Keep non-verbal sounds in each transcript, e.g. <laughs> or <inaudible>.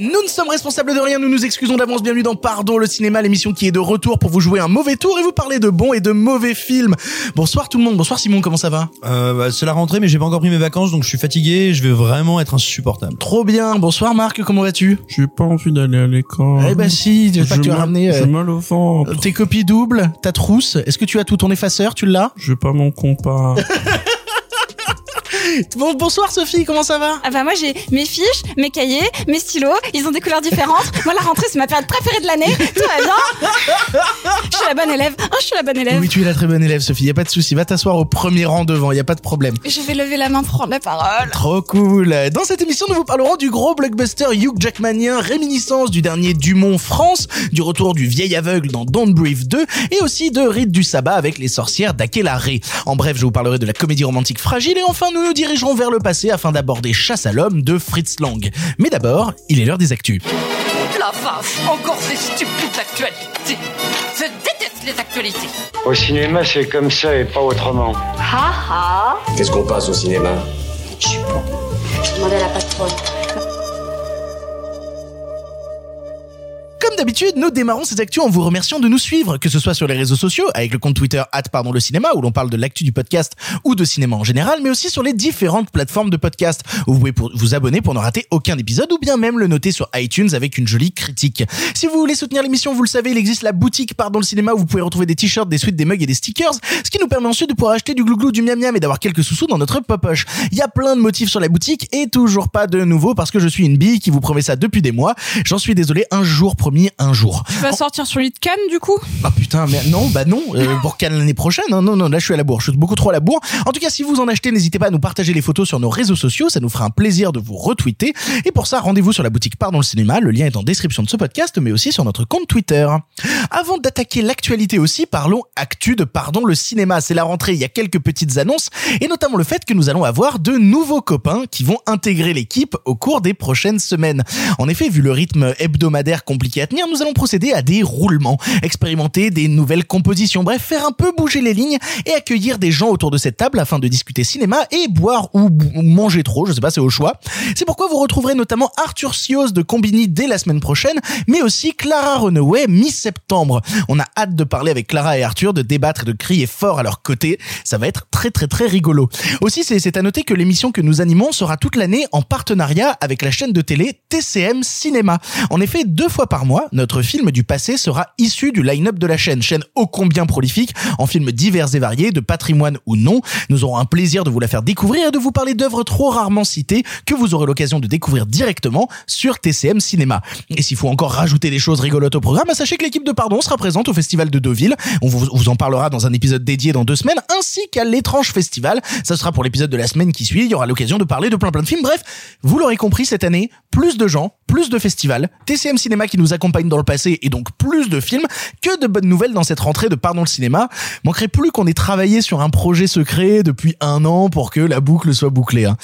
Nous ne sommes responsables de rien, nous nous excusons d'avance. Bienvenue dans Pardon le cinéma, l'émission qui est de retour pour vous jouer un mauvais tour et vous parler de bons et de mauvais films. Bonsoir tout le monde, bonsoir Simon, comment ça va Euh, bah, c'est la rentrée, mais j'ai pas encore pris mes vacances, donc je suis fatigué. Je vais vraiment être insupportable. Trop bien, bonsoir Marc, comment vas-tu J'ai pas envie d'aller à l'école. Eh ben si, tu pas que tu as J'ai mal- ramené J'ai euh, mal au ventre. tes copies doubles, ta trousse. Est-ce que tu as tout ton effaceur, tu l'as? J'ai pas mon compas. <laughs> Bon, Bonsoir Sophie, comment ça va? Ah bah moi j'ai mes fiches, mes cahiers, mes stylos, ils ont des couleurs différentes. Moi la rentrée c'est ma période préférée de l'année, tout va bien. Je suis la bonne élève, oh, je suis la bonne élève. Oui, tu es la très bonne élève Sophie, y a pas de souci, va t'asseoir au premier rang devant, y a pas de problème. Je vais lever la main pour prendre la parole. Trop cool. Dans cette émission, nous vous parlerons du gros blockbuster Hugh Jackmanien, réminiscence du dernier Dumont France, du retour du vieil aveugle dans Don't Breathe 2, et aussi de Rite du sabbat avec les sorcières d'Akelaré. En bref, je vous parlerai de la comédie romantique fragile, et enfin, nous nous dirigerons vers le passé afin d'aborder Chasse à l'homme de Fritz Lang. Mais d'abord, il est l'heure des actus. La vache, encore ces stupides actualités. Je déteste les actualités. Au cinéma, c'est comme ça et pas autrement. Ha ha Qu'est-ce qu'on passe au cinéma? Je suis bon. Je demandais à la patronne. Comme d'habitude, nous démarrons ces actus en vous remerciant de nous suivre, que ce soit sur les réseaux sociaux, avec le compte Twitter pardon le cinéma, où l'on parle de l'actu du podcast ou de cinéma en général, mais aussi sur les différentes plateformes de podcast, où vous pouvez vous abonner pour ne rater aucun épisode, ou bien même le noter sur iTunes avec une jolie critique. Si vous voulez soutenir l'émission, vous le savez, il existe la boutique pardon le cinéma, où vous pouvez retrouver des t-shirts, des suites, des mugs et des stickers, ce qui nous permet ensuite de pouvoir acheter du glouglou, du miam miam et d'avoir quelques sous-sous dans notre popoche. Il y a plein de motifs sur la boutique, et toujours pas de nouveau, parce que je suis une bille qui vous promet ça depuis des mois. J'en suis désolé, un jour promis, un jour. Tu vas sortir sur l'île de Cannes du coup? Ah putain, mais non, bah non, euh, <laughs> pour Cannes l'année prochaine, non, non, non, là je suis à la bourre, je suis beaucoup trop à la bourre. En tout cas, si vous en achetez, n'hésitez pas à nous partager les photos sur nos réseaux sociaux, ça nous fera un plaisir de vous retweeter. Et pour ça, rendez-vous sur la boutique Pardon le cinéma, le lien est en description de ce podcast, mais aussi sur notre compte Twitter. Avant d'attaquer l'actualité aussi, parlons actu de Pardon le cinéma. C'est la rentrée, il y a quelques petites annonces, et notamment le fait que nous allons avoir de nouveaux copains qui vont intégrer l'équipe au cours des prochaines semaines. En effet, vu le rythme hebdomadaire compliqué à tenir, nous allons procéder à des roulements, expérimenter des nouvelles compositions, bref, faire un peu bouger les lignes et accueillir des gens autour de cette table afin de discuter cinéma et boire ou, manger trop, je sais pas, c'est au choix. C'est pourquoi vous retrouverez notamment Arthur Sios de Combini dès la semaine prochaine, mais aussi Clara Renouet mi-septembre. On a hâte de parler avec Clara et Arthur, de débattre et de crier fort à leur côté. Ça va être très très très rigolo. Aussi, c'est à noter que l'émission que nous animons sera toute l'année en partenariat avec la chaîne de télé TCM Cinéma. En effet, deux fois par mois, notre film du passé sera issu du line-up de la chaîne, chaîne ô combien prolifique, en films divers et variés, de patrimoine ou non. Nous aurons un plaisir de vous la faire découvrir et de vous parler d'œuvres trop rarement citées que vous aurez l'occasion de découvrir directement sur TCM Cinéma. Et s'il faut encore rajouter des choses rigolotes au programme, sachez que l'équipe de Pardon sera présente au Festival de Deauville. On vous, vous en parlera dans un épisode dédié dans deux semaines, ainsi qu'à l'étrange festival. Ça sera pour l'épisode de la semaine qui suit. Il y aura l'occasion de parler de plein plein de films. Bref, vous l'aurez compris cette année, plus de gens, plus de festivals, TCM Cinéma qui nous accompagne dans le passé et donc plus de films, que de bonnes nouvelles dans cette rentrée de Pardon le cinéma. Manquerait plus qu'on ait travaillé sur un projet secret depuis un an pour que la boucle soit bouclée. hein.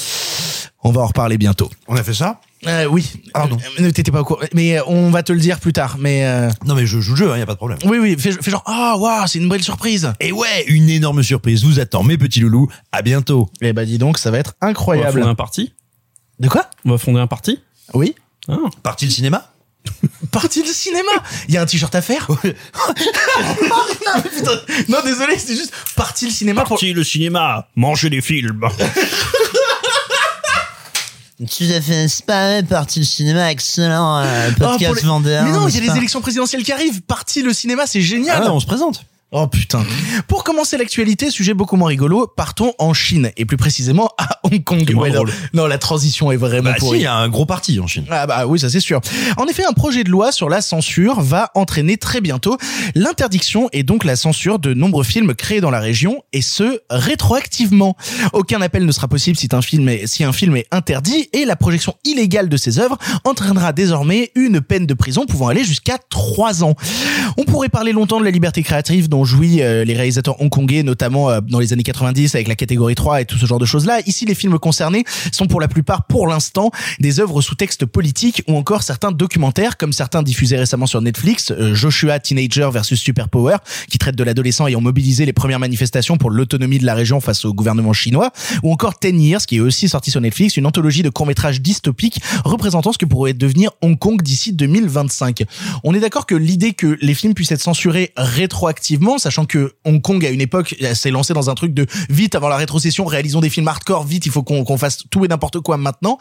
On va en reparler bientôt. On a fait ça? Euh, oui. Pardon. Euh, Ne t'étais pas au courant. Mais euh, on va te le dire plus tard. Mais euh, Non, mais je joue le jeu, hein, y a pas de problème. oui, oui. Fais, fais genre ah waouh, c'est une belle surprise. Et ouais, une énorme surprise vous attend, mes petits loulous. À bientôt. Eh bah dis donc, ça va être On va incroyable. fonder un parti De quoi? On va fonder un parti Oui. Ah. Parti le cinéma? Partie de cinéma. Il y a un t-shirt à faire. non, putain. <laughs> non, désolé, c'est juste partie le cinéma pour. Parti le cinéma, manger des films. Tout à fait, c'est pas vrai, parti le cinéma, excellent euh, Ah, pour podcast les- vendeur. Mais non, il y a les pas élections présidentielles qui arrivent. Partie le cinéma, c'est génial. Ah ouais, on se présente. Oh putain. Pour commencer l'actualité, sujet beaucoup moins rigolo, partons en Chine et plus précisément à Hong Kong. Ouais, non, la transition est vraiment Bah si, pourrie. il y a un gros parti en Chine. Ah bah oui, ça c'est sûr. En effet, un projet de loi sur la censure va entraîner très bientôt l'interdiction et donc la censure de nombreux films créés dans la région et ce rétroactivement. Aucun appel ne sera possible si un film est, si un film est interdit et la projection illégale de ses œuvres entraînera désormais une peine de prison pouvant aller jusqu'à trois ans. On pourrait parler longtemps de la liberté créative dont ont joui euh, les réalisateurs hongkongais, notamment euh, dans les années 90 avec la catégorie 3 et tout ce genre de choses-là. Ici, les films concernés sont pour la plupart, pour l'instant, des œuvres sous texte politique ou encore certains documentaires, comme certains diffusés récemment sur Netflix, euh, Joshua Teenager versus Superpower, qui traite de l'adolescent ayant mobilisé les premières manifestations pour l'autonomie de la région face au gouvernement chinois, ou encore Ten Years, qui est aussi sorti sur Netflix, une anthologie de courts-métrages dystopiques représentant ce que pourrait devenir Hong Kong d'ici 2025. On est d'accord que l'idée que les films puissent être censurés rétroactivement, sachant que Hong Kong à une époque s'est lancé dans un truc de vite avant la rétrocession, réalisons des films hardcore, vite il faut qu'on fasse tout et n'importe quoi maintenant,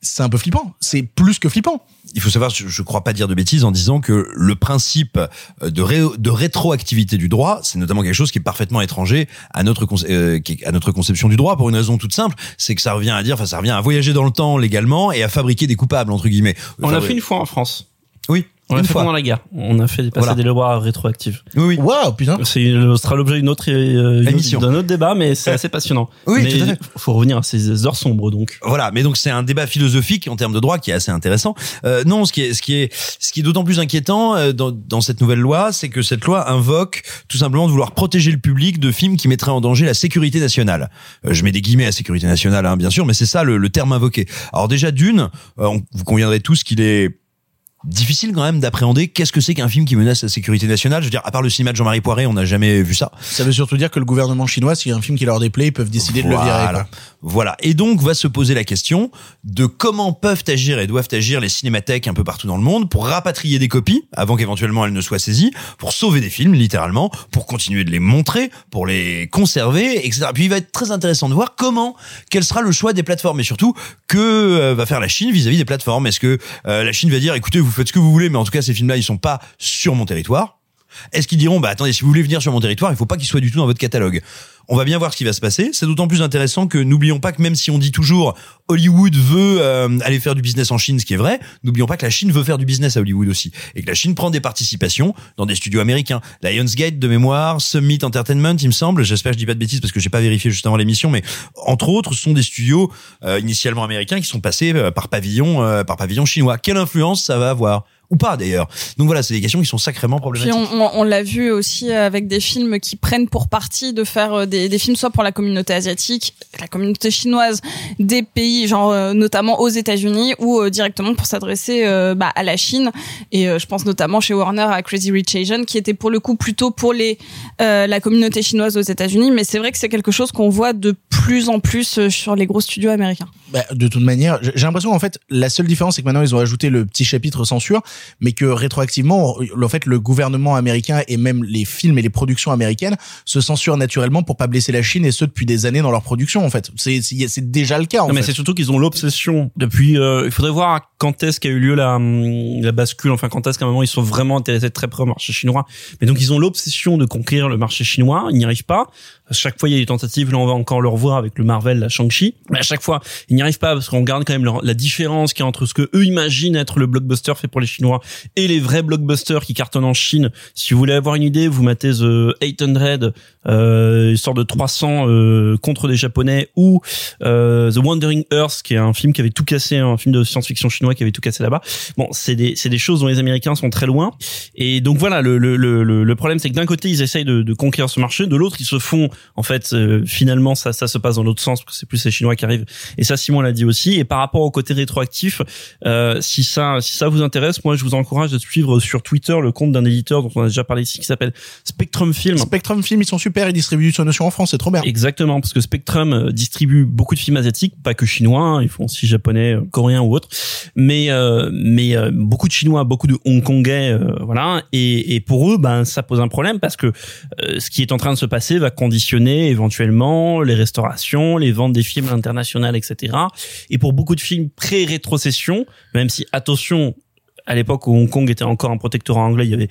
c'est un peu flippant. C'est plus que flippant. il faut savoir, je, je crois pas dire de bêtises en disant que le principe euh, de, ré- de rétroactivité du droit, c'est notamment quelque chose qui est parfaitement étranger à notre euh, à notre conception du droit pour une raison toute simple, c'est que ça revient à dire, enfin ça revient à voyager dans le temps légalement et à fabriquer des coupables entre guillemets. On l'a fait une fois en France. Oui, On l'a une fait fois. pendant la guerre. On a fait passer Voilà. des lois rétroactives. Oui, oui. Waouh, putain. C'est ce sera l'objet d'une autre euh, Émission. d'un autre débat, mais c'est <laughs> assez passionnant. Oui, mais tout à fait. faut revenir à ces heures sombres donc. Voilà, mais donc c'est un débat philosophique en termes de droit qui est assez intéressant. Euh, non, ce qui est ce qui est ce qui est d'autant plus inquiétant euh, dans, dans cette nouvelle loi, c'est que cette loi invoque tout simplement de vouloir protéger le public de films qui mettraient en danger la sécurité nationale. Euh, je mets des guillemets à sécurité nationale, hein, bien sûr, mais c'est ça le, le terme invoqué. Alors déjà d'une, euh, on- vous conviendrez tous qu'il est difficile quand même d'appréhender qu'est-ce que c'est qu'un film qui menace la sécurité nationale. Je veux dire, à part le cinéma de Jean-Marie Poiré, on n'a jamais vu ça. Ça veut surtout dire que le gouvernement chinois, s'il y a un film qui leur déplaît, ils peuvent décider de le virer. Voilà. quoi. Voilà. Et donc va se poser la question de comment peuvent agir et doivent agir les cinémathèques un peu partout dans le monde pour rapatrier des copies avant qu'éventuellement elles ne soient saisies, pour sauver des films littéralement, pour continuer de les montrer, pour les conserver, etc. Puis il va être très intéressant de voir comment, quel sera le choix des plateformes et surtout que euh, va faire la Chine vis-à-vis des plateformes. Est-ce que euh, la Chine va dire, écoutez, vous faites ce que vous voulez, mais en tout cas ces films-là ils sont pas sur mon territoire. Est-ce qu'ils diront, bah attendez, si vous voulez venir sur mon territoire, il faut pas qu'ils soient du tout dans votre catalogue. On va bien voir ce qui va se passer. C'est d'autant plus intéressant que n'oublions pas que même si on dit toujours Hollywood veut euh, aller faire du business en Chine, ce qui est vrai, n'oublions pas que la Chine veut faire du business à Hollywood aussi. Et que la Chine prend des participations dans des studios américains. Lionsgate de mémoire, Summit Entertainment, il me semble, j'espère que je dis pas de bêtises parce que j'ai pas vérifié juste avant l'émission, mais entre autres, ce sont des studios euh, initialement américains qui sont passés euh, par pavillon, euh, par pavillon chinois. Quelle influence ça va avoir? Ou pas d'ailleurs. Donc voilà, c'est des questions qui sont sacrément Puis problématiques. on, on- on l'a vu aussi avec des films qui prennent pour parti de faire euh, des, des films soit pour la communauté asiatique, la communauté chinoise, des pays genre euh, notamment aux États-Unis ou euh, directement pour s'adresser euh, bah, à la Chine. Et euh, je pense notamment chez Warner à Crazy Rich Asian qui était pour le coup plutôt pour les euh, la communauté chinoise aux États-Unis. Mais c'est vrai que c'est quelque chose qu'on voit de plus en plus sur les gros studios américains. Bah, de toute manière, j'ai j'ai l'impression qu'en fait, la seule différence, c'est que maintenant, ils ont ajouté le petit chapitre censure, mais que rétroactivement, en fait, le gouvernement américain et même les films et les productions américaines se censurent naturellement pour pas blesser la Chine et ce depuis des années dans leur production, en fait. C'est c'est déjà le cas, en Non, mais c'est surtout qu'ils ont l'obsession depuis. euh, il faudrait voir quand est-ce qu'a eu lieu la, la bascule. Enfin, quand est-ce qu'à un moment ils sont vraiment intéressés de très près au marché chinois. Mais donc ils ont l'obsession de conquérir le marché chinois. Ils n'y arrivent pas. Chaque fois, il y a des tentatives. Là, on va encore le revoir avec le Marvel, la Shang-Chi. Mais à chaque fois, ils n'y arrivent pas parce qu'on regarde quand même la différence qu'il y a entre ce que eux imaginent être le blockbuster fait pour les Chinois et les vrais blockbusters qui cartonnent en Chine. Si vous voulez avoir une idée, vous mettez The 800, euh, histoire de 300 euh, contre des Japonais ou euh, The Wandering Earth, qui est un film qui avait tout cassé, un film de science-fiction chinois qui avait tout cassé là-bas. Bon, c'est des c'est des choses dont les Américains sont très loin. Et donc voilà, le le le le, le problème c'est que d'un côté ils essayent de, de conquérir ce marché, de l'autre ils se font en fait euh, finalement ça ça se passe dans l'autre sens parce que c'est plus les Chinois qui arrivent. Et ça Simon l'a dit aussi. Et par rapport au côté rétroactif, euh, si ça si ça vous intéresse, moi je vous encourage de suivre sur Twitter le compte d'un éditeur dont on a déjà parlé ici qui s'appelle Spectrum Film. Spectrum Film, ils sont super, ils distribuent sur Notion en France, c'est trop bien. Exactement, parce que Spectrum euh, distribue beaucoup de films asiatiques, pas que chinois, hein, ils font aussi japonais, euh, coréens ou autres, mais euh, mais euh, beaucoup de chinois, beaucoup de hongkongais, euh, voilà. Et, et pour eux, ben ça pose un problème parce que euh, ce qui est en train de se passer va conditionner éventuellement les restaurations, les ventes des films à l'international, etc. Et pour beaucoup de films pré-rétrocession, même si attention, à l'époque où Hong Kong était encore un protectorat anglais, il y avait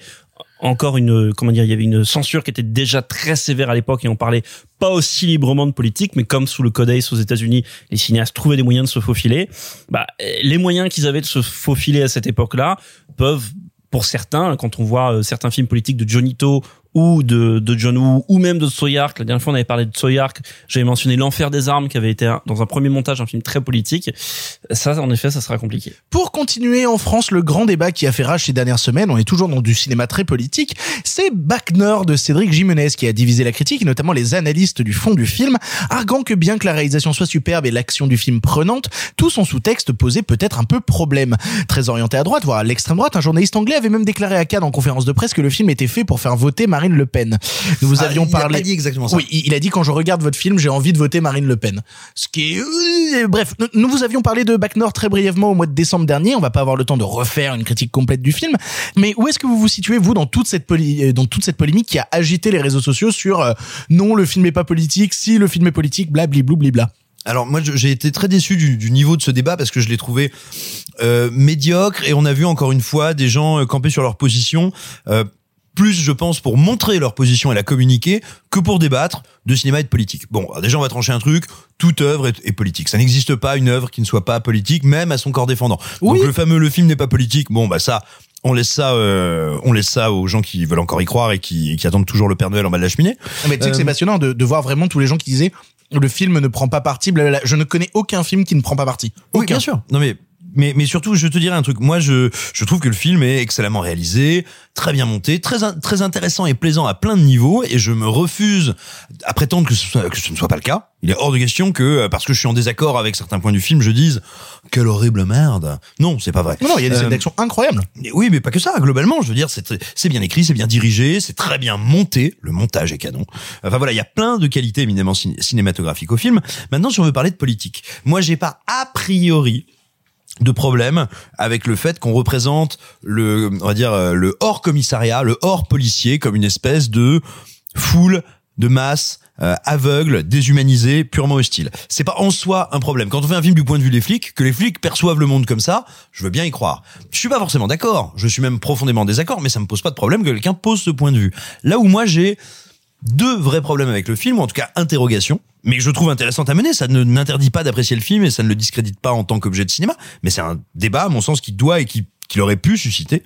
encore une comment dire il y avait une censure qui était déjà très sévère à l'époque et on parlait pas aussi librement de politique mais comme sous le Code Ace aux États-Unis les cinéastes trouvaient des moyens de se faufiler bah les moyens qu'ils avaient de se faufiler à cette époque-là peuvent pour certains, quand on voit euh, certains films politiques de Johnny To ou de, de John Woo ou même de Soyark. La dernière fois on avait parlé de Soyark, j'avais mentionné L'enfer des armes qui avait été dans un premier montage un film très politique. Ça en effet ça sera compliqué. Pour continuer en France, le grand débat qui a fait rage ces dernières semaines, on est toujours dans du cinéma très politique, c'est Bac de Cédric Jimenez qui a divisé la critique et notamment les analystes du fond du film, arguant que bien que la réalisation soit superbe et l'action du film prenante, tout son sous-texte posait peut-être un peu problème. Très orienté à droite, voire à l'extrême droite, un journaliste anglais avait même déclaré à Cannes en conférence de presse que le film était fait pour faire voter Marine Le Pen. Nous vous Ah, avions il a parlé. pas dit exactement ça. Oui, il a dit quand je regarde votre film, j'ai envie de voter Marine Le Pen. Ce qui est euh, bref, nous- vous avions parlé de Bac Nord très brièvement au mois de décembre dernier, on va pas avoir le temps de refaire une critique complète du film, mais où est-ce que vous vous situez vous dans toute cette poly- euh, dans toute cette polémique qui a agité les réseaux sociaux sur euh, non, le film est pas politique, si le film est politique, blablabla. Alors moi j'ai été très déçu du, du niveau de ce débat parce que je l'ai trouvé euh, médiocre et on a vu encore une fois des gens camper sur leur position. euh, plus, je pense, pour montrer leur position et la communiquer que pour débattre de cinéma et de politique. Bon, alors déjà, on va trancher un truc. Toute œuvre est, est politique. Ça n'existe pas une œuvre qui ne soit pas politique, même à son corps défendant. Oui. Donc le fameux le film n'est pas politique. Bon, bah ça, on laisse ça, euh, on laisse ça aux gens qui veulent encore y croire et qui, et qui attendent toujours le Père Noël en bas de la cheminée. Mais tu sais que c'est Euh, passionnant de, de voir vraiment tous les gens qui disaient le film ne prend pas parti, blablabla. Je ne connais aucun film qui ne prend pas parti. Oui, Aucun. bien sûr. Non mais mais mais surtout, je te dirais un truc. Moi, je je trouve que le film est excellemment réalisé, très bien monté, très très intéressant et plaisant à plein de niveaux. Et je me refuse à prétendre que ce, soit- que ce ne soit pas le cas. Il est hors de question que euh, parce que je suis en désaccord avec certains points du film, je dise quelle horrible merde. Non, c'est pas vrai. Non, non, il y a des scènes Euh, d'action incroyables. Oui, mais pas que ça. Globalement, je veux dire, c'est bien écrit, c'est bien dirigé, c'est très bien monté. Le montage est canon. Enfin voilà, il y a plein de qualités éminemment cin- cinématographiques au film. Maintenant, si on veut parler de politique, moi, j'ai pas a priori de problème avec le fait qu'on représente le, on va dire, euh, le hors commissariat, le hors policier comme une espèce de foule de masse euh, aveugle, déshumanisée, purement hostile. C'est pas en soi un problème. Quand on fait un film du point de vue des flics, que les flics perçoivent le monde comme ça, je veux bien y croire. Je suis pas forcément d'accord. Je suis même profondément en désaccord, mais ça me pose pas de problème que quelqu'un pose ce point de vue. Là où moi j'ai deux vrais problèmes avec le film, ou en tout cas interrogation, mais que je trouve intéressante à mener. Ça ne n'interdit pas d'apprécier le film et ça ne le discrédite pas en tant qu'objet de cinéma, mais c'est un débat, à mon sens, qui doit et qui qu'il aurait pu susciter.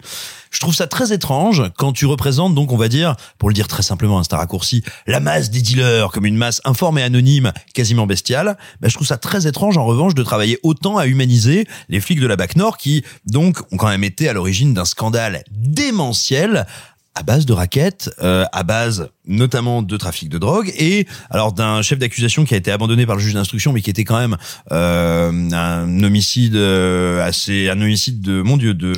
Je trouve ça très étrange quand tu représentes donc on va dire, pour le dire très simplement, un star raccourci, la masse des dealers comme une masse informe et anonyme, quasiment bestiale. Ben, je trouve ça très étrange en revanche de travailler autant à humaniser les flics de la BAC Nord qui donc ont quand même été à l'origine d'un scandale démentiel à base de raquettes, euh, à base notamment de trafic de drogue et alors d'un chef d'accusation qui a été abandonné par le juge d'instruction mais qui était quand même euh, un homicide euh, assez un homicide de mon dieu de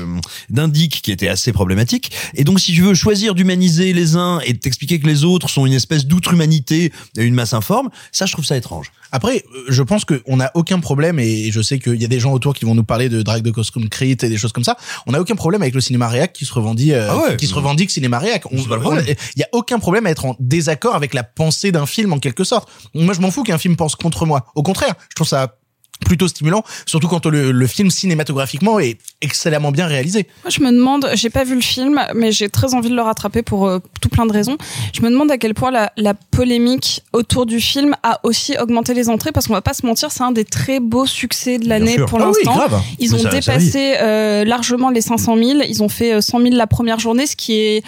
d'indique qui était assez problématique et donc si tu veux choisir d'humaniser les uns et de t'expliquer que les autres sont une espèce d'outre-humanité et une masse informe ça je trouve ça étrange Après, euh, je pense qu'on n'a aucun problème, et je sais qu'il y a des gens autour qui vont nous parler de Drag de Concrete et des choses comme ça. On n'a aucun problème avec le cinéma réac qui se revendique, euh, Ah ouais. qui se revendique cinéma réac. On- on- Il y a aucun problème à être en désaccord avec la pensée d'un film en quelque sorte. Moi, je m'en fous qu'un film pense contre moi. Au contraire, je trouve ça plutôt stimulant, surtout quand le, le film cinématographiquement est excellemment bien réalisé. Moi, je me demande, j'ai pas vu le film, mais j'ai très envie de le rattraper pour euh, tout plein de raisons. Je me demande à quel point la, la polémique autour du film a aussi augmenté les entrées, parce qu'on va pas se mentir, c'est un des très beaux succès de l'année pour Ah oui, l'instant. grave. Ils Mais ont ça- ça dépassé euh, largement les 500 000. Ils ont fait euh, 100 000 la première journée, ce qui est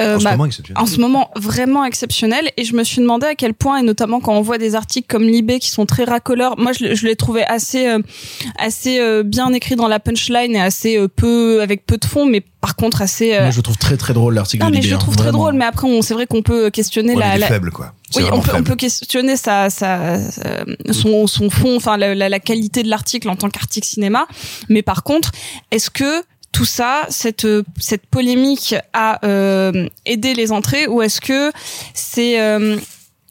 euh, en ce bah, moment en ce moment vraiment exceptionnel et je me suis demandé à quel point et notamment quand on voit des articles comme Libé qui sont très racoleurs moi je, l'ai- je l'ai trouvé assez euh, assez euh, bien écrit dans la punchline et assez peu avec peu de fond mais par contre assez Moi, je le trouve très très drôle l'article non de mais je Libé, le hein, trouve très vraiment. drôle mais après on c'est vrai qu'on peut questionner Ouais, la, il est la- faible quoi oui, on peut, on peut questionner sa, sa, son, son fond, enfin la, la, la qualité de l'article en tant qu'article cinéma. Mais par contre, est-ce que tout ça, cette, cette polémique a euh, aidé les entrées ou est-ce que c'est euh,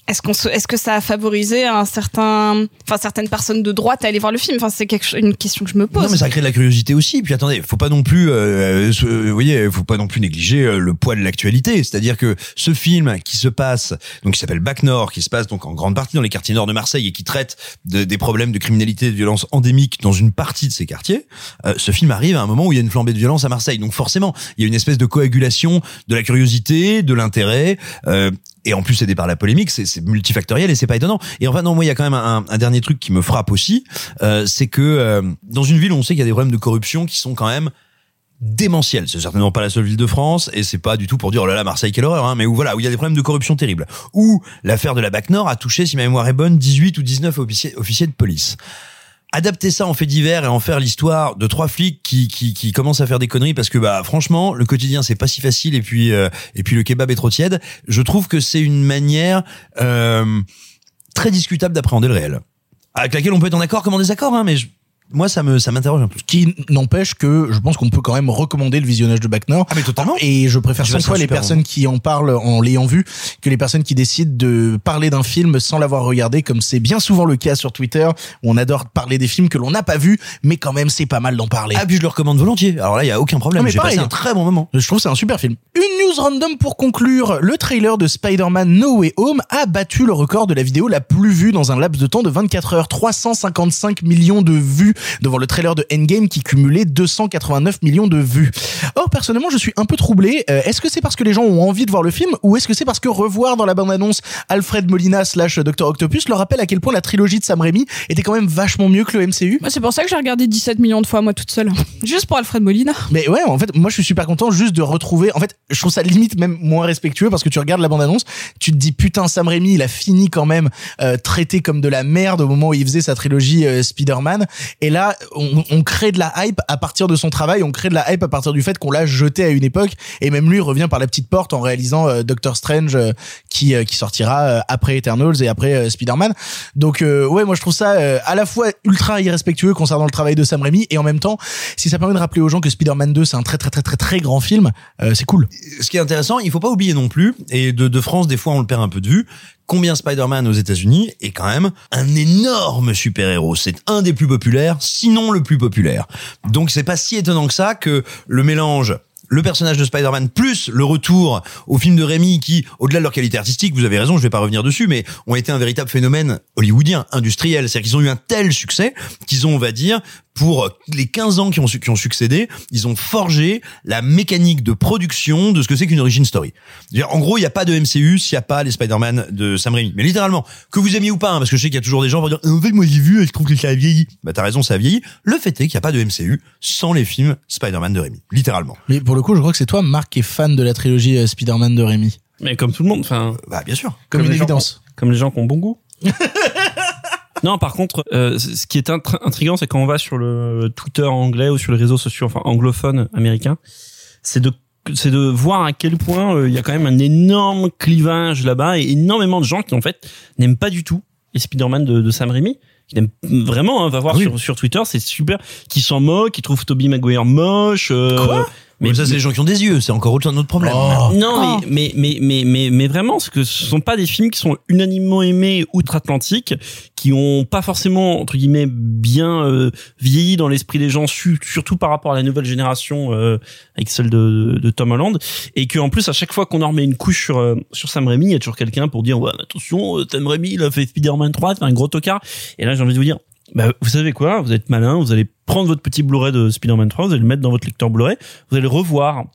est-ce qu'on est-ce que ça a favorisé un certain enfin certaines personnes de droite à aller voir le film? Enfin c'est quelque une question que je me pose Non mais ça crée de la curiosité aussi. Puis attendez, faut pas non plus, euh, vous voyez, faut pas non plus négliger euh, le poids de l'actualité. C'est-à-dire que ce film qui se passe, donc qui s'appelle Bac Nord, qui se passe donc en grande partie dans les quartiers nord de Marseille et qui traite de- des problèmes de criminalité et de violence endémiques dans une partie de ces quartiers, euh, ce film arrive à un moment où il y a une flambée de violence à Marseille. Donc forcément, il y a une espèce de coagulation de la curiosité, de l'intérêt. euh, et en plus aidé par la polémique, c'est c'est multifactoriel et c'est pas étonnant. Et enfin non, moi il y a quand même un, un dernier truc qui me frappe aussi, euh, c'est que euh, dans une ville on sait qu'il y a des problèmes de corruption qui sont quand même démentielle. C'est certainement pas la seule ville de France et c'est pas du tout pour dire oh là là Marseille quelle horreur hein, mais où voilà où il y a des problèmes de corruption terribles. Où l'affaire de la BAC Nord a touché si ma mémoire est bonne 18 ou 19 officiers, officiers de police. Adapter ça en fait divers et en faire l'histoire de trois flics qui, qui qui commencent à faire des conneries parce que bah franchement le quotidien c'est pas si facile et puis euh, et puis le kebab est trop tiède. Je trouve que c'est une manière euh, très discutable d'appréhender le réel avec laquelle on peut être en accord comme en désaccord hein, mais je- moi ça me ça m'interroge un peu. Ce qui n'empêche que je pense qu'on peut quand même recommander le visionnage de Back Nord. Ah mais totalement. Et je préfère vais fois les personnes bon. qui en parlent en l'ayant vu que les personnes qui décident de parler d'un film sans l'avoir regardé, comme c'est bien souvent le cas sur Twitter, où on adore parler des films que l'on n'a pas vus, mais quand même c'est pas mal d'en parler. Ah puis je le recommande volontiers. Alors là il y a aucun problème. Non, mais J'ai pareil. passé un très bon moment. Je trouve c'est un super film. Une news random pour conclure. Le trailer de Spider-Man No Way Home a battu le record de la vidéo la plus vue dans un laps de temps de 24 heures. 355 millions de vues devant le trailer de Endgame qui cumulait 289 millions de vues. Or, personnellement, je suis un peu troublé. Euh, est-ce que c'est parce que les gens ont envie de voir le film ou est-ce que c'est parce que revoir dans la bande-annonce Alfred Molina slash Dr. Octopus leur rappelle à quel point la trilogie de Sam Raimi était quand même vachement mieux que le MCU? Bah, c'est pour ça que j'ai regardé 17 millions de fois moi toute seule. <laughs> Juste pour Alfred Molina. Mais ouais, en fait, moi je suis super content juste de retrouver. En fait, je trouve ça limite même moins respectueux parce que tu regardes la bande-annonce, tu te dis putain, Sam Raimi, il a fini quand même euh, traité comme de la merde au moment où il faisait sa trilogie euh, Spider-Man. Et là, on, on crée de la hype à partir de son travail, on crée de la hype à partir du fait qu'on l'a jeté à une époque. Et même lui revient par la petite porte en réalisant euh, Doctor Strange euh, qui euh, qui sortira après Eternals et après Spider-Man. Donc ouais, moi je trouve ça à la fois ultra irrespectueux concernant le travail de Sam Raimi et en même temps, si ça permet de rappeler aux gens que Spider-Man 2 c'est un très très très très très grand film, c'est cool. Ce qui est intéressant, il faut pas oublier non plus, et de, de France, des fois on le perd un peu de vue, combien Spider-Man aux États-Unis est quand même un énorme super-héros. C'est un des plus populaires, sinon le plus populaire. Donc c'est pas si étonnant que ça que le mélange le personnage de Spider-Man plus le retour au film de Rémi qui, au-delà de leur qualité artistique, vous avez raison, je vais pas revenir dessus, mais ont été un véritable phénomène hollywoodien, industriel. C'est-à-dire qu'ils ont eu un tel succès qu'ils ont, on va dire, pour les 15 ans qui ont, su- qui ont succédé, ils ont forgé la mécanique de production de ce que c'est qu'une origin story. En gros, il n'y a pas de MCU s'il n'y a pas les Spider-Man de Sam Raimi. Mais littéralement, que vous aimiez ou pas, hein, parce que je sais qu'il y a toujours des gens qui vont dire, en fait, moi j'ai vu et je trouve que ça a vieilli. Bah t'as raison, ça a vieilli. Le fait est qu'il n'y a pas de MCU sans les films Spider-Man de Raimi. Littéralement. Mais pour le coup, je crois que c'est toi, Marc, qui est fan de la trilogie euh, Spider-Man de Rémi. Mais comme tout le monde, enfin. Bah bien sûr. Comme, une les gens évidence. comme les gens qui ont bon goût. <laughs> non, par contre, euh, ce qui est intr- intriguant, c'est quand on va sur le Twitter anglais ou sur les réseaux sociaux, enfin anglophones américains, c'est de c'est de voir à quel point euh, il y a quand même un énorme clivage là-bas et énormément de gens qui en fait n'aiment pas du tout les Spider-Man de, de Sam Raimi qui n'aiment vraiment hein, va voir Oui. sur, sur Twitter c'est super qui s'en moquent qui trouvent Tobey Maguire moche euh, Quoi? Mais ça, c'est les gens qui ont des yeux. C'est encore autre un autre problème. Oh. non, mais, mais, mais, mais, mais, mais vraiment, c'est que ce sont pas des films qui sont unanimement aimés outre-Atlantique, qui ont pas forcément, entre guillemets, bien euh, vieilli dans l'esprit des gens, su- surtout par rapport à la nouvelle génération, euh, avec celle de, de Tom Holland, et que en plus, à chaque fois qu'on en remet une couche sur, euh, sur Sam Raimi, il y a toujours quelqu'un pour dire, ouais, attention, euh, Sam Raimi, il a fait Spider-Man 3, c'est un gros tocard. Et là, j'ai envie de vous dire, bah, vous savez quoi, vous êtes malin, vous allez prendre votre petit Blu-ray de Spider-Man 3, vous allez le mettre dans votre lecteur Blu-ray, vous allez le revoir.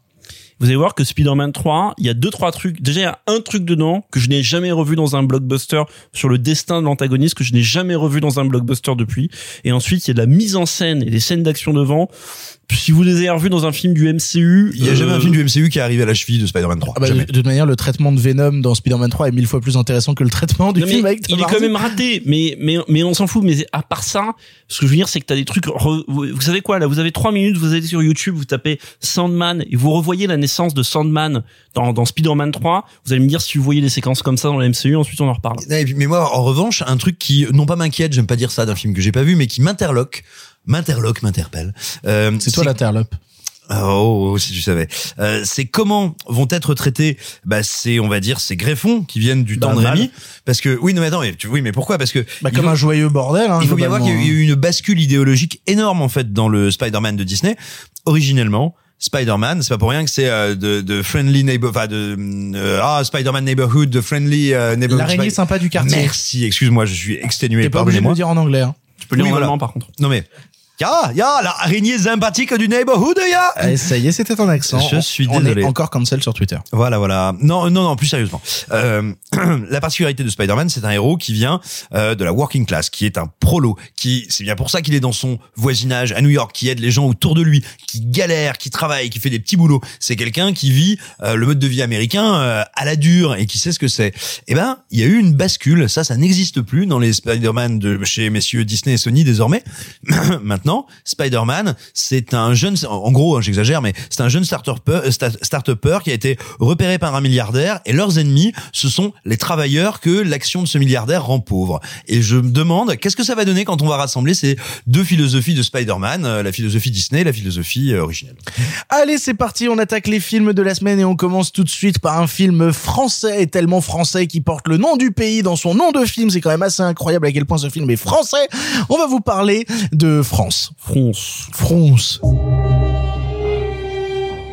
Vous allez voir que Spider-Man 3, il y a deux trois trucs. Déjà, il y a un truc dedans que je n'ai jamais revu dans un blockbuster sur le destin de l'antagoniste que je n'ai jamais revu dans un blockbuster depuis. Et ensuite, il y a de la mise en scène et des scènes d'action devant. Si vous les avez revus dans un film du MCU, Il y a jamais euh, un film du MCU qui est arrivé à la cheville de Spider-Man 3. Ah bah, de, toute manière, le traitement de Venom dans Spider-Man 3 est mille fois plus intéressant que le traitement du Non, film avec Tom il est quand même raté, mais mais mais on s'en fout. Mais à part ça, ce que je veux dire, c'est que t'as des trucs. re- vous, savez quoi Là, vous avez trois minutes, vous allez sur YouTube, vous tapez Sandman et vous revoyez la naissance de Sandman dans dans Spider-Man 3. Vous allez me dire si vous voyez des séquences comme ça dans la MCU. Ensuite, on en reparle. Mais moi, en revanche, un truc qui, non pas m'inquiète, j'aime pas dire ça d'un film que j'ai pas vu, mais qui m'interloque, m'interloque, m'interpelle. Euh, C'est toi l'interlope. Oh, oh, si tu savais. Euh, c'est comment vont être traités, bah, ces, on va dire, ces greffons qui viennent du temps de le mal. Rémi. Parce que, oui, non, mais attends, mais, tu- oui, mais pourquoi? Parce que, Bah, comme un joyeux bordel. Hein, il faut bien voir qu'il y a eu une bascule idéologique énorme, en fait, dans le Spider-Man de Disney. Originellement, Spider-Man, c'est pas pour rien que c'est euh, de, de friendly neighbor, enfin de euh, ah Spider-Man neighborhood, de friendly euh, neighborhood. L'araignée sympa du quartier. Merci, excuse-moi, je suis exténué. T'es pas obligé de le dire en anglais. Hein. Tu peux le dire en voilà. allemand, par contre. Non mais Ya, ya, la araignée sympathique du neighborhood, ya. Eh, ça y est, c'était ton accent. Je suis On désolé. est encore cancel sur Twitter. Voilà, voilà. Non, non, non, plus sérieusement. Euh, <clears throat> la particularité de Spider-Man, c'est un héros qui vient euh, de la working class, qui est un prolo, qui, c'est bien pour ça qu'il est dans son voisinage à New York, qui aide les gens autour de lui, qui galère, qui travaille, qui fait des petits boulots. C'est quelqu'un qui vit euh, le mode de vie américain euh, à la dure et qui sait ce que c'est. Eh ben, il y a eu une bascule. Ça, ça n'existe plus dans les Spider-Man de chez messieurs Disney et Sony désormais. <clears throat> Maintenant, Spider-Man, c'est un jeune, en gros, hein, j'exagère, mais c'est un jeune start-upper, start qui a été repéré par un milliardaire et leurs ennemis, ce sont les travailleurs que l'action de ce milliardaire rend pauvres. Et je me demande, qu'est-ce que ça va donner quand on va rassembler ces deux philosophies de Spider-Man, euh, la philosophie Disney et la philosophie euh, originelle? Allez, c'est parti, on attaque les films de la semaine et on commence tout de suite par un film français, tellement français qui porte le nom du pays dans son nom de film. C'est quand même assez incroyable à quel point ce film est français. On va vous parler de France. France. France.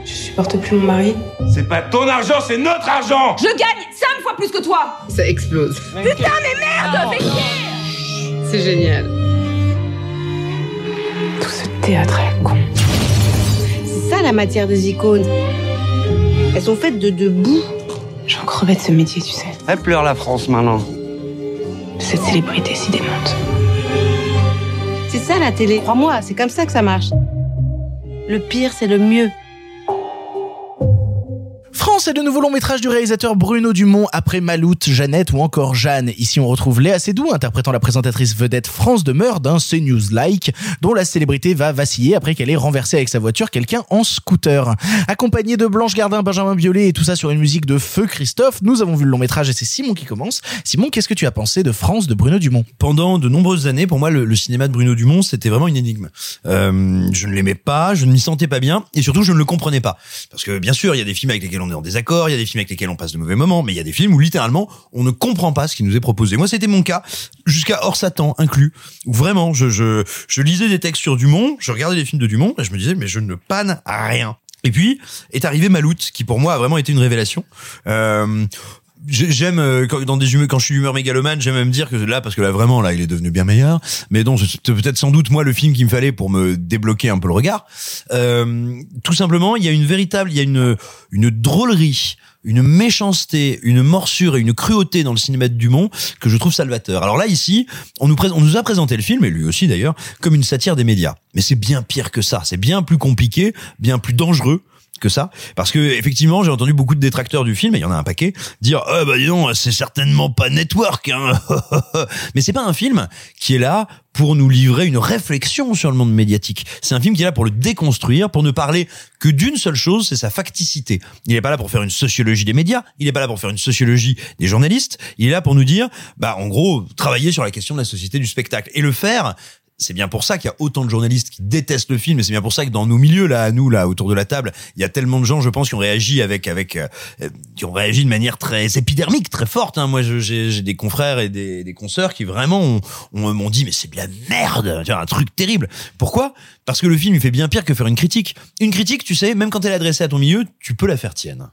Je supporte plus mon mari. C'est pas ton argent, c'est notre argent Je gagne 5 fois plus que toi Ça explose. Putain mais merde chier C'est génial. Tout ce théâtre est con. C'est ça la matière des icônes. Elles sont faites de, de boue. J'en crevais de ce métier, tu sais. Elle pleure la France maintenant. Cette célébrité si démente. La télé. Crois-moi, c'est comme ça que ça marche. Le pire, c'est le mieux. France est le nouveau long métrage du réalisateur Bruno Dumont après Maloute, Jeannette ou encore Jeanne. Ici, on retrouve Léa Seydoux interprétant la présentatrice vedette France Demeure d'un CNews-like dont la célébrité va vaciller après qu'elle ait renversé avec sa voiture quelqu'un en scooter. Accompagné de Blanche Gardin, Benjamin Biolay et tout ça sur une musique de Feu Christophe, nous avons vu le long métrage et c'est Simon qui commence. Simon, qu'est-ce que tu as pensé de France de Bruno Dumont? Pendant de nombreuses années, pour moi, le, le cinéma de Bruno Dumont, c'était vraiment une énigme. Euh, je ne l'aimais pas, je ne m'y sentais pas bien, et surtout, je ne le comprenais pas. Parce que, bien sûr, il y a des films avec lesquels on est en désaccord, il y a des films avec lesquels on passe de mauvais moments, mais il y a des films où, littéralement, on ne comprend pas ce qui nous est proposé. Moi, c'était mon cas, jusqu'à Hors Satan inclus, où vraiment, je, je, je lisais des textes sur Dumont, je regardais les films de Dumont, et je me disais, mais je ne panne à rien. Et puis est arrivé Maloute, qui pour moi a vraiment été une révélation. Euh, J'aime euh, dans des humeurs, quand je suis d'humeur mégalomane, j'aime même dire que là, parce que là vraiment, là, il est devenu bien meilleur. Mais donc, c'était peut-être sans doute moi le film qu'il me fallait pour me débloquer un peu le regard. Euh, tout simplement, il y a une véritable, il y a une une drôlerie, une méchanceté, une morsure et une cruauté dans le cinéma de Dumont que je trouve salvateur. Alors là, ici, on nous, on nous a présenté le film, et lui aussi d'ailleurs, comme une satire des médias. Mais c'est bien pire que ça. C'est bien plus compliqué, bien plus dangereux que ça. Parce que effectivement j'ai entendu beaucoup de détracteurs du film et il y en a un paquet dire ah bah dis c'est certainement pas network hein. <laughs> mais c'est pas un film qui est là pour nous livrer une réflexion sur le monde médiatique. C'est un film qui est là pour le déconstruire pour ne parler que d'une seule chose c'est sa facticité. Il est pas là pour faire une sociologie des médias il est pas là pour faire une sociologie des journalistes il est là pour nous dire bah en gros travailler sur la question de la société du spectacle. Et le faire c'est bien pour ça qu'il y a autant de journalistes qui détestent le film et c'est bien pour ça que dans nos milieux là à nous là autour de la table il y a tellement de gens je pense qui ont réagi avec avec euh, euh, qui ont réagi de manière très épidermique très forte hein. moi j'ai des confrères et des, des consoeurs qui vraiment ont- ont- m'ont dit mais c'est de la merde un truc terrible. Pourquoi? Parce que le film il fait bien pire que faire une critique. Une critique tu sais même quand elle est adressée à ton milieu tu peux la faire tienne.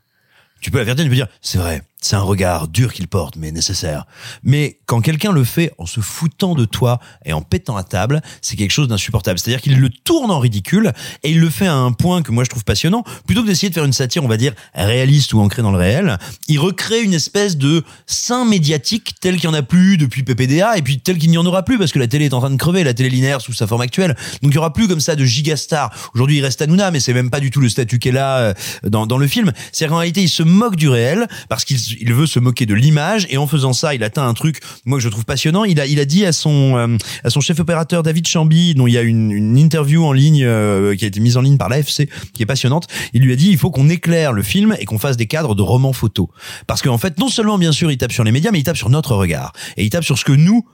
Tu peux la faire tienne, tu peux dire, c'est vrai, c'est un regard dur qu'il porte, mais nécessaire. Mais quand quelqu'un le fait en se foutant de toi et en pétant à table, c'est quelque chose d'insupportable. C'est-à-dire qu'il le tourne en ridicule et il le fait à un point que moi je trouve passionnant. Plutôt que d'essayer de faire une satire, on va dire, réaliste ou ancrée dans le réel, il recrée une espèce de sein médiatique tel qu'il n'y en a plus depuis PPDA et puis tel qu'il n'y en aura plus parce que la télé est en train de crever, la télé linéaire sous sa forme actuelle. Donc il y aura plus comme ça de gigastar. Aujourd'hui, il reste Hanouna, mais c'est même pas du tout le statut qu'elle a euh, dans, dans le film. C'est-à-dire qu'en réalité, il se moque du réel parce qu'il il veut se moquer de l'image et en faisant ça, il atteint un truc moi que je trouve passionnant. Il a il a dit à son euh, à son chef opérateur David Chamby, dont il y a une, une interview en ligne euh, qui a été mise en ligne par l'AFC, qui est passionnante. Il lui a dit il faut qu'on éclaire le film et qu'on fasse des cadres de romans photos parce qu'en fait, non seulement bien sûr, il tape sur les médias, mais il tape sur notre regard et il tape sur ce que nous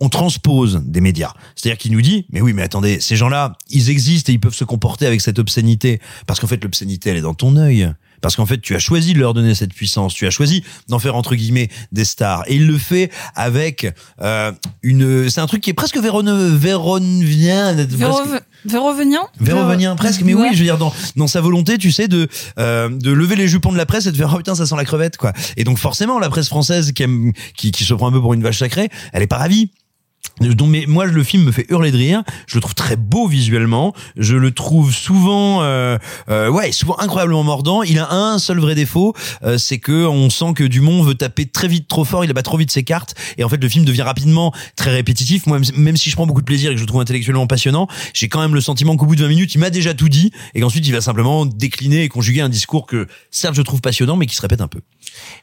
on transpose des médias. C'est-à-dire qu'il nous dit, mais oui, mais attendez, ces gens-là, ils existent et ils peuvent se comporter avec cette obscénité. Parce qu'en fait, l'obscénité, elle est dans ton œil. Parce qu'en fait, tu as choisi de leur donner cette puissance. Tu as choisi d'en faire, entre guillemets, des stars. Et il le fait avec euh, une... C'est un truc qui est presque véron... véronvien. Véro- Vérovenian Vérovenien? Presque, mais Ouais. oui, je veux dire dans dans sa volonté, tu sais, de euh, de lever les jupons de la presse et de faire oh putain ça sent la crevette quoi. Et donc forcément la presse française qui aime qui qui se prend un peu pour une vache sacrée, elle est pas ravie. Dont mais moi le film me fait hurler de rire. Je le trouve très beau visuellement. Je le trouve souvent euh, euh, ouais souvent incroyablement mordant. Il a un seul vrai défaut euh, c'est que on sent que Dumont veut taper très vite trop fort. Il abat trop vite ses cartes. Et en fait le film devient rapidement très répétitif. Moi même si je prends beaucoup de plaisir et que je le trouve intellectuellement passionnant j'ai quand même le sentiment qu'au bout de 20 minutes il m'a déjà tout dit. Et qu'ensuite il va simplement décliner et conjuguer un discours que certes je trouve passionnant mais qui se répète un peu.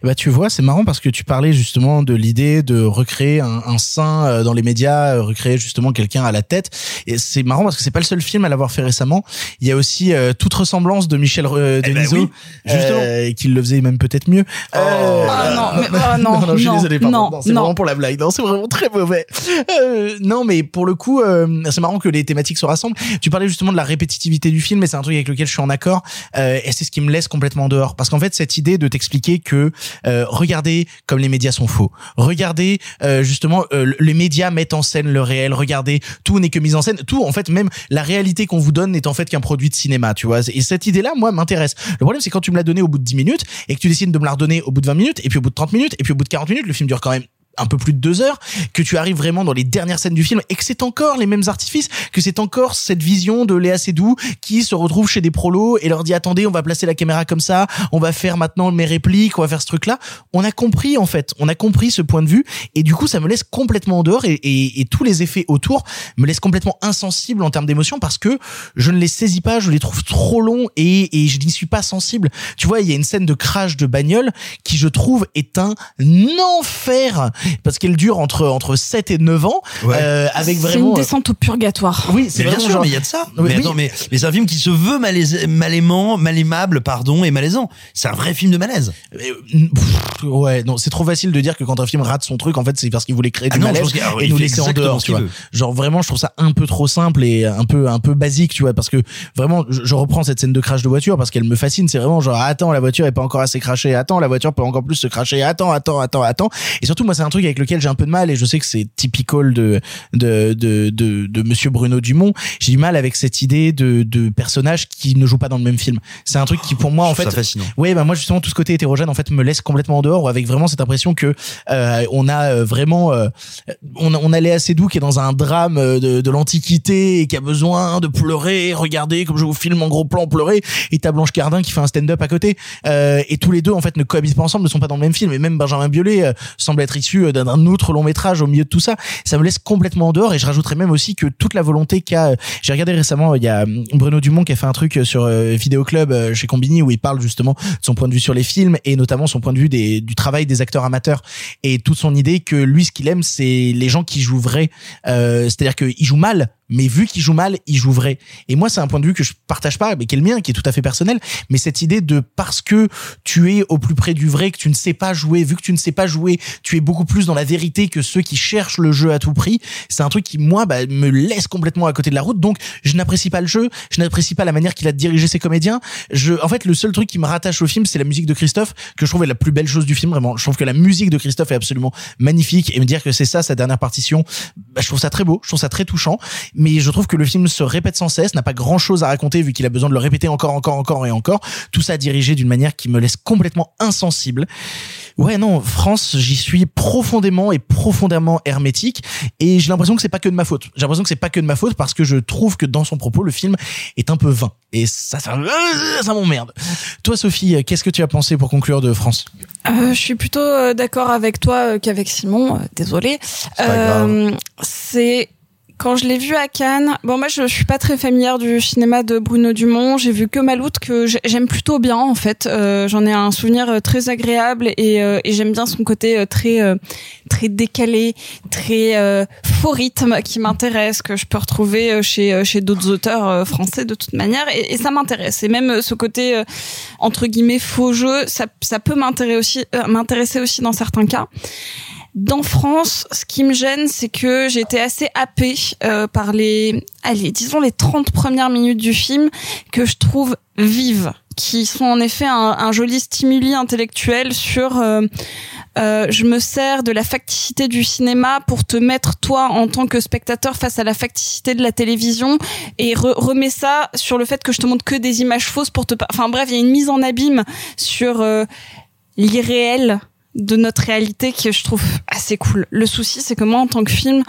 Bah tu vois, c'est marrant parce que tu parlais justement de l'idée de recréer un, un saint euh, dans les médias, euh, recréer justement quelqu'un à la tête. Et c'est marrant parce que c'est pas le seul film à l'avoir fait récemment. Il y a aussi euh, toute ressemblance de Michel euh, Eh ben Denisot, oui, euh, qui le faisait même peut-être mieux. Euh, Ah non, mais oh, <laughs> non, non, je suis non, désolé, pardon. non, Non, c'est non. vraiment pour la blague. Non, c'est vraiment très mauvais. Euh, non, mais pour le coup, euh, c'est marrant que les thématiques se rassemblent. Tu parlais justement de la répétitivité du film, et c'est un truc avec lequel je suis en accord. Euh, et c'est ce qui me laisse complètement dehors, parce qu'en fait, cette idée de t'expliquer que euh, regardez comme les médias sont faux. Regardez euh, justement, euh, les médias mettent en scène le réel. Regardez, tout n'est que mise en scène. Tout, en fait, même la réalité qu'on vous donne n'est en fait qu'un produit de cinéma, tu vois. Et cette idée-là, moi, m'intéresse. Le problème, c'est quand tu me l'as donné au bout de 10 minutes et que tu décides de me la redonner au bout de 20 minutes, et puis au bout de 30 minutes, et puis au bout de 40 minutes, le film dure quand même un peu plus de deux heures, que tu arrives vraiment dans les dernières scènes du film et que c'est encore les mêmes artifices, que c'est encore cette vision de Léa Seydoux qui se retrouve chez des prolos et leur dit attendez, on va placer la caméra comme ça, on va faire maintenant mes répliques, on va faire ce truc-là. On a compris en fait, on a compris ce point de vue et du coup ça me laisse complètement en dehors et, tous les effets autour me laissent complètement insensible en termes d'émotion parce que je ne les saisis pas, je les trouve trop longs et, et je n'y suis pas sensible. Tu vois, il y a une scène de crash de bagnole qui je trouve est un enfer parce qu'elle dure entre entre 7 et 9 ans euh, avec C'est vraiment une descente au purgatoire. Oui, c'est bien sûr, genre- mais il y a de ça. Oui, mais oui. attends, mais, mais c'est un film qui se veut malaise, mal aimant, mal aimable, pardon, et malaisant. C'est un vrai film de malaise. Euh, pff, ouais, non, c'est trop facile de dire que quand un film rate son truc, en fait, c'est parce qu'il voulait créer Ah du non, je malaise alors, et nous laisser en dehors, tu vois. Genre vraiment, je trouve ça un peu trop simple et un peu un peu basique, tu vois, parce que vraiment, je, je reprends cette scène de crash de voiture parce qu'elle me fascine. C'est vraiment genre, attends, la voiture est pas encore assez crachée. Attends, la voiture peut encore plus se cracher. Attends, attends, attends, attends. Et surtout, moi, c'est un truc avec lequel j'ai un peu de mal et je sais que c'est typical de de de de, de Monsieur Bruno Dumont. J'ai du mal avec cette idée de de personnages qui ne jouent pas dans le même film. C'est un truc qui, pour moi, en fait, fascinant. Ouais, bah moi justement tout ce côté hétérogène en fait me laisse complètement en dehors avec vraiment cette impression que euh, on a euh, vraiment euh, on, a- on a Léa Seydoux qui est dans un drame euh, de, de l'antiquité et qui a besoin de pleurer, regardez comme je vous filme en gros plan pleurer et t'as Blanche Cardin qui fait un stand-up à côté euh, et tous les deux en fait ne cohabitent pas ensemble, ne sont pas dans le même film et même Benjamin Biolay euh, semble être issu euh, d'un autre long métrage au milieu de tout ça. Ça me laisse complètement en dehors et je rajouterais même aussi que toute la volonté qu'a euh, j'ai regardé récemment il y a hum, Bruno Dumont qui a fait un truc sur euh, Vidéo Club euh, chez Combini où il parle justement de son point de vue sur les films et notamment son point de vue des, du travail des acteurs amateurs et toute son idée que lui ce qu'il aime c'est les gens qui jouent vrai euh, c'est-à-dire qu'ils jouent mal mais vu qu'ils jouent mal, ils jouent vrai. Et moi, c'est un point de vue que je partage pas, mais qui est le mien, qui est tout à fait personnel. Mais cette idée de parce que tu es au plus près du vrai, que tu ne sais pas jouer, vu que tu ne sais pas jouer, tu es beaucoup plus dans la vérité que ceux qui cherchent le jeu à tout prix. C'est un truc qui, moi, bah, me laisse complètement à côté de la route. Donc, je n'apprécie pas le jeu, je n'apprécie pas la manière qu'il a de diriger ses comédiens. Je, en fait, le seul truc qui me rattache au film, c'est la musique de Christophe, que je trouve est la plus belle chose du film, vraiment. Je trouve que la musique de Christophe est absolument magnifique et me dire que c'est ça sa dernière partition, bah, je trouve ça très beau, je trouve ça très touchant, mais je trouve que le film se répète sans cesse, n'a pas grand chose à raconter vu qu'il a besoin de le répéter encore, encore, encore et encore. Tout ça dirigé d'une manière qui me laisse complètement insensible. Ouais, non, France, j'y suis profondément et profondément hermétique et j'ai l'impression que c'est pas que de ma faute. J'ai l'impression que c'est pas que de ma faute parce que je trouve que dans son propos, le film est un peu vain et ça, ça, ça m'emmerde. Toi, Sophie, qu'est-ce que tu as pensé pour conclure de France? Euh, je suis plutôt euh, d'accord avec toi euh, qu'avec Simon. euh, désolé. pas grave. Euh, C'est quand je l'ai vu à Cannes. Bon, moi, je, suis pas très familière du cinéma de Bruno Dumont. J'ai vu que Maloute que j'ai- j'aime plutôt bien en fait. Euh, J'en ai un souvenir euh, très agréable et, euh, et j'aime bien son côté euh, très euh, très décalé, très faux rythme qui m'intéresse que je peux retrouver chez chez d'autres auteurs français de toute manière et, et ça m'intéresse. Et même ce côté entre guillemets faux jeu, ça ça peut m'intéresser aussi m'intéresser aussi dans certains cas. Dans France, ce qui me gêne, c'est que j'ai été assez happée euh, par les, allez, disons les 30 premières minutes du film que je trouve vives, qui sont en effet un, un joli stimuli intellectuel sur euh, euh, je me sers de la facticité du cinéma pour te mettre toi en tant que spectateur face à la facticité de la télévision et re remets ça sur le fait que je te montre que des images fausses pour te... Enfin bref, il y a une mise en abîme sur euh, l'irréel de notre réalité que je trouve assez cool. Le souci, c'est que moi, en tant que film,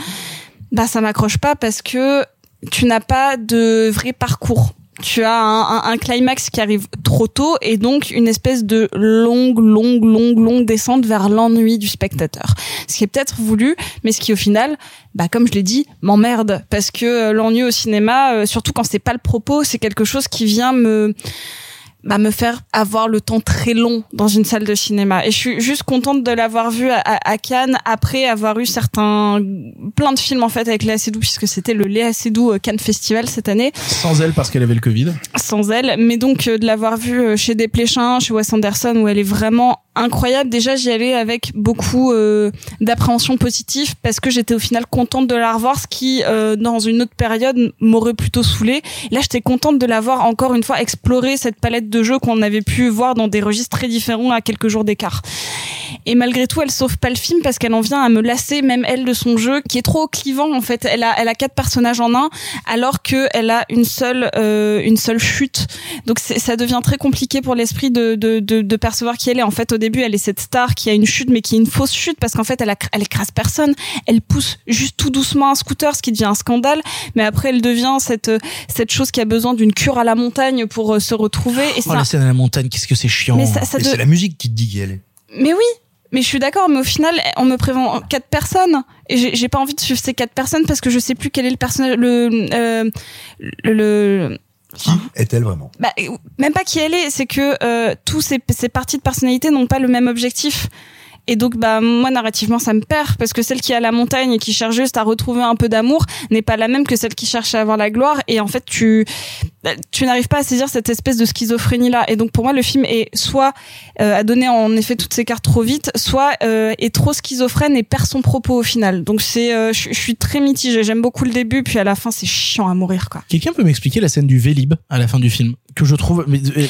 Bah ça m'accroche pas parce que tu n'as pas de vrai parcours. Tu as un, un- climax qui arrive trop tôt et donc une espèce de longue, longue, longue, longue descente vers l'ennui du spectateur. Ce qui est peut-être voulu, mais ce qui au final, bah comme je l'ai dit, m'emmerde parce que euh, l'ennui au cinéma, euh, surtout quand c'est pas le propos, c'est quelque chose qui vient me bah, me faire avoir le temps très long dans une salle de cinéma. Et je suis juste contente de l'avoir vu à, à- Cannes après avoir eu certains plein de films en fait avec Léa Seydoux puisque c'était le Léa Seydoux euh, Cannes Festival cette année Sans elle parce qu'elle avait le Covid. sans elle, mais donc euh, de l'avoir vue euh, chez Desplechin, chez Wes Anderson, où elle est vraiment incroyable. Déjà, j'y allais avec beaucoup euh, d'appréhension positive parce que j'étais au final contente de la revoir, ce qui, euh, dans une autre période, m'aurait plutôt saoulée. Là, j'étais contente de l'avoir encore une fois exploré cette palette de jeux qu'on avait pu voir dans des registres très différents à quelques jours d'écart. Et malgré tout, elle sauve pas le film parce qu'elle en vient à me lasser, même elle, de son jeu, qui est trop clivant en fait. Elle a, elle a quatre personnages en un, alors que elle a une seule, euh, une seule chute. Donc ça devient très compliqué pour l'esprit de, de, de, de percevoir qui elle est. En fait, au début, elle est cette star qui a une chute, mais qui est une fausse chute parce qu'en fait, elle, a, elle écrase personne. Elle pousse juste tout doucement un scooter, ce qui devient un scandale. Mais après, elle devient cette, cette chose qui a besoin d'une cure à la montagne pour euh, se retrouver. Et Oh, ça, la scène à la montagne, qu'est-ce que c'est chiant. Mais ça- ça de- c'est la musique qui te dit qui elle est. mais oui, mais je suis d'accord, mais au final, on me prévend quatre personnes et j'ai pas envie de suivre ces quatre personnes parce que je sais plus quel est le personnage, le, euh, le, le- Qui est-elle vraiment? Bah, même pas qui elle est, c'est que euh, tous ces, ces parties de personnalité n'ont pas le même objectif. Et donc, bah, moi, narrativement, ça me perd, parce que celle qui est à la montagne et qui cherche juste à retrouver un peu d'amour n'est pas la même que celle qui cherche à avoir la gloire. Et en fait, tu, bah, tu n'arrives pas à saisir cette espèce de schizophrénie-là. Et donc, pour moi, le film est soit euh, a donné en effet toutes ces cartes trop vite, soit euh, est trop schizophrène et perd son propos au final. Donc, c'est, euh, je suis très mitigée. J'aime beaucoup le début, puis à la fin, c'est chiant à mourir, quoi. Quelqu'un peut m'expliquer la scène du Vélib à la fin du film que je trouve. Mais euh,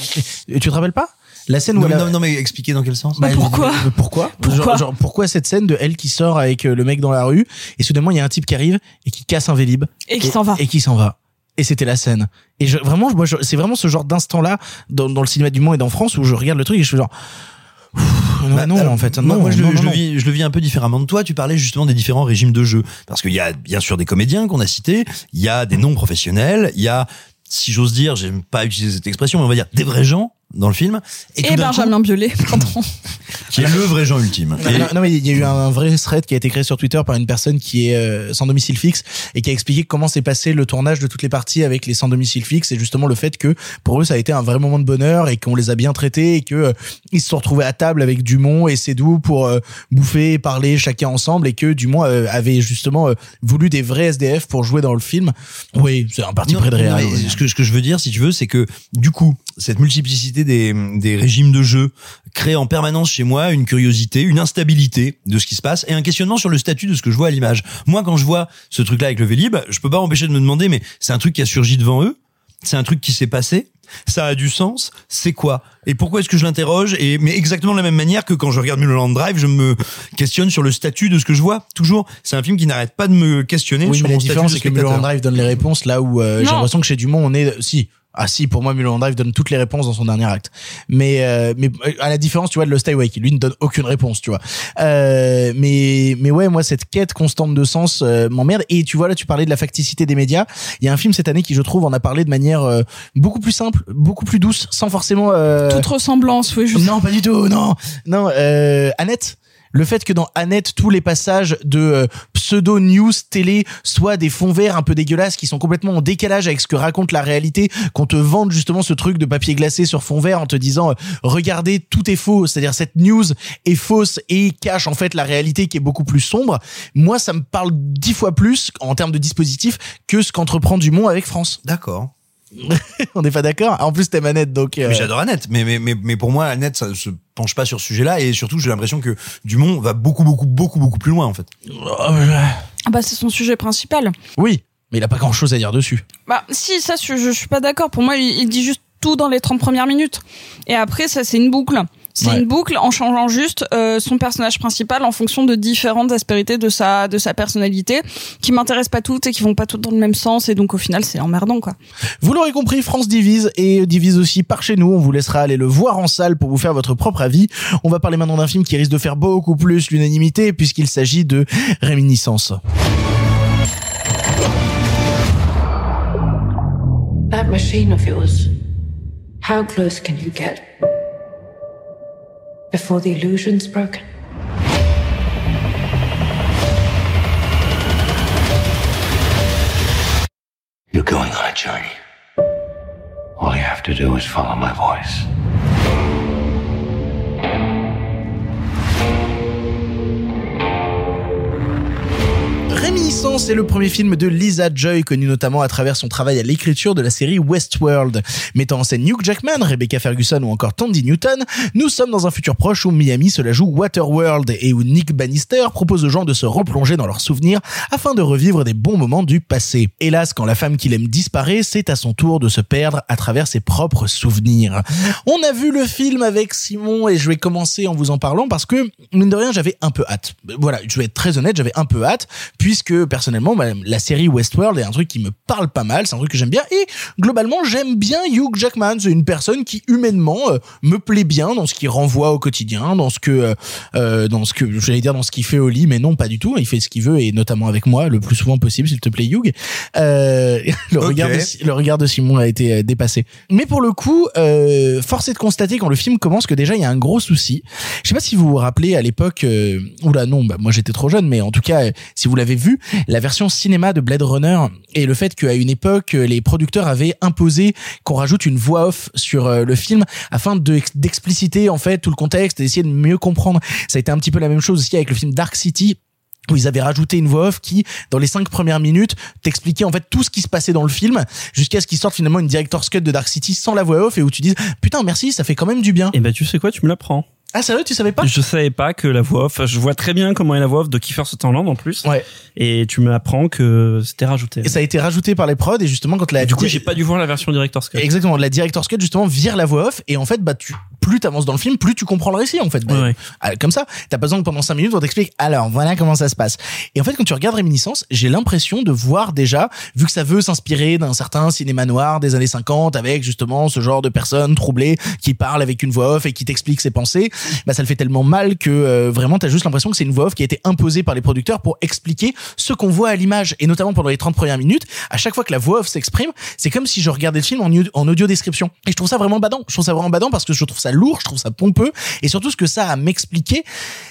tu te rappelles pas? La scène où non, elle non, non, mais expliquez dans quel sens Bah, pourquoi mais Pourquoi Pourquoi genre, genre, pourquoi cette scène de elle qui sort avec euh, le mec dans la rue et soudainement il y a un type qui arrive et qui casse un Vélib Et qui s'en va. et qui s'en va. Et c'était la scène. Et je, vraiment, moi, je- c'est vraiment ce genre d'instant-là dans, dans le cinéma du monde et en France où je regarde le truc et je fais genre. Non, Bah, non, alors, en fait, moi, non, moi, je, le- non, je non, le vis, je le vis un peu différemment de toi. Tu parlais justement des différents régimes de jeu. Parce qu'il y a bien sûr des comédiens qu'on a cités, il y a des non professionnels, il y a, si j'ose dire, j'aime pas utiliser cette expression, mais on va dire des vrais gens dans le film. Et, Benjamin Biolay, <laughs> pardon. coup, qui est le vrai gens ultime. Non, Et- non, non, mais il y a eu un vrai thread qui a été créé sur Twitter par une personne qui est euh, sans domicile fixe et qui a expliqué comment s'est passé le tournage de toutes les parties avec les sans domicile fixe et justement le fait que pour eux ça a été un vrai moment de bonheur et qu'on les a bien traités et que euh, ils se sont retrouvés à table avec Dumont et Sédou pour euh, bouffer, parler chacun ensemble et que Dumont euh, avait justement voulu des vrais SDF pour jouer dans le film. Oui, c'est un parti près de réel. mais ce que ce que je veux dire, si tu veux, c'est que du coup, cette multiplicité des des régimes de jeu crée en permanence chez moi une curiosité, une instabilité de ce qui se passe et un questionnement sur le statut de ce que je vois à l'image. Moi, quand je vois ce truc-là avec le Vélib, je peux pas m'empêcher de me demander, mais c'est un truc qui a surgi devant eux, c'est un truc qui s'est passé? Ça a du sens, c'est quoi? Et pourquoi est-ce que je l'interroge? Et mais exactement de la même manière que quand je regarde Mulholland Drive, je me questionne sur le statut de ce que je vois. Toujours, c'est un film qui n'arrête pas de me questionner Oui, sur mais mon statut différence c'est que. Mulholland Drive donne les réponses là où euh, j'ai l'impression que chez Dumont on est si ah si pour moi Mulholland Drive donne toutes les réponses dans son dernier acte. Mais euh, mais euh, à la différence tu vois de Lost Highway qui lui ne donne aucune réponse tu vois. Euh, mais mais ouais moi cette quête constante de sens euh, m'emmerde. Et tu vois là tu parlais de la facticité des médias. Il y a un film cette année qui je trouve en a parlé de manière euh, beaucoup plus simple beaucoup plus douce sans forcément euh, Toute ressemblance, oui, je non, pas du tout, non. Non, euh, Annette? Le fait que dans Annette, tous les passages de euh, pseudo-news télé soient des fonds verts un peu dégueulasses qui sont complètement en décalage avec ce que raconte la réalité, qu'on te vende justement ce truc de papier glacé sur fond vert en te disant euh, regardez, tout est faux. C'est-à-dire cette news est fausse et cache en fait la réalité qui est beaucoup plus sombre. Moi, ça me parle dix fois plus en termes de dispositif que ce qu'entreprend Dumont avec France. D'accord. <laughs> On n'est pas d'accord En plus, t'aimes Annette, donc... euh, J'adore Annette, mais, mais, mais, mais pour moi, Annette, ça se penche pas sur ce sujet-là, et surtout, j'ai l'impression que Dumont va beaucoup, beaucoup, beaucoup, beaucoup plus loin, en fait. Ah bah c'est son sujet principal. Oui, mais il a pas grand-chose à dire dessus. Bah si, ça je, je suis pas d'accord. Pour moi, il, il dit juste tout dans les 30 premières minutes. Et après, ça c'est une boucle. C'est une boucle en changeant juste euh, son personnage principal en fonction de différentes aspérités de sa de sa personnalité qui m'intéressent pas toutes et qui vont pas toutes dans le même sens et donc au final c'est emmerdant quoi. Vous l'aurez compris, France divise et divise aussi par chez nous. On vous laissera aller le voir en salle pour vous faire votre propre avis. On va parler maintenant d'un film qui risque de faire beaucoup plus l'unanimité puisqu'il s'agit de Réminiscence. That machine of yours, how close can you get? Before the illusion's broken? You're going on a journey. All you have to do is follow my voice. Réminiscence est le premier film de Lisa Joy, connue notamment à travers son travail à l'écriture de la série Westworld. Mettant en scène Hugh Jackman, Rebecca Ferguson ou encore Tandy Newton, nous sommes dans un futur proche où Miami se la joue Waterworld et où Nick Bannister propose aux gens de se replonger dans leurs souvenirs afin de revivre des bons moments du passé. Hélas, quand la femme qu'il aime disparaît, c'est à son tour de se perdre à travers ses propres souvenirs. On a vu le film avec Simon et je vais commencer en vous en parlant parce que, mine de rien, j'avais un peu hâte. Voilà, je vais être très honnête, j'avais un peu hâte puisque personnellement bah, la série Westworld est un truc qui me parle pas mal, c'est un truc que j'aime bien et globalement j'aime bien Hugh Jackman, c'est une personne qui humainement euh, me plaît bien dans ce qu'il renvoie au quotidien, dans ce que euh, euh, dans ce que j'allais dire dans ce qu'il fait au lit mais non pas du tout, il fait ce qu'il veut et notamment avec moi le plus souvent possible s'il te plaît Hugh. Euh, <laughs> le regard de, le regard de Simon a été dépassé. Mais pour le coup, force est de constater quand le film commence que déjà il y a un gros souci. Je sais pas si vous vous rappelez à l'époque, oula non, bah, moi j'étais trop jeune, mais en tout cas, si vous l'avez vu, la version cinéma de Blade Runner et le fait qu'à une époque, les producteurs avaient imposé qu'on rajoute une voix off sur euh, le film afin de- d'expliciter en fait tout le contexte et d'essayer de mieux comprendre. Ça a été un petit peu la même chose aussi avec le film Dark City où ils avaient rajouté une voix off qui, dans les cinq premières minutes, t'expliquait en fait tout ce qui se passait dans le film, jusqu'à ce qu'ils sortent finalement une director's cut de Dark City sans la voix off et où tu dis putain merci, ça fait quand même du bien. Et bah tu sais quoi, tu me l'apprends. Ah sérieux, tu savais pas? Je savais pas que la voix off, je vois très bien comment est la voix off de Kiefer Sutherland en plus. Ouais. Et tu me apprends que c'était rajouté. Et ça a été rajouté par les prods et justement quand la Du coup, j'ai pas dû voir la version director's cut. Exactement, la director's cut justement vire la voix off et en fait bah tu plus t'avances dans le film, plus tu comprends le récit en fait. Bah, Ouais, ah, Comme ça, t'as pas besoin que pendant cinq minutes on t'explique alors voilà comment ça se passe. Et en fait quand tu regardes Réminiscence, j'ai l'impression de voir déjà, vu que ça veut s'inspirer d'un certain cinéma noir des années 50 avec justement ce genre de personnes troublées qui parlent avec une voix off et qui t'expliquent ses pensées, bah ça le fait tellement mal que euh, vraiment t'as juste l'impression que c'est une voix off qui a été imposée par les producteurs pour expliquer ce qu'on voit à l'image et notamment pendant les 30 premières minutes, à chaque fois que la voix off s'exprime, c'est comme si je regardais le film en, audio- description. Et je trouve ça vraiment badant. Je trouve ça vraiment badant parce que je trouve ça lourd, je trouve ça pompeux et surtout ce que ça a à m'expliquer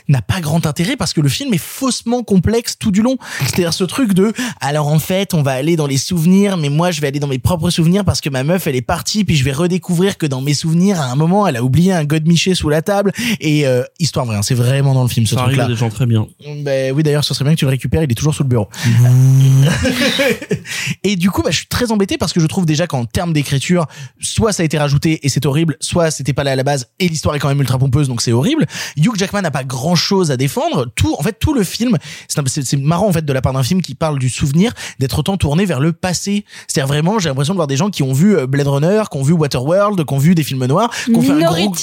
n'a pas grand intérêt parce que le film est faussement complexe tout du long. C'est-à-dire ce truc de alors en fait, on va aller dans les souvenirs mais moi je vais aller dans mes propres souvenirs parce que ma meuf elle est partie puis je vais redécouvrir que dans mes souvenirs à un moment elle a oublié un godemiché sous la table et euh, histoire vraie, hein, c'est vraiment dans le film ce Ça truc arrive des gens très bien. Ben oui, d'ailleurs, ce serait bien que tu le récupères. Il est toujours sous le bureau. <laughs> et du coup, bah, je suis très embêté parce que je trouve déjà qu'en termes d'écriture, soit ça a été rajouté et c'est horrible, soit c'était pas là à la base et l'histoire est quand même ultra pompeuse donc c'est horrible. Hugh Jackman n'a pas grand chose à défendre. Tout, en fait, tout le film, c'est marrant en fait de la part d'un film qui parle du souvenir d'être autant tourné vers le passé. C'est-à-dire vraiment, j'ai l'impression de voir des gens qui ont vu euh, Blade Runner, qui ont vu Waterworld, qui ont vu des films noirs, qui ont fait un gros.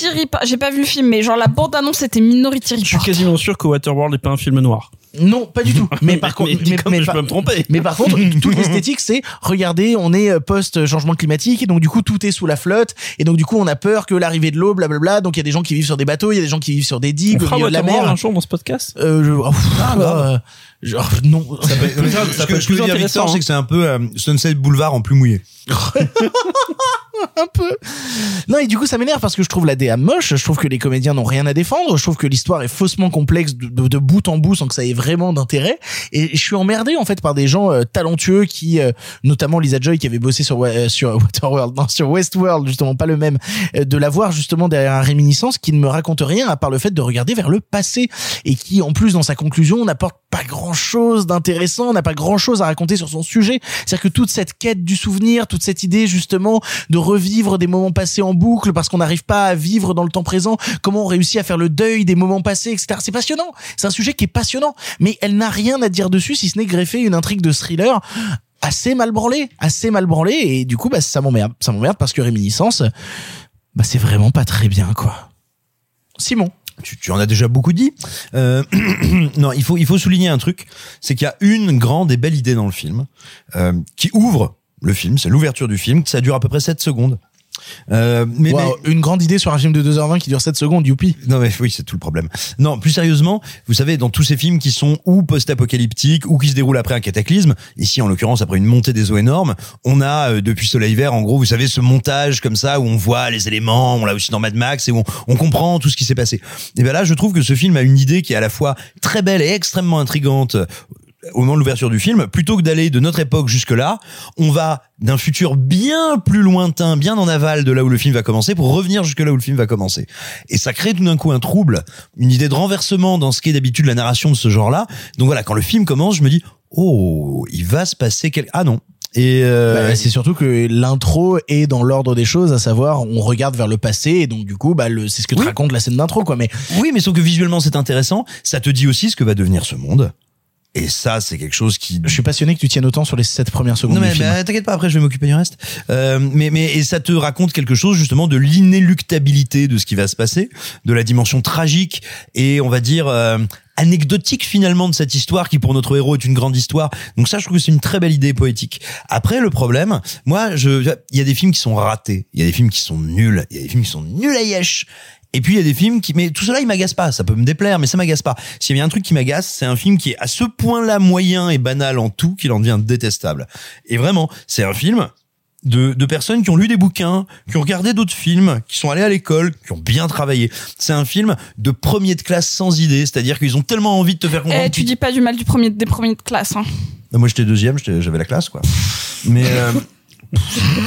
J'ai pas vu le film, mais genre la bande annonce c'était Minority Je suis Report. quasiment sûr que Waterworld n'est pas un film noir. Non, pas du tout. <laughs> Mais par contre, mais, je par- peux me tromper. Mais par contre, <laughs> toute l'esthétique, c'est regardez, on est euh, post changement climatique et donc du coup tout est sous la flotte et donc du coup on a peur que l'arrivée de l'eau, blablabla. Donc il y a des gens qui vivent sur des bateaux, il y a des gens qui vivent sur des On digues au fera milieu de la mer. un jour dans ce podcast? Euh, je, oh, pff, euh, genre, non. Ça peut, <laughs> Ça peut ce être que, ce que plus je veux dire, intéressant, Victor, hein. c'est que c'est un peu euh, Sunset Boulevard en plus mouillé. un peu. Non, et du coup, ça m'énerve parce que je trouve la DA moche. Je trouve que les comédiens n'ont rien à défendre. Je trouve que l'histoire est faussement complexe de, de- de bout en bout sans que ça ait vraiment d'intérêt. Et je suis emmerdé, en fait, par des gens euh, talentueux qui, euh, notamment Lisa Joy qui avait bossé sur, euh, sur Waterworld, non, sur Westworld, justement, pas le même, euh, de la voir justement derrière un réminiscence qui ne me raconte rien à part le fait de regarder vers le passé et qui, en plus, dans sa conclusion, n'apporte pas grand chose d'intéressant, n'a pas grand chose à raconter sur son sujet. C'est-à-dire que toute cette quête du souvenir, toute cette idée justement de revivre des moments passés en boucle parce qu'on n'arrive pas à vivre dans le temps présent, comment on réussit à faire le deuil des moments passés, etc. C'est passionnant. C'est un sujet qui est passionnant, mais elle n'a rien à dire dessus si ce n'est greffer une intrigue de thriller assez mal branlée, assez mal branlée et du coup bah ça m'emmerde, ça m'emmerde parce que réminiscence bah c'est vraiment pas très bien quoi. Simon tu, tu en as déjà beaucoup dit. Euh, <clears throat> non, il faut, il faut souligner un truc, c'est qu'il y a une grande et belle idée dans le film euh, qui ouvre le film, c'est l'ouverture du film. Ça dure à peu près 7 secondes. Euh, mais, Wow, une grande idée sur un film de 2h20 qui dure 7 secondes, youpi. Non mais oui, c'est tout le problème. Non, plus sérieusement, vous savez, dans tous ces films qui sont ou post-apocalyptiques ou qui se déroulent après un cataclysme, ici en l'occurrence après une montée des eaux énormes, on a euh, depuis Soleil Vert, en gros, vous savez, ce montage comme ça où on voit les éléments, on l'a aussi dans Mad Max et où on, on comprend tout ce qui s'est passé. Et ben là, je trouve que ce film a une idée qui est à la fois très belle et extrêmement intrigante au moment de l'ouverture du film, plutôt que d'aller de notre époque jusque là, on va d'un futur bien plus lointain, bien en aval de là où le film va commencer, pour revenir jusque là où le film va commencer. Et ça crée tout d'un coup un trouble, une idée de renversement dans ce qu'est d'habitude la narration de ce genre-là. Donc voilà, quand le film commence, je me dis, oh, il va se passer quelque... Ah non. Et euh, Bah, c'est surtout que l'intro est dans l'ordre des choses, à savoir on regarde vers le passé et donc du coup bah le c'est ce que te raconte la scène d'intro quoi. Mais oui, mais sauf que visuellement c'est intéressant, ça te dit aussi ce que va devenir ce monde. Et ça, c'est quelque chose qui. je suis passionné que tu tiennes autant sur les 7 premières secondes Non mais bah, t'inquiète pas, après je vais m'occuper du reste. Euh, mais mais et ça te raconte quelque chose justement de l'inéluctabilité de ce qui va se passer, de la dimension tragique et on va dire euh, anecdotique finalement de cette histoire qui pour notre héros est une grande histoire. Donc ça, je trouve que c'est une très belle idée poétique. Après, le problème, moi, je, il y a des films qui sont ratés, il y a des films qui sont nuls, il y a des films qui sont nuls à yesh. Et puis il y a des films qui, mais tout cela il m'agace pas. Ça peut me déplaire, mais ça m'agace pas. S'il y a bien un truc qui m'agace, c'est un film qui est à ce point-là moyen et banal en tout qu'il en devient détestable. Et vraiment, c'est un film de, de personnes qui ont lu des bouquins, qui ont regardé d'autres films, qui sont allés à l'école, qui ont bien travaillé. C'est un film de premier de classe sans idée, c'est-à-dire qu'ils ont tellement envie de te faire comprendre. Eh, tu dis pas du mal du premier, des premiers de classe. Hein. Moi j'étais deuxième, j'avais la classe quoi. Mais euh, <laughs>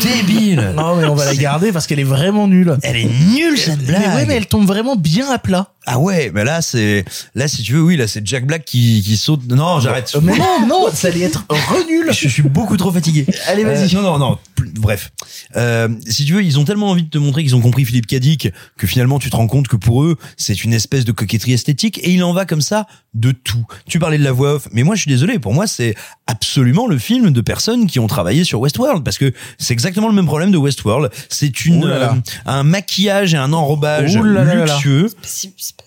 débile. Non mais on va la garder parce qu'elle est vraiment nulle. Elle est nulle cette blague. Mais ouais mais elle tombe vraiment bien à plat. Ah ouais, mais là c'est là si tu veux oui là c'est Jack Black qui qui saute. Non j'arrête. Euh, Mais non non <laughs> ça allait être renul. Je suis beaucoup trop fatigué. <laughs> Allez, vas-y. Euh, non non non. Bref, Euh, si tu veux, ils ont tellement envie de te montrer qu'ils ont compris Philippe Cadic que finalement tu te rends compte que pour eux c'est une espèce de coquetterie esthétique et il en va comme ça de tout. Tu parlais de la voix off, mais moi je suis désolé. Pour moi c'est absolument le film de personnes qui ont travaillé sur Westworld parce que c'est exactement le même problème de Westworld. C'est une Ouh là là. euh, un maquillage et un enrobage Ouh là là là là. luxueux.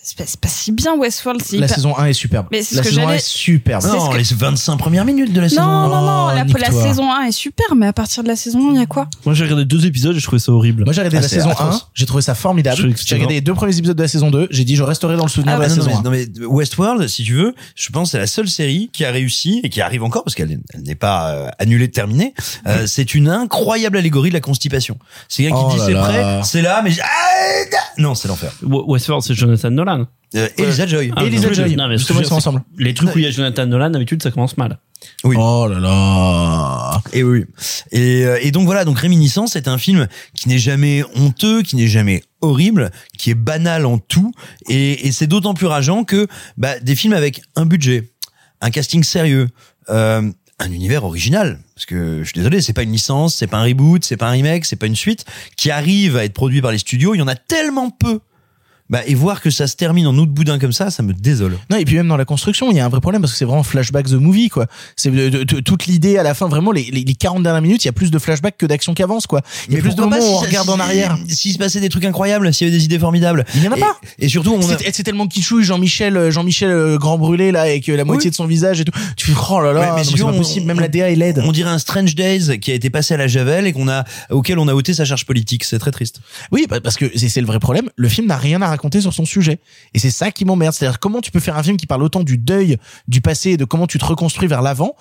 C'est pas si- pas- bien Westworld. La hyper- saison 1 est superbe. Mais c'est La ce que saison 1 j'allais- est superbe. C'est Non, que- les 25 premières minutes de la saison. Non, non, non, la, saison 1 est super, mais à partir de la saison 1, il y a quoi? Moi, j'ai regardé deux épisodes et je trouvais ça horrible. Moi j'ai regardé Ah, la c'est saison atroce. 1, j'ai trouvé ça formidable. J'ai regardé les deux premiers épisodes de la saison 2, j'ai dit je resterai dans le souvenir Ah de la non, saison mais, 1. non, mais Westworld, si tu veux, je pense que c'est la seule série qui a réussi et qui arrive encore parce qu'elle elle n'est pas euh, annulée, terminée. Euh, c'est une incroyable allégorie de la constipation. C'est quelqu'un qui Oh dit c'est prêt, c'est là, mais ah, non, c'est l'enfer. Westworld, c'est Jonathan Nolan. Euh, Elisa Joy. Ah, Elisa non, Joy. non, mais Justement, ils sont ensemble. Les trucs où il y a Jonathan Nolan, d'habitude, ça commence mal. Oui. Oh là là. Et oui. Et, euh, et donc voilà, donc Réminiscence, c'est un film qui n'est jamais honteux, qui n'est jamais horrible, qui est banal en tout, et, et c'est d'autant plus rageant que bah, des films avec un budget, un casting sérieux, euh, un univers original, parce que je suis désolé, c'est pas une licence, c'est pas un reboot, c'est pas un remake, c'est pas une suite, qui arrive à être produit par les studios, il y en a tellement peu. Bah, et voir que ça se termine en autre boudin comme ça, ça me désole. Non, et puis même dans la construction, il y a un vrai problème parce que c'est vraiment flashback the movie, quoi. C'est toute l'idée à la fin, vraiment, les, les, les 40 dernières minutes, il y a plus de flashback que d'action qu'avance, quoi. Il y a plus de moments où on regarde en arrière. S'il se passait des trucs incroyables, s'il y avait des idées formidables. Il y en a Et- pas. Et surtout, on a... C'est tellement kitschouille, Jean-Michel, euh, Jean-Michel euh, grand brûlé, là, avec la moitié Oui. de son visage et tout. Tu fais, oh là là, Ouais, mais c'est tu pas veux, possible, on- même la DA est laide. On dirait un Strange Days qui a été passé à la javel et qu'on a auquel on a ôté sa charge politique. C'est très triste. Oui, bah, parce que c'est le vrai problème. Le film n'a rien à raconter sur son sujet. Et c'est ça qui m'emmerde. C'est-à-dire comment tu peux faire un film qui parle autant du deuil, du passé et de comment tu te reconstruis vers l'avant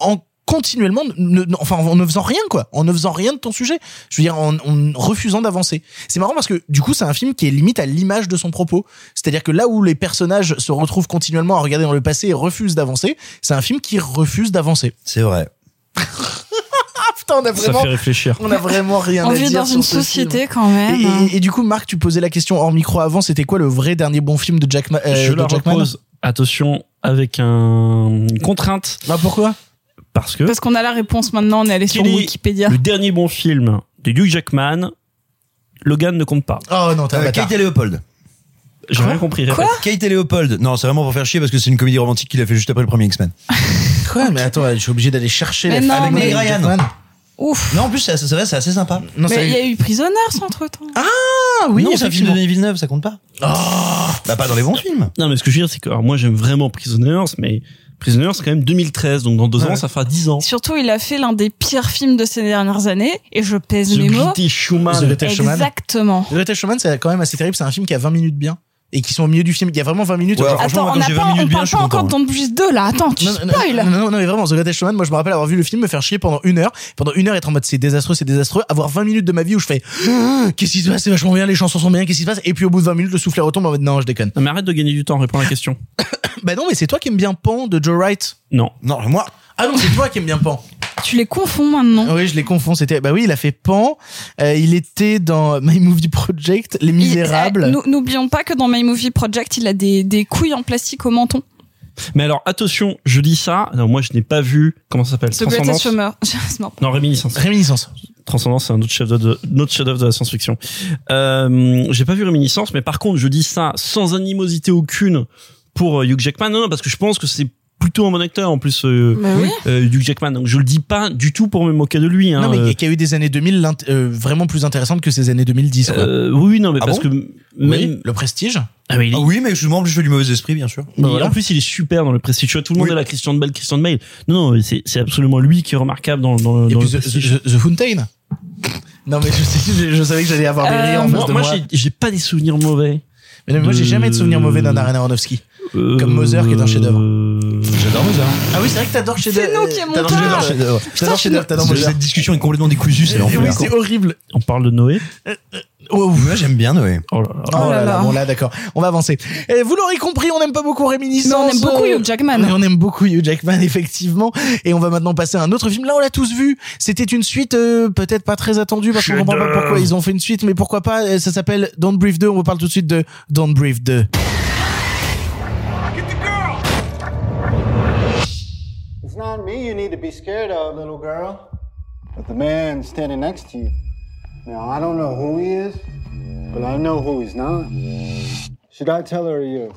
en continuellement, ne- enfin en ne faisant rien quoi, en ne faisant rien de ton sujet. Je veux dire en, en refusant d'avancer. C'est marrant parce que du coup c'est un film qui est limite à l'image de son propos. C'est-à-dire que là où les personnages se retrouvent continuellement à regarder dans le passé et refusent d'avancer, c'est un film qui refuse d'avancer. C'est vrai. <laughs> Putain, on a Ça vraiment, fait réfléchir. on a vraiment rien On à vit dire dans sur une ce film. société quand même. Et, et- et du coup, Marc, tu posais la question hors micro avant, c'était quoi le vrai dernier bon film de Jack, euh, je de la Jackman repose, attention, avec un, une contrainte. Bah pourquoi? Parce que Parce qu'on a la réponse maintenant, on est allé sur est Wikipédia. le dernier bon film de Hugh Jackman, Logan ne compte pas. Oh non, un Euh. Kate et Léopold. J'ai rien compris. Quoi Kate et Léopold. Non, c'est vraiment pour faire chier parce que c'est une comédie romantique qu'il a fait juste après le premier X-Men. Quoi? Mais attends, je suis obligé d'aller chercher Mais la non, avec mais- Ryan. Ouf. Non, en plus, c'est c'est vrai, c'est assez sympa. Non, ça- Mais il y a eu Prisoners entre temps. Ah oui, non, c'est un film de effectivement. Denis Villeneuve, ça compte pas. Oh, Bah, pas dans les bons films. Non, mais ce que je veux dire, c'est que alors, moi j'aime vraiment Prisoners, mais Prisoner, c'est quand même 2013, donc dans deux Ouais. ans, ça fera 10 ans. Surtout, il a fait l'un des pires films de ces dernières années, et je pèse The mes mots. Greatest Showman. The Greatest Showman. Exactement. The Greatest Showman, c'est quand même assez terrible. C'est un film qui a 20 minutes bien. Et qui sont au milieu du film. Il y a vraiment 20 minutes. Ouais, Attends, on quand n'a j'ai pas, 20 minutes on bien, parle pas encore de Don't Breathe 2, là. Attends, tu non, spoil. Non, non, non, mais vraiment, The Greatest Showman, moi je me rappelle avoir vu le film, me faire chier pendant une heure, pendant une heure être en mode c'est désastreux, c'est désastreux, avoir 20 minutes de ma vie où je fais <gasps> qu'est-ce qui se passe, c'est vachement bien, les chansons sont bien, qu'est-ce qui se passe, et puis au bout de 20 minutes, le soufflet retombe en mode non, je déconne. Non, mais arrête de gagner du temps, réponds à la question. <coughs> Bah non, mais c'est toi qui aimes bien Pan de Joe Wright. Non. Non, moi, Ah non, c'est toi qui aimes bien Pan. Tu les confonds maintenant. Oui, je les confonds, c'était, bah oui, il a fait Pan, euh, il était dans My Movie Project, Les Misérables. Il- euh, nous- N'oublions pas que dans My Movie Project, il a des, des couilles en plastique au menton. Mais alors, attention, je dis ça. Non, moi, je n'ai pas vu, comment ça s'appelle? The Greatest Transcendance. Showman. <laughs> Non, Réminiscence. Réminiscence. Transcendance, c'est un autre chef d'œuvre de, un autre chef-d'œuvre de la science-fiction. Euh, j'ai pas vu Réminiscence, mais par contre, je dis ça sans animosité aucune pour euh, Hugh Jackman. Non, non, parce que je pense que c'est plutôt un bon acteur en plus euh, Bah oui. euh, Hugh Jackman. Donc je le dis pas du tout pour me moquer de lui. Hein, non, mais euh, qui a eu des années 2000 l'int- euh, vraiment plus intéressantes que ces années 2010, quoi. euh, oui, non, mais Ah parce bon que même Oui, le prestige. ah, mais il est- Ah oui, mais je moi, je fais du mauvais esprit, bien sûr. Bah voilà. En plus, il est super dans le Prestige. Tu vois, Tout le monde est là, Christian Bale, Christian Bale. Non, non, c'est c'est absolument lui qui est remarquable dans, dans, Et dans puis le The, Prestige. The- Fountain. Non, mais je, sais, je, je savais que j'allais avoir des Euh, rires en moi, face de moi, moi. j'ai- pas des souvenirs mauvais. Mais non, mais moi, j'ai jamais de souvenirs mauvais d'un Darren Aronofsky. Comme Mother, qui est un chef-d'œuvre. Euh, J'adore Mother. Ah oui, c'est vrai que t'adores chez C'est nous qui aimons. J'adore T'adores Shedder, t'adores Cette discussion est complètement décousue, c'est Et Oui, l'enfer. c'est horrible. On parle de Noé. Oh, Moi, j'aime bien Noé. Oh là là. Oh là là, bon là d'accord, on va avancer. Et vous l'aurez compris, on n'aime pas beaucoup Réminiscence. Mais on aime beaucoup Hugh Jackman. mais on aime beaucoup Hugh Jackman <laughs> effectivement. Et on va maintenant passer à un autre film. Là on l'a tous vu. C'était une suite euh, peut-être pas très attendue parce qu'on comprend pas Chef-d'œuvre. pourquoi ils ont fait une suite, mais pourquoi pas. Ça s'appelle Don't Breathe 2. On vous parle tout de suite de Don't Breathe 2. Not me you need to be scared of, little girl, but the man standing next to you. Now, I don't know who he is, but I know who he's not. Should I tell her or you?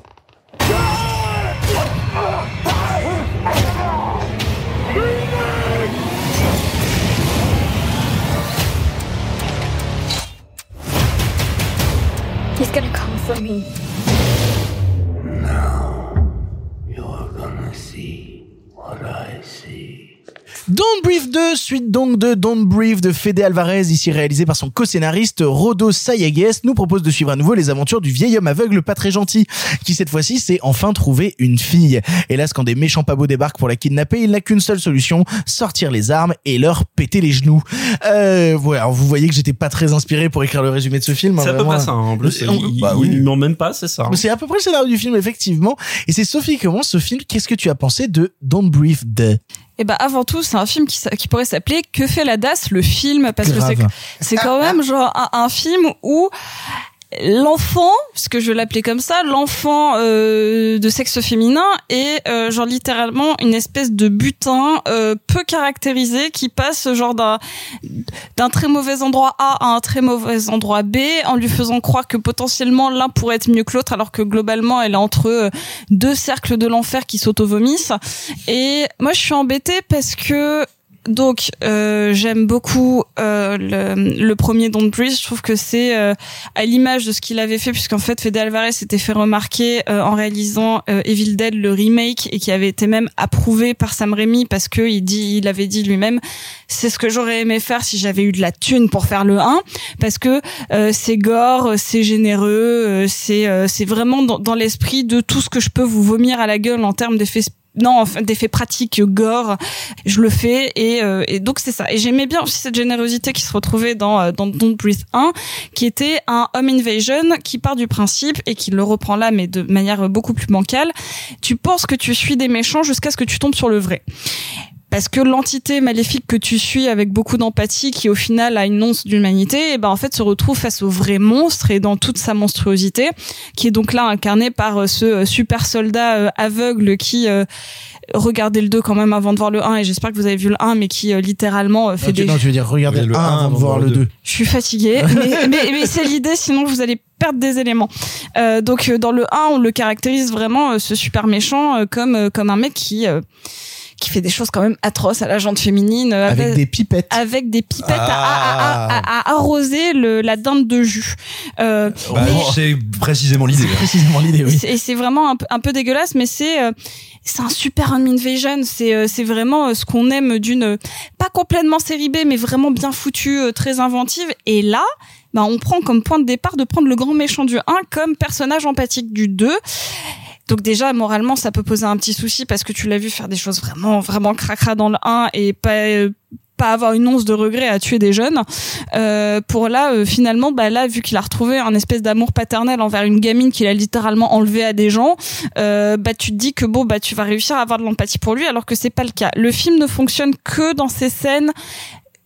He's gonna come for me. Now, you're gonna see what I see. Don't Breathe 2, suite donc de Don't Breathe de Fede Alvarez, ici réalisé par son co-scénariste Rodo Sayagues, nous propose de suivre à nouveau les aventures du vieil homme aveugle pas très gentil, qui cette fois-ci s'est enfin trouvé une fille. Hélas, quand des méchants pabots débarquent pour la kidnapper, il n'a qu'une seule solution, sortir les armes et leur péter les genoux. Euh, voilà, alors vous voyez que j'étais pas très inspiré pour écrire le résumé de ce film. C'est hein, à peu près ça. hein, En plus, On- il, bah oui. il ment même pas, c'est ça. C'est à peu près le scénario du film, effectivement. Et c'est Sophie qui commence ce film. Qu'est-ce que tu as pensé de Don't Breathe 2 Et bah avant tout, c'est un film qui, pourrait s'appeler Que fait la DAS, le film, parce que c'est quand même genre un, un film où l'enfant, ce que je l'appeler comme ça, l'enfant euh, de sexe féminin est euh, genre littéralement une espèce de butin euh, peu caractérisé qui passe genre d'un d'un très mauvais endroit A à un très mauvais endroit B en lui faisant croire que potentiellement l'un pourrait être mieux que l'autre alors que globalement elle est entre euh, deux cercles de l'enfer qui s'auto-vomissent. Et moi je suis embêtée parce que donc euh, j'aime beaucoup euh, le, premier Don't Breathe. Je trouve que c'est euh, à l'image de ce qu'il avait fait, puisqu'en fait Fede Alvarez s'était fait remarquer euh, en réalisant Evil Dead le remake et qui avait été même approuvé par Sam Raimi parce que il dit, il avait dit lui-même, c'est ce que j'aurais aimé faire si j'avais eu de la thune pour faire le 1, parce que c'est gore, c'est généreux, c'est c'est vraiment dans, dans l'esprit de tout ce que je peux vous vomir à la gueule en termes d'effets non, enfin, d'effets pratiques gore, je le fais et, euh, et donc c'est ça. Et j'aimais bien aussi cette générosité qui se retrouvait dans euh, dans Don't Breathe 1, qui était un home invasion qui part du principe et qui le reprend là, mais de manière beaucoup plus bancale. Tu penses que tu suis des méchants jusqu'à ce que tu tombes sur le vrai. Parce que l'entité maléfique que tu suis avec beaucoup d'empathie, qui au final a une once d'humanité, et ben en fait se retrouve face au vrai monstre et dans toute sa monstruosité, qui est donc là incarné par euh, ce euh, super soldat euh, aveugle qui euh, regardez le 2 quand même avant de voir le 1 et j'espère que vous avez vu le 1 mais qui euh, littéralement euh, fait tu, des non, tu veux dire regardez Oui, le le 1 un avant de voir le 2. je suis fatiguée, <laughs> mais, mais, mais c'est l'idée, sinon vous allez perdre des éléments. Euh, donc euh, dans le 1, on le caractérise vraiment, euh, ce super méchant, euh, comme, euh, comme un mec qui... qui fait des choses quand même atroces à la jante féminine Avec des pipettes. avec des pipettes à- Ah. à, à- à- à arroser le, la dinde de jus. Euh, Bah, mais- c'est précisément l'idée. hein. Précisément l'idée, oui. c'est- et c'est vraiment un, peu- un peu dégueulasse, mais c'est euh, c'est un super home invasion. C'est euh, c'est vraiment ce qu'on aime d'une pas complètement série B, mais vraiment bien foutue, très inventive. Et là, bah on prend comme point de départ de prendre le grand méchant du 1 comme personnage empathique du 2. Donc déjà moralement ça peut poser un petit souci parce que tu l'as vu faire des choses vraiment vraiment cracra dans le 1 et pas euh, pas avoir une once de regret à tuer des jeunes. Euh, pour là, euh, finalement, bah là, vu qu'il a retrouvé un espèce d'amour paternel envers une gamine qu'il a littéralement enlevé à des gens, euh, bah tu te dis que bon, bah tu vas réussir à avoir de l'empathie pour lui, alors que c'est pas le cas. Le film ne fonctionne que dans ces scènes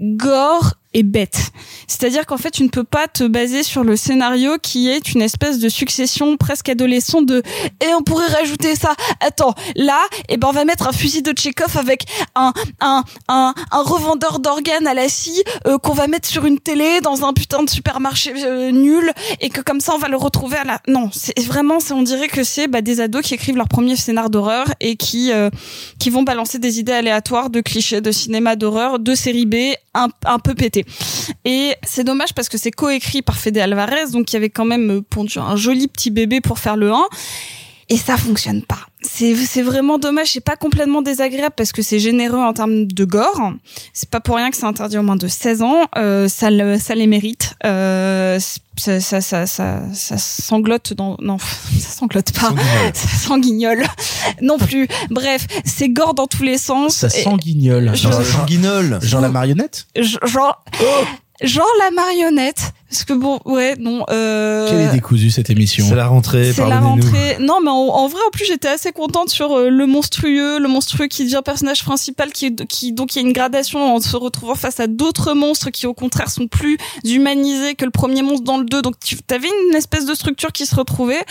gore et bête. C'est-à-dire qu'en fait, tu ne peux pas te baser sur le scénario qui est une espèce de succession presque adolescent de et on pourrait rajouter ça. Attends, là, eh ben on va mettre un fusil de Tchekhov avec un un un, un revendeur d'organes à la scie euh, qu'on va mettre sur une télé dans un putain de supermarché euh, nul et que comme ça on va le retrouver à la non, c'est vraiment on dirait que c'est bah, des ados qui écrivent leur premier scénar d'horreur et qui euh, qui vont balancer des idées aléatoires de clichés de cinéma d'horreur, de série B un, un peu pété. Et c'est dommage parce que c'est coécrit par Fede Alvarez, donc il y avait quand même euh, pondu un joli petit bébé pour faire le 1. Et ça fonctionne pas. C'est, c'est vraiment dommage. C'est pas complètement désagréable parce que c'est généreux en termes de gore. C'est pas pour rien que c'est interdit au moins de 16 ans. Euh, ça, le, ça les mérite. Euh, ça, ça, ça, ça, ça sanglote dans, non, <laughs> ça sanglote pas. Ça sanguignole. non plus. Bref, c'est gore dans tous les sens. Ça sanguignole. Genre, Sanguinole. genre la marionnette? Genre genre la marionnette parce que bon ouais non euh, Quelle est décousue cette émission C'est la rentrée, c'est la rentrée. Non mais en, en vrai en plus j'étais assez contente sur euh, le monstrueux le monstrueux qui devient personnage principal qui qui donc il y a une gradation en se retrouvant face à d'autres monstres qui au contraire sont plus humanisés que le premier monstre dans le 2 donc tu avais une espèce de structure qui se retrouvait.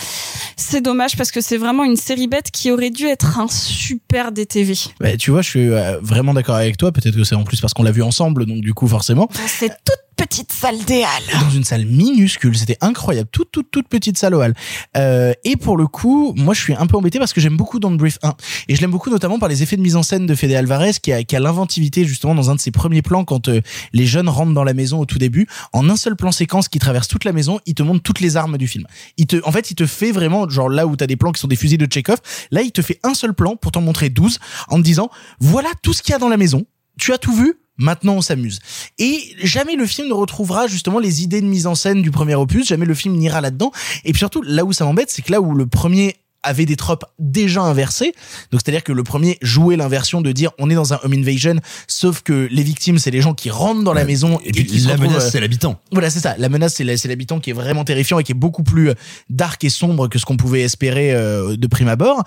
C'est dommage parce que c'est vraiment une série bête qui aurait dû être un super DTV Bah, tu vois, je suis euh, vraiment d'accord avec toi. Peut-être que c'est en plus parce qu'on l'a vu ensemble, donc du coup, forcément. cette toute petite salle des halles Dans une salle minuscule, c'était incroyable, toute toute toute petite salle au hall. Euh, et pour le coup, moi, je suis un peu embêté parce que j'aime beaucoup Don't Brief 1 et je l'aime beaucoup notamment par les effets de mise en scène de Fede Alvarez qui a, qui a l'inventivité justement dans un de ses premiers plans quand euh, les jeunes rentrent dans la maison au tout début. En un seul plan séquence qui traverse toute la maison, il te montre toutes les armes du film. Il te, en fait, il te fait vraiment genre là où t'as des plans qui sont des fusils de Chekhov, là, il te fait un seul plan pour t'en montrer 12 en te disant voilà tout ce qu'il y a dans la maison. Tu as tout vu Maintenant, on s'amuse. Et jamais le film ne retrouvera justement les idées de mise en scène du premier opus. Jamais le film n'ira là-dedans. Et puis surtout, là où ça m'embête, c'est que là où le premier avait des tropes déjà inversées. Donc c'est-à-dire que le premier jouait l'inversion de dire on est dans un home invasion, sauf que les victimes c'est les gens qui rentrent dans la maison Et puis qui la menace, euh, c'est l'habitant. voilà, c'est ça. La menace, c'est l'habitant qui est vraiment terrifiant et qui est beaucoup plus euh, dark et sombre que ce qu'on pouvait espérer euh, de prime abord.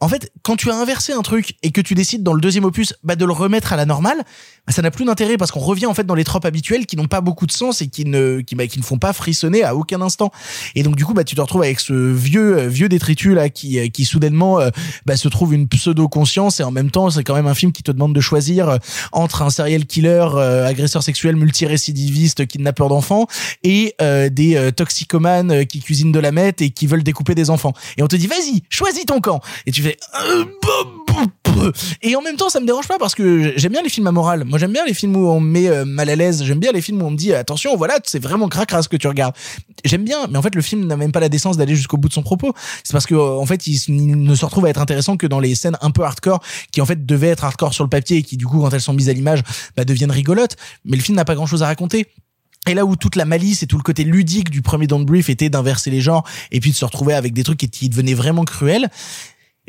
En fait, quand tu as inversé un truc et que tu décides dans le deuxième opus bah, de le remettre à la normale, bah, ça n'a plus d'intérêt parce qu'on revient en fait dans les tropes habituelles qui n'ont pas beaucoup de sens et qui ne qui, bah, qui ne font pas frissonner à aucun instant. Et donc du coup, bah tu te retrouves avec ce vieux euh, vieux détritus là qui euh, qui soudainement euh, bah, se trouve une pseudo conscience et en même temps c'est quand même un film qui te demande de choisir entre un serial killer, agresseur sexuel, multirécidiviste, kidnappeur d'enfants et des toxicomanes qui cuisinent de la meth et qui veulent découper des enfants. Et on te dit vas-y, choisis ton camp. Et tu euh, bah, et en même temps ça me dérange pas parce que j'aime bien les films à morale. Moi j'aime bien les films où on me met euh, mal à l'aise. J'aime bien les films où on me dit attention voilà c'est vraiment cracra ce que tu regardes. J'aime bien, mais en fait le film n'a même pas la décence d'aller jusqu'au bout de son propos. C'est parce que euh, en fait il, ne se retrouve à être intéressant que dans les scènes un peu hardcore qui en fait devaient être hardcore sur le papier et qui du coup quand elles sont mises à l'image bah, deviennent rigolotes. Mais le film n'a pas grand chose à raconter. Et là où toute la malice et tout le côté ludique du premier Don't Brief était d'inverser les genres et puis de se retrouver avec des trucs qui devenaient vraiment cruels,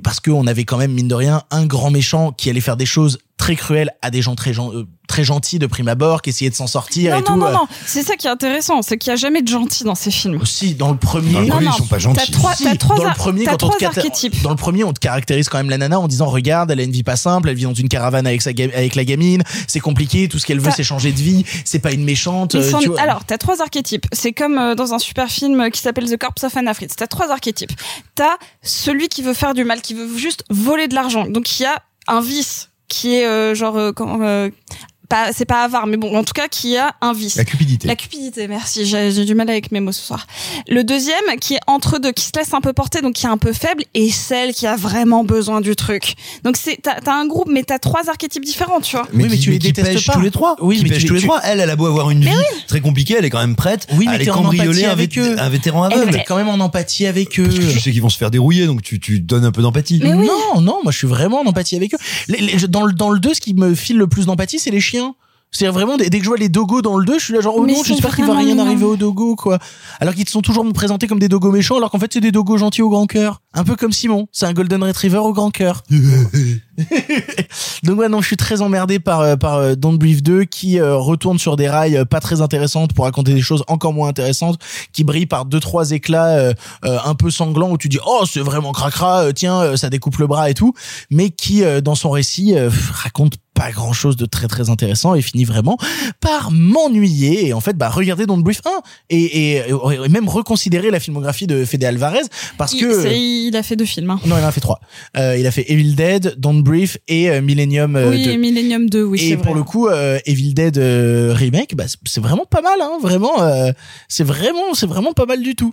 parce qu'on avait quand même mine de rien un grand méchant qui allait faire des choses très cruelles à des gens très euh, très gentils de prime abord qui essayaient de s'en sortir non et non tout. non euh. non c'est ça qui est intéressant c'est qu'il y a jamais de gentil dans ces films Si dans le premier, Dans le Non, premier, non, ils sont pas t'as gentils. trois- Si, t'as trois dans le premier, t'as quand on te trois archétypes. dans le premier, on te caractérise quand même la nana en disant regarde, elle a une vie pas simple, elle vit dans une caravane avec sa ga- avec la gamine, c'est compliqué, tout ce qu'elle veut T'as- c'est changer de vie, c'est pas une méchante. Euh, sont- tu vois. Alors, t'as trois archétypes. C'est comme euh, dans un super film qui s'appelle The Corpse of Anna Fritz. T'as trois archétypes. T'as celui qui veut faire du mal, qui veut juste voler de l'argent. Donc, il y a un vice qui est euh, genre euh, comment, euh, pas c'est pas avare mais bon en tout cas qui a un vice La cupidité. la cupidité merci j'ai du mal avec mes mots ce soir le deuxième qui est entre deux qui se laisse un peu porter donc qui est un peu faible et celle qui a vraiment besoin du truc donc c'est t'as t'as un groupe mais t'as trois archétypes différents tu vois Oui, mais qui- tu les détestes pas. tous les trois. Oui, qui mais tu tous les- tu- trois. Elle, elle a beau avoir une vie très compliquée, elle est quand même prête Oui, à mais aller en empathie cambrioler un, avec eux. un vétéran aveugle. mais t'es quand même en empathie avec eux. Parce que tu sais qu'ils vont se faire dérouiller, donc tu, tu donnes un peu d'empathie. non, non, moi je suis vraiment en empathie avec eux. Dans, le, dans le 2, ce qui me file le plus d'empathie, c'est les chiens. C'est vraiment, dès dès que je vois les dogos dans le 2, je suis là genre, oh Mais non, j'espère qu'il va vraiment rien mignons. arriver aux dogos, quoi. Alors qu'ils sont toujours présentés comme des dogos méchants, alors qu'en fait c'est des dogos gentils au grand cœur. Un peu comme Simon, c'est un golden retriever au grand cœur. <laughs> Donc ouais, non, je suis très emmerdé par euh, par euh, Don't Breathe 2 qui euh, retourne sur des rails pas très intéressantes pour raconter des choses encore moins intéressantes, qui brille par deux trois éclats euh, euh, un peu sanglants où tu dis oh c'est vraiment cracra, euh, tiens euh, ça découpe le bras et tout, mais qui euh, dans son récit euh, raconte pas grand chose de très très intéressant et finit vraiment par m'ennuyer et en fait bah regardez Don't Breathe 1 et, et, et même reconsidérer la filmographie de Fede Alvarez parce il, que il a fait deux films hein. non, il en a fait trois. Euh, il a fait Evil Dead, Don't Breathe et euh, Millennium euh, oui 2. Millennium 2 oui et pour vrai le coup, euh, Evil Dead euh, remake, bah, c'est- vraiment pas mal, hein, vraiment. euh, c'est vraiment, c'est vraiment pas mal du tout.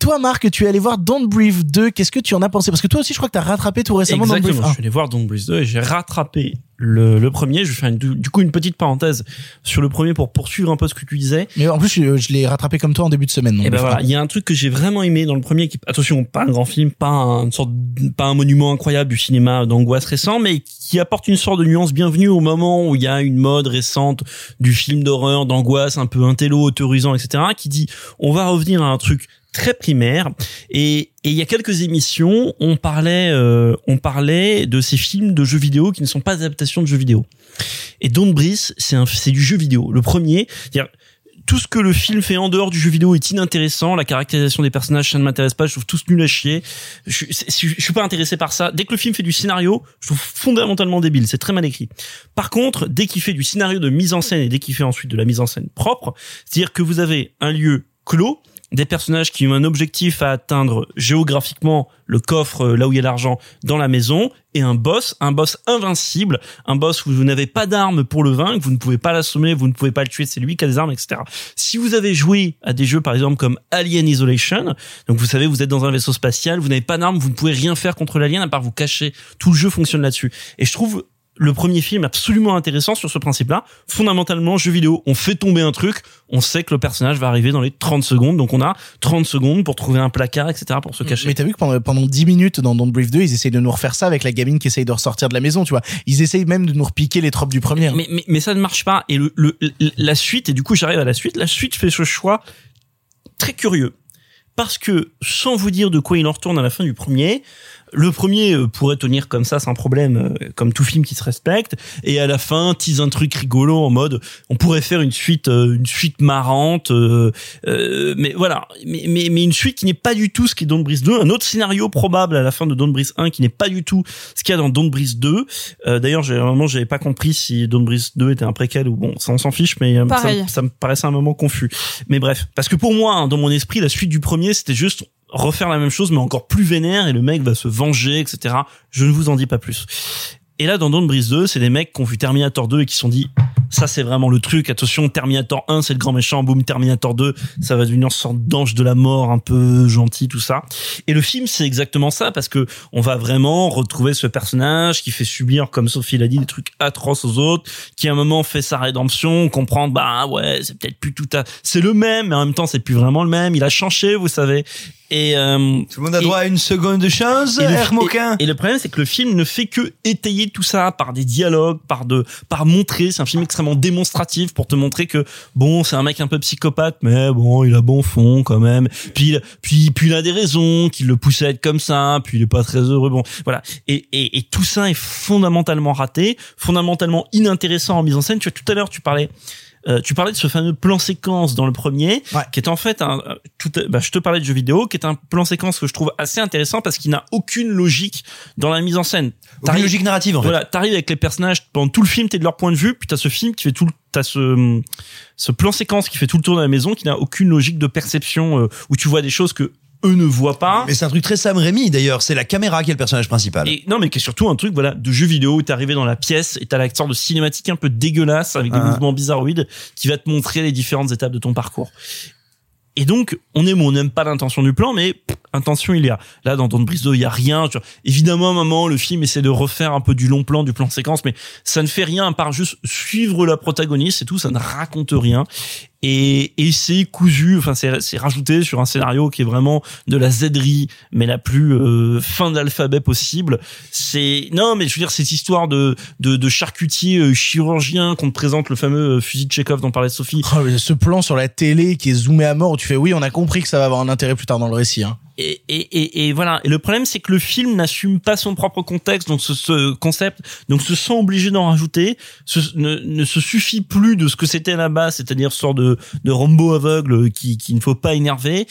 Toi, Marc, tu es allé voir Don't Breathe 2. Qu'est-ce que tu en as pensé? Parce que toi aussi, je crois que t'as rattrapé tout récemment Don't. Breathe Je suis allé voir Don't Breathe 2 et j'ai rattrapé le, le premier. Je vais faire une- du, coup une petite parenthèse sur le premier pour poursuivre un peu ce que tu disais. 1. Mais en plus, je, je l'ai rattrapé comme toi en début de semaine. donc Et ben bref. voilà, il y a un truc que j'ai vraiment aimé dans le premier, qui, attention, pas un grand film, pas un, une sorte, pas un monument incroyable du cinéma d'angoisse récent, mais qui apporte une sorte de nuance bienvenue au moment où il y a une mode récente du film d'horreur, d'angoisse, un peu intello, autorisant, etc., qui dit, on va revenir à un truc très primaire et, et il y a quelques émissions on parlait euh, on parlait de ces films de jeux vidéo qui ne sont pas adaptations de jeux vidéo et Don't Breathe c'est c'est du jeu vidéo le premier c'est-à-dire tout ce que le film fait en dehors du jeu vidéo est inintéressant. La caractérisation des personnages, ça ne m'intéresse pas. Je trouve tous nuls à chier. Je, je, je suis pas intéressé par ça. Dès que le film fait du scénario, je trouve fondamentalement débile. C'est très mal écrit. Par contre, dès qu'il fait du scénario de mise en scène et dès qu'il fait ensuite de la mise en scène propre, c'est-à-dire que vous avez un lieu clos, des personnages qui ont un objectif à atteindre géographiquement le coffre euh, là où il y a l'argent dans la maison et un boss, un boss invincible, un boss où vous n'avez pas d'armes pour le vaincre, vous ne pouvez pas l'assommer, vous ne pouvez pas le tuer, c'est lui qui a des armes, etc. Si vous avez joué à des jeux par exemple comme Alien Isolation, donc vous savez vous êtes dans un vaisseau spatial, vous n'avez pas d'armes, vous ne pouvez rien faire contre l'alien à part vous cacher. Tout le jeu fonctionne là-dessus. Et je trouve le premier film absolument intéressant sur ce principe-là. Fondamentalement, jeu vidéo, on fait tomber un truc, on sait que le personnage va arriver dans les 30 secondes, donc on a 30 secondes pour trouver un placard, etc., pour se cacher. Mais t'as vu que pendant, pendant 10 minutes dans Don't Breathe 2, ils essayent de nous refaire ça avec la gamine qui essaye de ressortir de la maison, tu vois. Ils essayent même de nous repiquer les tropes du premier. Mais, mais, mais ça ne marche pas. Et le, le, la suite, et du coup j'arrive à la suite, la suite fait ce choix très curieux. Parce que, sans vous dire de quoi il en retourne à la fin du premier, le premier euh, pourrait tenir comme ça sans problème, euh, comme tout film qui se respecte, et à la fin tease un truc rigolo en mode, on pourrait faire une suite, euh, une suite marrante, euh, euh, mais voilà, mais, mais, mais une suite qui n'est pas du tout ce qui est Don't Breathe 2, un autre scénario probable à la fin de Don't Breathe 1 qui n'est pas du tout ce qu'il y a dans Don't Breathe 2. Euh, D'ailleurs, j'ai un moment, j'avais pas compris si Don't Breathe 2 était un préquel ou bon, ça on s'en fiche, mais ça me paraissait un moment confus. Mais bref, parce que pour moi, hein, dans mon esprit, la suite du premier, c'était juste refaire la même chose, mais encore plus vénère, et le mec va se venger, etc. Je ne vous en dis pas plus. Et là, dans Don't Breathe 2, c'est des mecs qui ont vu Terminator 2 et qui se sont dit, ça c'est vraiment le truc, attention, Terminator 1 c'est le grand méchant, boum, Terminator 2, ça va devenir une sorte d'ange de la mort, un peu gentil, tout ça. Et le film, c'est exactement ça, parce que on va vraiment retrouver ce personnage qui fait subir, comme Sophie l'a dit, des trucs atroces aux autres, qui à un moment fait sa rédemption, comprend, bah ouais, c'est peut-être plus tout à... C'est le même, mais en même temps, c'est plus vraiment le même, il a changé, vous savez. Et euh, Tout le monde a droit à une seconde de chance, et le, et, et le problème, c'est que le film ne fait que étayer tout ça par des dialogues, par de, par montrer. C'est un film extrêmement démonstratif pour te montrer que bon, c'est un mec un peu psychopathe, mais bon, il a bon fond quand même. Puis, il- puis, puis il a des raisons qui le poussent à être comme ça. Puis il est pas très heureux. Bon, voilà. Et, et, et tout ça est fondamentalement raté, fondamentalement inintéressant en mise en scène. Tu vois, tout à l'heure, tu parlais. Euh, tu parlais de ce fameux plan séquence dans le premier, qui est en fait un. euh, Tout, bah, je te parlais de jeu vidéo, qui est un plan séquence que je trouve assez intéressant parce qu'il n'a aucune logique dans la mise en scène. Aucune logique narrative, en fait. Voilà, t'arrives avec les personnages pendant tout le film, t'es de leur point de vue, puis t'as ce film qui fait tout, le- t'as ce ce plan séquence qui fait tout le tour de la maison, qui n'a aucune logique de perception, euh, où tu vois des choses que eux ne voient pas. Mais c'est un truc très Sam Raimi d'ailleurs, c'est la caméra qui est le personnage principal. Et non, mais qui est surtout un truc, voilà, de jeu vidéo où t'es arrivé dans la pièce et t'as la sorte de cinématique un peu dégueulasse avec des Ah. mouvements bizarroïdes qui va te montrer les différentes étapes de ton parcours. Et donc, on aime ou on n'aime pas l'intention du plan, mais pff, intention il y a. Là, dans Don Briseau, il y a rien. Tu vois. Évidemment, à un moment, le film essaie de refaire un peu du long plan, du plan séquence, mais ça ne fait rien à part juste suivre la protagoniste, c'est tout, ça ne raconte rien. Et, et c'est cousu, enfin, c'est, rajouté sur un scénario qui est vraiment de la zèderie, mais la plus euh, fin d'alphabet possible. C'est, non, mais je veux dire, cette histoire de, de, de charcutier euh, chirurgien qu'on te présente le fameux euh, fusil de Chekhov dont parlait Sophie. Oh, ce plan sur la télé qui est zoomé à mort où tu fais oui, on a compris que ça va avoir un intérêt plus tard dans le récit. Hein. Et, et, et, voilà. Et le problème, c'est que le film n'assume pas son propre contexte, donc ce, ce concept, donc se sent obligé d'en rajouter, ce, ne, ne se suffit plus de ce que c'était là-bas, c'est-à-dire ce sort de, de Rambo aveugle qui, qui ne faut pas énerver.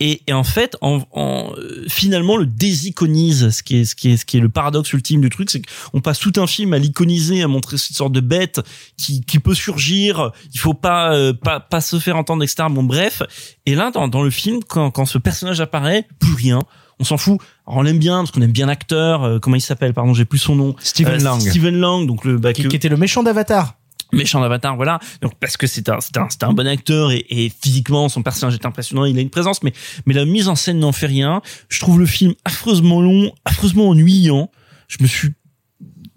Et, et en fait, en, en, euh, finalement, le désiconise, ce qui est, ce qui est, ce qui est le paradoxe ultime du truc, c'est qu'on passe tout un film à l'iconiser, à montrer cette sorte de bête qui, qui peut surgir. Il faut pas, euh, pas, pas se faire entendre, etc. Bon, bref. Et là, dans, dans le film, quand, quand ce personnage apparaît, plus rien. On s'en fout. Alors, on l'aime bien parce qu'on aime bien l'acteur. euh, comment il s'appelle Pardon, j'ai plus son nom. Stephen Lang. Stephen Lang. Donc le bah, Qui, que- qui était le méchant d'Avatar. Méchant d'Avatar, voilà. Donc parce que c'est un, c'est un, c'est un bon acteur et, et physiquement son personnage est impressionnant, il a une présence, mais mais la mise en scène n'en fait rien. Je trouve le film affreusement long, affreusement ennuyant. Je me suis,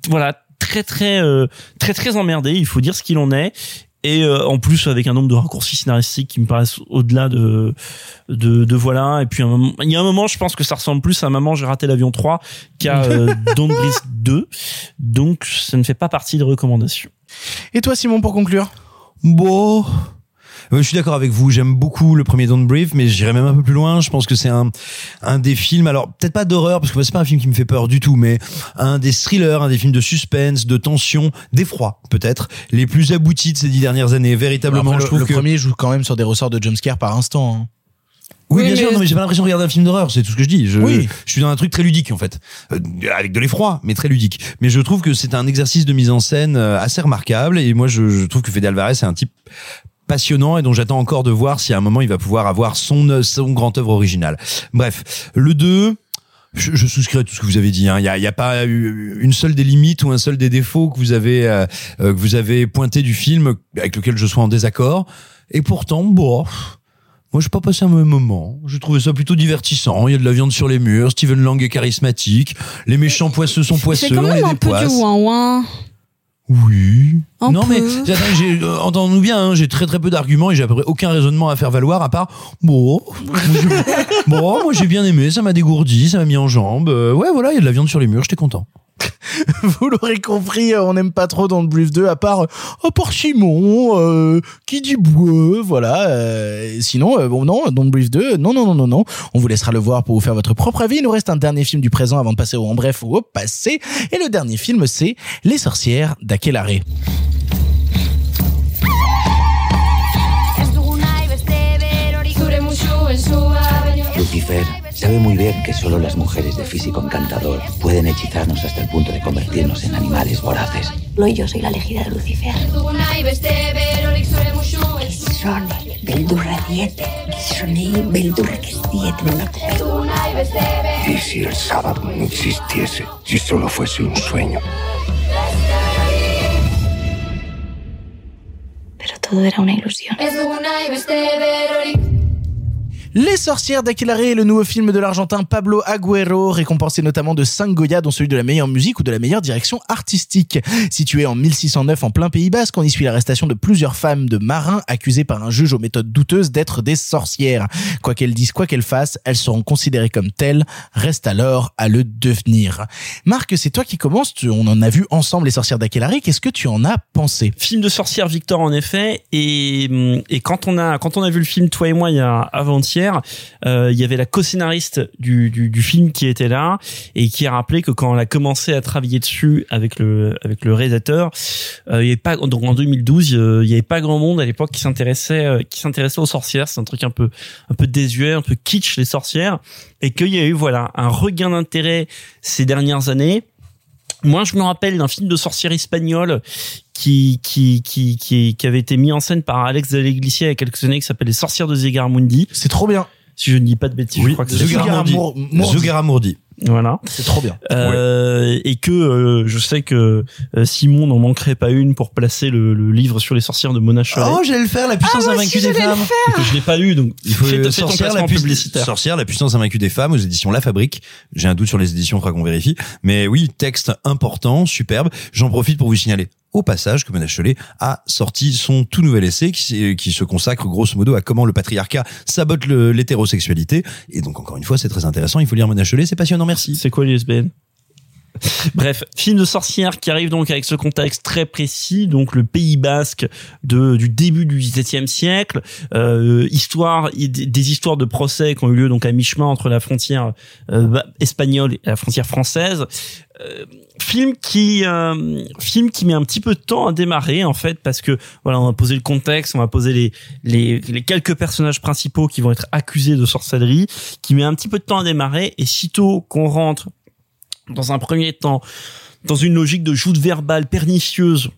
voilà, très très euh, très très emmerdé. Il faut dire ce qu'il en est. Et euh, en plus avec un nombre de raccourcis scénaristiques qui me paraissent au-delà de, de de voilà. Et puis un moment, il y a un moment, je pense que ça ressemble plus à Maman j'ai raté l'avion 3 qu'à euh, <laughs> Don't Breathe 2. Donc ça ne fait pas partie des recommandations. Et toi, Simon, pour conclure Bon. Euh, Je suis d'accord avec vous, j'aime beaucoup le premier Don't Breathe, mais j'irai même un peu plus loin. Je pense que c'est un, un des films, alors peut-être pas d'horreur, parce que c'est pas un film qui me fait peur du tout, mais un des thrillers, un des films de suspense, de tension, d'effroi peut-être, les plus aboutis de ces dix dernières années. Véritablement, Après, je le, trouve le que... premier joue quand même sur des ressorts de jumpscare par instant. hein. Oui, Oui, bien sûr, non, mais j'ai pas l'impression de regarder un film d'horreur, c'est tout ce que je dis. Je, Oui. je suis dans un truc très ludique en fait, Euh, avec de l'effroi, mais très ludique. Mais je trouve que c'est un exercice de mise en scène euh, assez remarquable, et moi je, je trouve que Fede Alvarez est un type passionnant et dont j'attends encore de voir si à un moment il va pouvoir avoir son son grand œuvre originale. Bref, le 2 je, je souscris à tout ce que vous avez dit. hein. Il y a, il y a pas une seule des limites ou un seul des défauts que vous avez euh, euh, que vous avez pointé du film avec lequel je sois en désaccord. Et pourtant, bon, moi, j'ai pas passé un mauvais moment. J'ai trouvé ça plutôt divertissant. Il y a de la viande sur les murs. Steven Lang est charismatique. Les méchants poisseux sont C'est poisseux. quand on même les un peu du ouin ouin. Oui. Un non peu. mais attends, j'ai euh, entendons-nous bien. hein, j'ai très très peu d'arguments et j'ai à peu près aucun raisonnement à faire valoir à part bon. je- <laughs> bon, moi j'ai bien aimé. Ça m'a dégourdi, ça m'a mis en jambe. Euh, ouais, voilà, il y a de la viande sur les murs. J'étais content. <laughs> Vous l'aurez compris, euh, on n'aime pas trop dans le Brief 2, à part, euh, à part Simon, euh, qui dit bois, voilà. euh, sinon, euh, bon, non, dans le Brief 2, non, non, non, non, non. On vous laissera le voir pour vous faire votre propre avis. Il nous reste un dernier film du présent avant de passer au en bref ou au passé. Et le dernier film, c'est Les sorcières d'Akelaré. Lucifer sabe muy bien que solo las mujeres de físico encantador pueden hechizarnos hasta el punto de convertirnos en animales voraces. No, yo soy la elegida de Lucifer. Sono Beldurra Diete. Sono Beldurra que siete una ¿Y si el sábado no existiese? Si solo fuese un sueño. Pero todo era una ilusión. Les sorcières est le nouveau film de l'Argentin Pablo Agüero, récompensé notamment de 5 Goya, dont celui de la meilleure musique ou de la meilleure direction artistique. Situé en 1609 en plein Pays Basque, on y suit l'arrestation de plusieurs femmes de marins accusées par un juge aux méthodes douteuses d'être des sorcières. Quoi qu'elles disent, quoi qu'elles fassent, elles seront considérées comme telles. Reste alors à le devenir. Marc, c'est toi qui commences. On en a vu ensemble les sorcières d'Akelaré. Qu'est-ce que tu en as pensé? Film de sorcière Victor en effet et hum, et quand on a quand on a vu le film toi et moi il y a avant-hier euh, il y avait la co-scénariste du, du du film qui était là et qui a rappelé que quand on a commencé à travailler dessus avec le avec le réalisateur euh, il y avait pas donc en 2012 euh, il y avait pas grand monde à l'époque qui s'intéressait qui s'intéressait aux sorcières. C'est un truc un peu un peu désuet un peu kitsch les sorcières. Et qu'il y a eu voilà un regain d'intérêt ces dernières années moi, je me rappelle d'un film de sorcière espagnole qui, qui, qui, qui, qui avait été mis en scène par Alex de l'Iglesia il y a quelques années qui s'appelle Les sorcières de Zigarmundi. C'est trop bien. si je ne dis pas de bêtises. je crois que c'est. Voilà. C'est trop bien. Euh, et que euh, je sais que euh, Simon n'en manquerait pas une pour placer le, le livre sur les sorcières de Mona Chollet. Oh, j'allais le faire, la puissance Ah, invaincue des j'allais le femmes. Et que je l'ai pas lu, donc Il faut sorcière la, publicitaire. sorcière la puissance invaincue des femmes aux éditions La Fabrique. J'ai un doute sur les éditions, faudra qu'on vérifie. Mais oui, texte important, superbe. J'en profite pour vous signaler au passage que Mona Chollet a sorti son tout nouvel essai qui, se consacre grosso modo à comment le patriarcat sabote l'hétérosexualité. Et donc encore une fois, c'est très intéressant. Il faut lire Mona Chollet, c'est passionnant. Merci. C'est quoi l'ISBN? <laughs> Bref, film de sorcière qui arrive donc avec ce contexte très précis, donc le Pays Basque de, du début du XVIIe siècle, euh, histoire des histoires de procès qui ont eu lieu donc à mi-chemin entre la frontière euh, espagnole et la frontière française. Euh, film qui euh, film qui met un petit peu de temps à démarrer en fait parce que voilà on va poser le contexte on va poser les les, les quelques personnages principaux qui vont être accusés de sorcellerie qui met un petit peu de temps à démarrer et sitôt qu'on rentre dans un premier temps dans une logique de joute verbale pernicieuse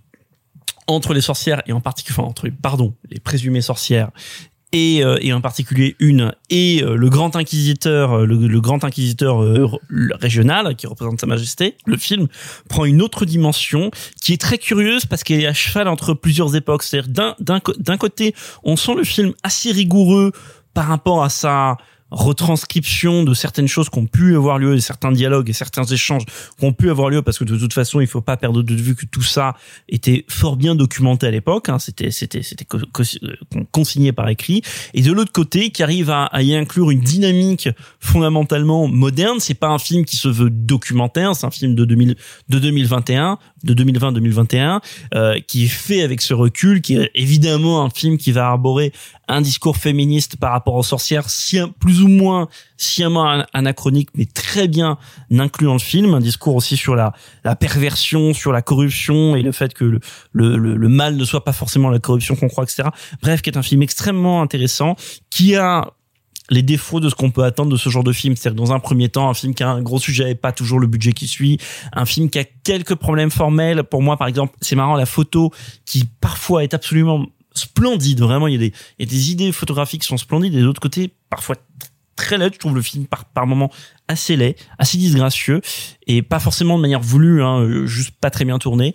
entre les sorcières et en particulier enfin, entre pardon les présumées sorcières et, euh, et en particulier une et euh, le grand inquisiteur euh, le, grand inquisiteur euh, régional qui représente sa majesté le film prend une autre dimension qui est très curieuse parce qu'elle est à cheval entre plusieurs époques. C'est-à-dire d'un d'un côté on sent le film assez rigoureux par rapport à sa retranscription de certaines choses qui ont pu avoir lieu, certains dialogues et certains échanges qui ont pu avoir lieu, parce que de toute façon, il faut pas perdre de vue que tout ça était fort bien documenté à l'époque. Hein, c'était c'était c'était euh, consigné par écrit. Et de l'autre côté, qui arrive à, y inclure une dynamique fondamentalement moderne. C'est pas un film qui se veut documentaire, c'est un film de 2000 de 2021, de 2020-2021, euh, qui est fait avec ce recul, qui est évidemment un film qui va arborer un discours féministe par rapport aux sorcières, si, plus ou moins sciemment an- anachronique, mais très bien inclus dans le film. Un discours aussi sur la, la perversion, sur la corruption et le fait que le, le, le, mal ne soit pas forcément la corruption qu'on croit, etc. Bref, qui est un film extrêmement intéressant, qui a les défauts de ce qu'on peut attendre de ce genre de film. C'est-à-dire dans un premier temps, un film qui a un gros sujet et pas toujours le budget qui suit, un film qui a quelques problèmes formels. Pour moi, par exemple, c'est marrant, la photo qui parfois est absolument splendide. Vraiment, il y a des, il y a des idées photographiques qui sont splendides et de l'autre côté, parfois très laid. Je trouve le film par, moments assez laid, assez disgracieux et pas forcément de manière voulue, hein, euh, juste pas très bien tourné.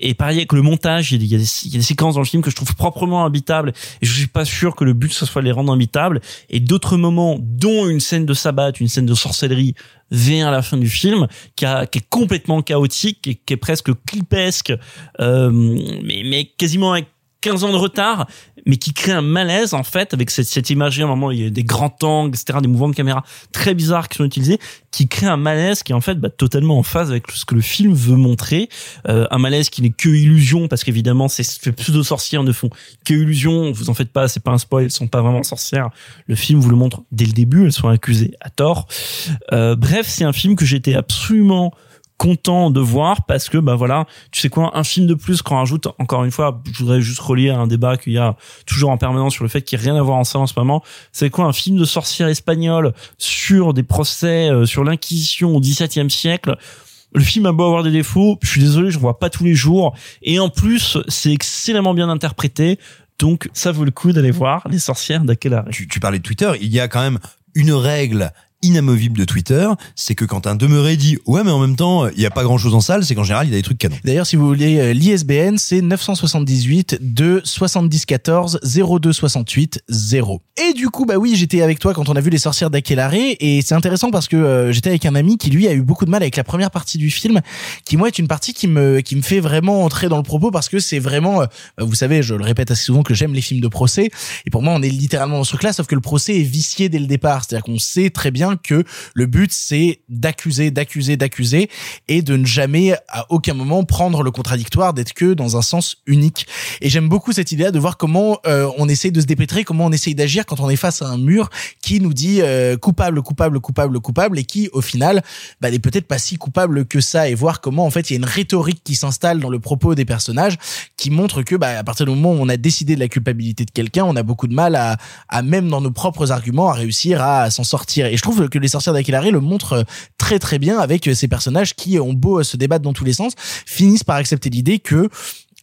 Et pareil avec le montage, il y, a des, séquences dans le film que je trouve proprement habitables et je suis pas sûr que le but ce soit de les rendre habitables. Et d'autres moments, dont une scène de sabbat, une scène de sorcellerie vers la fin du film, qui est complètement chaotique, qui est, qui est presque clipesque, euh, mais, mais quasiment avec 15 ans de retard, mais qui crée un malaise en fait avec cette, cette imagerie. À un moment, il y a des grands angles, etc., des mouvements de caméra très bizarres qui sont utilisés, qui crée un malaise qui est en fait bah, totalement en phase avec ce que le film veut montrer. Euh, un malaise qui n'est que illusion parce qu'évidemment, ces ces pseudo-sorcières ne font que illusion. Vous en faites pas, c'est pas un spoil, elles sont pas vraiment sorcières. Le film vous le montre dès le début, elles sont accusées à tort. Euh, bref, c'est un film que j'étais absolument content de voir parce que bah voilà tu sais quoi un film de plus qu'on rajoute encore une fois je voudrais juste relier à un débat qu'il y a toujours en permanence sur le fait qu'il n'y a rien à voir en ça en ce moment c'est quoi un film de sorcière espagnole sur des procès euh, sur l'inquisition au XVIIe siècle? Le film a beau avoir des défauts, je suis désolé, je ne vois pas tous les jours. Et en plus, c'est excellemment bien interprété. Donc, ça vaut le coup d'aller voir Les Sorcières d'Aquelarre. Tu, tu parlais de Twitter, il y a quand même une règle inamovible de Twitter, c'est que quand un demeuré dit ouais mais en même temps il y a pas grand chose en salle, c'est qu'en général il y a des trucs canons. D'ailleurs, si vous voulez euh, l'ISBN, c'est 978 2 70 14 02 68 0. Et du coup, bah oui, j'étais avec toi quand on a vu les sorcières d'Aquelarre et c'est intéressant parce que euh, j'étais avec un ami qui lui a eu beaucoup de mal avec la première partie du film, qui moi est une partie qui me qui me fait vraiment entrer dans le propos parce que c'est vraiment, euh, vous savez, je le répète assez souvent que j'aime les films de procès et pour moi on est littéralement dans ce truc-là, sauf que le procès est vicié dès le départ, c'est-à-dire qu'on sait très bien que le but c'est d'accuser, d'accuser, d'accuser et de ne jamais à aucun moment prendre le contradictoire, d'être que dans un sens unique. Et j'aime beaucoup cette idée de voir comment euh, on essaye de se dépêtrer, comment on essaye d'agir quand on est face à un mur qui nous dit euh, coupable, coupable, coupable, coupable et qui au final bah, n'est peut-être pas si coupable que ça et voir comment en fait il y a une rhétorique qui s'installe dans le propos des personnages qui montre que bah, à partir du moment où on a décidé de la culpabilité de quelqu'un, on a beaucoup de mal à, à même dans nos propres arguments à réussir à, s'en sortir. Et je trouve que les sorcières d'Aquilare le montrent très très bien avec ces personnages qui ont beau se débattre dans tous les sens, finissent par accepter l'idée que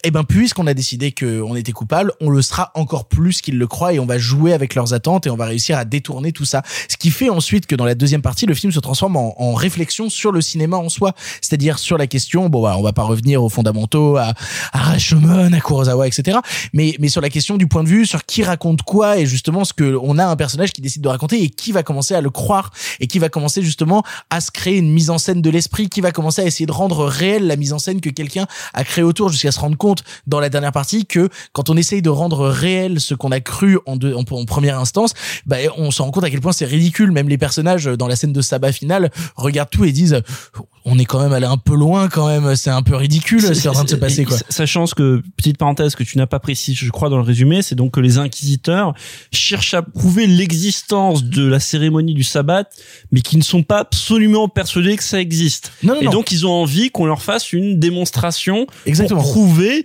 eh ben puisqu'on a décidé qu'on était coupable, on le sera encore plus qu'ils le croient et on va jouer avec leurs attentes et on va réussir à détourner tout ça. Ce qui fait ensuite que dans la deuxième partie, le film se transforme en, réflexion sur le cinéma en soi, c'est-à-dire sur la question. Bon, bah, on va pas revenir aux fondamentaux, à, à Rashomon, à Kurosawa, etc. Mais mais sur la question du point de vue, sur qui raconte quoi et justement ce que on a un personnage qui décide de raconter et qui va commencer à le croire et qui va commencer justement à se créer une mise en scène de l'esprit, qui va commencer à essayer de rendre réelle la mise en scène que quelqu'un a créé autour jusqu'à se rendre compte dans la dernière partie que quand on essaye de rendre réel ce qu'on a cru en, deux, en, en première instance, bah, on se rend compte à quel point c'est ridicule. Même les personnages dans la scène de sabbat finale regardent tout et disent on est quand même allé un peu loin quand même. C'est un peu ridicule ce qui est en train de se passer quoi. Sachant ce que petite parenthèse que tu n'as pas précisé, je crois dans le résumé, c'est donc que les inquisiteurs cherchent à prouver l'existence de la cérémonie du sabbat, mais qui ne sont pas absolument persuadés que ça existe. Non, non, et non. donc ils ont envie qu'on leur fasse une démonstration Exactement. pour prouver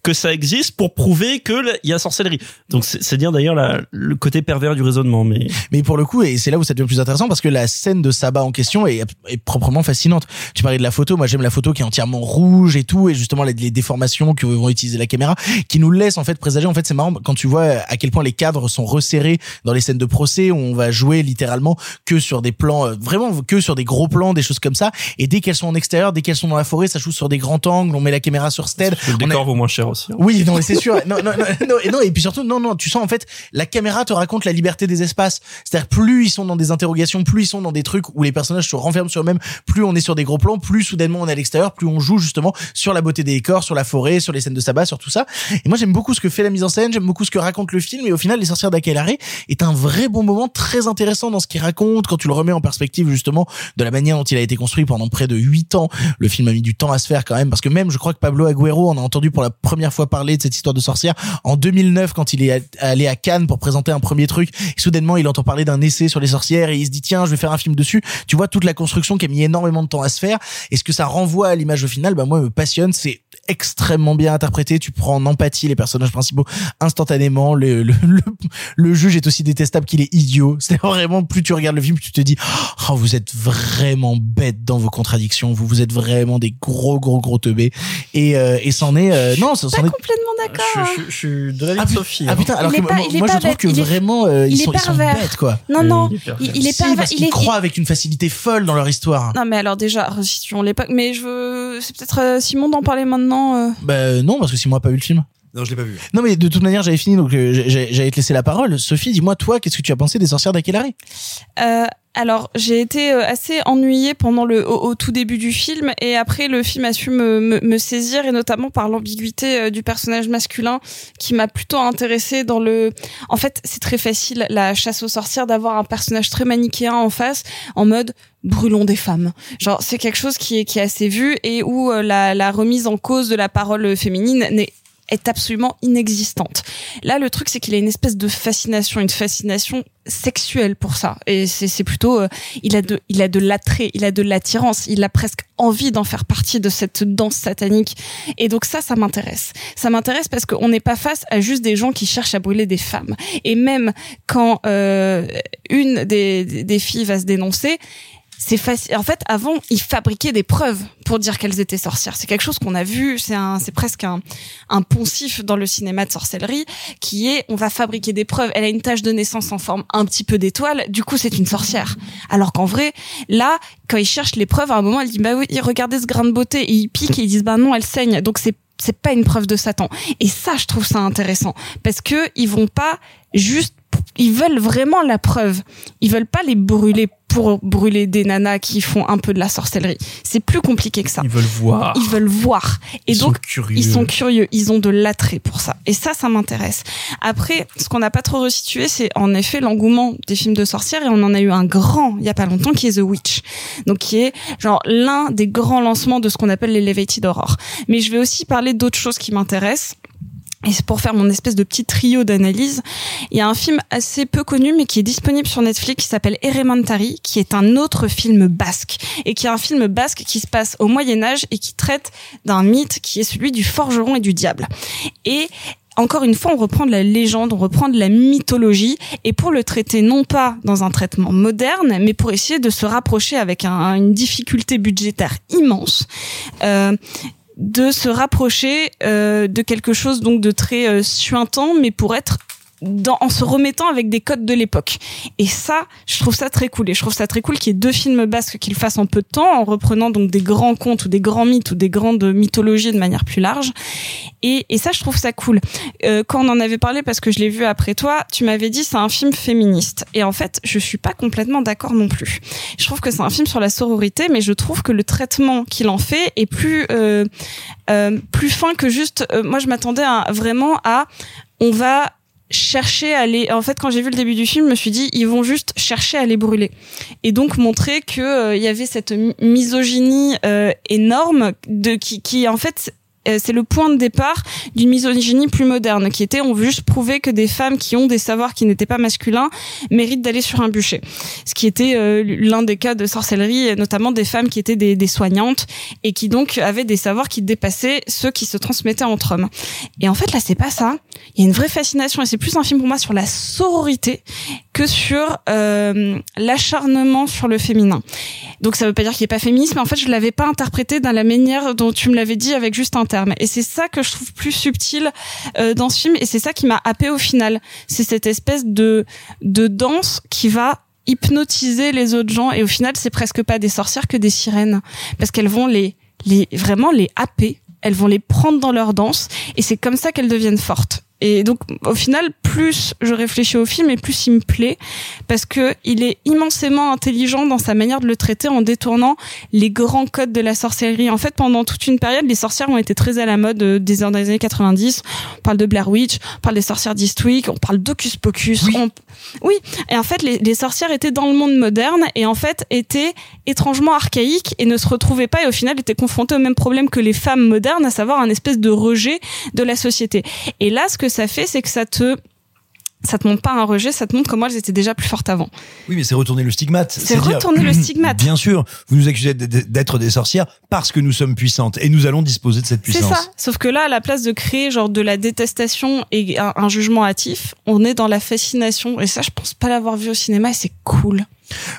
que ça existe, pour prouver que il y a sorcellerie. Donc c'est c'est dire d'ailleurs la- le côté pervers du raisonnement, mais Mais pour le coup, et c'est là où ça devient plus intéressant parce que la scène de sabbat en question est, est proprement fascinante. Tu parlais de la photo, moi j'aime la photo qui est entièrement rouge et tout, et justement les, les déformations que vont utiliser la caméra, qui nous laissent en fait présager. En fait, c'est marrant quand tu vois à quel point les cadres sont resserrés dans les scènes de procès où on va jouer littéralement que sur des plans, euh, vraiment que sur des gros plans, des choses comme ça. Et dès qu'elles sont en extérieur, dès qu'elles sont dans la forêt, ça joue sur des grands angles. On met la caméra sur stead. le a- décor vaut moins cher hein. oui, non, c'est sûr. Non, non, non, non, et puis surtout, non, non, tu sens en fait, la caméra te raconte la liberté des espaces. C'est-à-dire, plus ils sont dans des interrogations, plus ils sont dans des trucs où les personnages se renferment sur eux-mêmes, plus on est sur des gros plans, plus soudainement on est à l'extérieur, plus on joue justement sur la beauté des décors, sur la forêt, sur les scènes de sabbat, sur tout ça. Et moi, j'aime beaucoup ce que fait la mise en scène, j'aime beaucoup ce que raconte le film, et au final, Les Sorcières d'Aquelarre est un vrai bon moment très intéressant dans ce qu'il raconte, quand tu le remets en perspective justement de la manière dont il a été construit pendant près de huit ans. Le film a mis du temps à se faire quand même, parce que même, je crois que Pablo Agüero en a entendu pour la première fois parler de cette histoire de sorcière en 2009 quand il est allé à Cannes pour présenter un premier truc. Et soudainement, il entend parler d'un essai sur les sorcières et il se dit tiens, je vais faire un film dessus. Tu vois toute la construction qui a mis énormément de temps à se faire. Et ce que ça renvoie à l'image au final, bah moi me passionne. C'est extrêmement bien interprété. Tu prends en empathie les personnages principaux instantanément. Le, le, <laughs> le, le juge est aussi détestable qu'il est idiot. <laughs> C'est vraiment plus tu regardes le film, plus tu te dis <gasps> oh vous êtes vraiment bête dans vos contradictions. Vous vous êtes vraiment des gros gros gros teubés. Et euh, et c'en est euh, non, c'en est complètement d'accord. Je, je, je suis de la ah, Sophie. ah hein. putain, alors Il que est pas- moi, il est moi, je trouve bête, que il vraiment euh, ils il est sont ils sont pervers. bêtes quoi. Non, non, il est pervers. il, il est Si, pervers. Il est, croient avec une facilité folle dans leur histoire. Non mais alors déjà restituons l'époque. Mais je veux, c'est peut-être euh, Simon d'en parler maintenant. Euh. Bah non, parce que si moi pas vu le film. Non, je l'ai pas vu. Non mais de toute manière j'avais fini donc euh, j'ai- j'allais te laisser la parole. Sophie, dis-moi toi qu'est-ce que tu as pensé des sorcières d'Aquelarre Euh, alors j'ai été euh, assez ennuyée pendant le au, tout début du film et après le film a su me, me, me saisir et notamment par l'ambiguïté euh, du personnage masculin qui m'a plutôt intéressée dans le. En fait c'est très facile la chasse aux sorcières d'avoir un personnage très manichéen en face en mode brûlons des femmes. Genre c'est quelque chose qui est qui est assez vu et où euh, la, la remise en cause de la parole féminine n'est est absolument inexistante. Là, le truc, c'est qu'il a une espèce de fascination, une fascination sexuelle pour ça. Et c'est plutôt, euh, il a de, il a de l'attrait, il a de l'attirance, il a presque envie d'en faire partie de cette danse satanique. Et donc ça, ça m'intéresse. Ça m'intéresse parce qu'on n'est pas face à juste des gens qui cherchent à brûler des femmes. Et même quand euh, une des, des filles va se dénoncer, c'est facile. En fait, avant, ils fabriquaient des preuves pour dire qu'elles étaient sorcières. C'est quelque chose qu'on a vu. C'est un, c'est presque un, un poncif dans le cinéma de sorcellerie qui est, on va fabriquer des preuves. Elle a une tache de naissance en forme un petit peu d'étoile. Du coup, c'est une sorcière. Alors qu'en vrai, là, quand ils cherchent les preuves, à un moment, elle dit, bah oui, regardez ce grain de beauté. Et ils piquent et ils disent, bah non, elle saigne. Donc c'est, c'est pas une preuve de Satan. Et ça, je trouve ça intéressant. Parce que ils vont pas juste, ils veulent vraiment la preuve. Ils veulent pas les brûler pour brûler des nanas qui font un peu de la sorcellerie. C'est plus compliqué que ça. Ils veulent voir. Ils veulent voir. Et Ils donc, sont curieux. ils sont curieux. Ils ont de l'attrait pour ça. Et ça, ça m'intéresse. Après, ce qu'on n'a pas trop resitué, c'est en effet l'engouement des films de sorcières. Et on en a eu un grand, il y a pas longtemps, qui est The Witch. Donc, qui est, genre, l'un des grands lancements de ce qu'on appelle l'Elevated Horror. Mais je vais aussi parler d'autres choses qui m'intéressent. Et c'est pour faire mon espèce de petit trio d'analyse. Il y a un film assez peu connu, mais qui est disponible sur Netflix, qui s'appelle Eremantari, qui est un autre film basque. Et qui est un film basque qui se passe au Moyen-Âge et qui traite d'un mythe qui est celui du forgeron et du diable. Et encore une fois, on reprend de la légende, on reprend de la mythologie, et pour le traiter non pas dans un traitement moderne, mais pour essayer de se rapprocher avec un- une difficulté budgétaire immense. Euh, de se rapprocher euh, de quelque chose donc de très euh, suintant, mais pour être dans, en se remettant avec des codes de l'époque. Et ça, je trouve ça très cool. Et je trouve ça très cool qu'il y ait deux films basques qu'ils fassent en peu de temps, en reprenant donc des grands contes ou des grands mythes ou des grandes mythologies de manière plus large. Et, et ça, je trouve ça cool. Euh, quand on en avait parlé, parce que je l'ai vu après toi, tu m'avais dit c'est un film féministe. Et en fait, je suis pas complètement d'accord non plus. Je trouve que c'est un film sur la sororité, mais je trouve que le traitement qu'il en fait est plus euh, euh, plus fin que juste. euh, moi, je m'attendais vraiment à on va chercher à les en fait quand j'ai vu le début du film je me suis dit ils vont juste chercher à les brûler. Et donc montrer que euh, il y avait cette mi- misogynie euh, énorme de qui qui en fait c'est le point de départ d'une misogynie plus moderne qui était on veut juste prouver que des femmes qui ont des savoirs qui n'étaient pas masculins méritent d'aller sur un bûcher. Ce qui était euh, l'un des cas de sorcellerie notamment des femmes qui étaient des, des soignantes et qui donc avaient des savoirs qui dépassaient ceux qui se transmettaient entre hommes. Et en fait là c'est pas ça. Il y a une vraie fascination et c'est plus un film pour moi sur la sororité que sur euh, l'acharnement sur le féminin. Donc ça veut pas dire qu'il est pas féministe, mais en fait je l'avais pas interprété dans la manière dont tu me l'avais dit avec juste un Et c'est ça que je trouve plus subtil euh, dans ce film et c'est ça qui m'a happé au final. C'est cette espèce de de danse qui va hypnotiser les autres gens et au final c'est presque pas des sorcières que des sirènes parce qu'elles vont les les vraiment les happer elles vont les prendre dans leur danse et c'est comme ça qu'elles deviennent fortes. Et donc au final, plus je réfléchis au film et plus il me plaît parce que il est immensément intelligent dans sa manière de le traiter en détournant les grands codes de la sorcellerie. En fait, pendant toute une période, les sorcières ont été très à la mode euh, des dans les années 90. On parle de Blair Witch, on parle des sorcières d'Eastwick, on parle d'Hocus Pocus. Oui. oui. Et en fait, les, les sorcières étaient dans le monde moderne et en fait étaient étrangement archaïques et ne se retrouvaient pas et au final étaient confrontées au même problème que les femmes modernes, à savoir un espèce de rejet de la société. Et là, ce que ça fait, c'est que ça te ça te montre pas un rejet, ça te montre comment elles étaient déjà plus fortes avant. Oui, mais c'est retourner le stigmate. C'est retourner le <clears throat> stigmate. Bien sûr, vous nous accusez d'être des sorcières parce que nous sommes puissantes et nous allons disposer de cette C'est puissance. ça. Sauf que là, à la place de créer genre de la détestation et un, un jugement hâtif, on est dans la fascination. Et ça, je pense pas l'avoir vu au cinéma et c'est cool.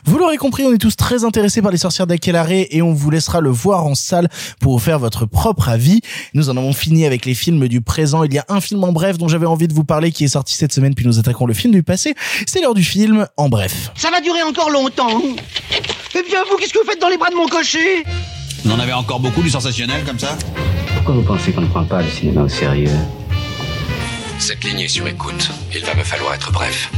Vous l'aurez compris, on est tous très intéressés par les sorcières d'Akelaré et on vous laissera le voir en salle pour vous faire votre propre avis. Nous en avons fini avec les films du présent. Il y a un film en bref dont j'avais envie de vous parler qui est sorti cette semaine puis nous attaquons le film du passé. C'est l'heure du film en bref. Ça va durer encore longtemps. Eh bien, vous, qu'est-ce que vous faites dans les bras de mon cocher Vous en avez encore beaucoup du sensationnel comme ça Pourquoi vous pensez qu'on ne prend pas le cinéma au sérieux? Cette ligne est sur écoute. Il va me falloir être bref.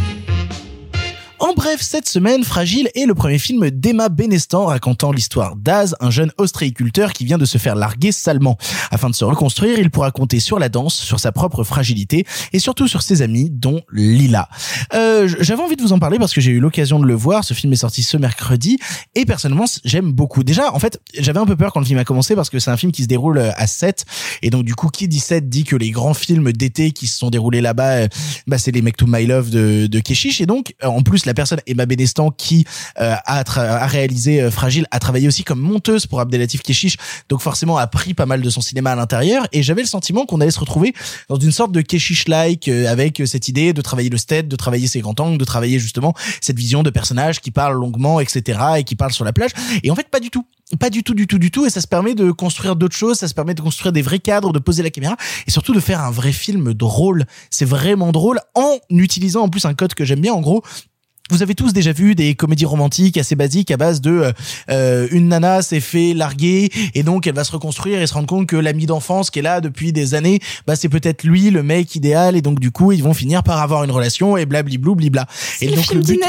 En bref, cette semaine, Fragile est le premier film d'Emma Benestan racontant l'histoire d'Az, un jeune ostréiculteur qui vient de se faire larguer salement. Afin de se reconstruire, il pourra compter sur la danse, sur sa propre fragilité et surtout sur ses amis, dont Lila. Euh, J'avais envie de vous en parler parce que j'ai eu l'occasion de le voir. Ce film est sorti ce mercredi et personnellement, j'aime beaucoup. Déjà, en fait, j'avais un peu peur quand le film a commencé parce que c'est un film qui se déroule euh, à 7 et donc du coup, qui dit 7 dit que les grands films d'été qui se sont déroulés là-bas, euh, bah, c'est les Make to My Love de, de Keshish et donc euh, en plus la personne Emma Benestan qui euh, a, a réalisé euh, Fragile a travaillé aussi comme monteuse pour Abdelatif Keshish donc forcément a pris pas mal de son cinéma à l'intérieur et j'avais le sentiment qu'on allait se retrouver dans une sorte de Keshish-like euh, avec euh, cette idée de travailler le stead, de travailler ses grands angles, de travailler justement cette vision de personnage qui parle longuement etc et qui parle sur la plage et en fait pas du tout pas du tout, du tout, du tout. Et ça se permet de construire d'autres choses. Ça se permet de construire des vrais cadres, de poser la caméra et surtout de faire un vrai film drôle. C'est vraiment drôle en utilisant en plus un code que j'aime bien. En gros, vous avez tous déjà vu des comédies romantiques assez basiques à base de euh, euh, une nana s'est fait larguer et donc elle va se reconstruire et se rendre compte que l'ami d'enfance qui est là depuis des années, bah c'est peut-être lui le mec idéal et donc du coup ils vont finir par avoir une relation et blabli-blou blibla. Et le donc film le but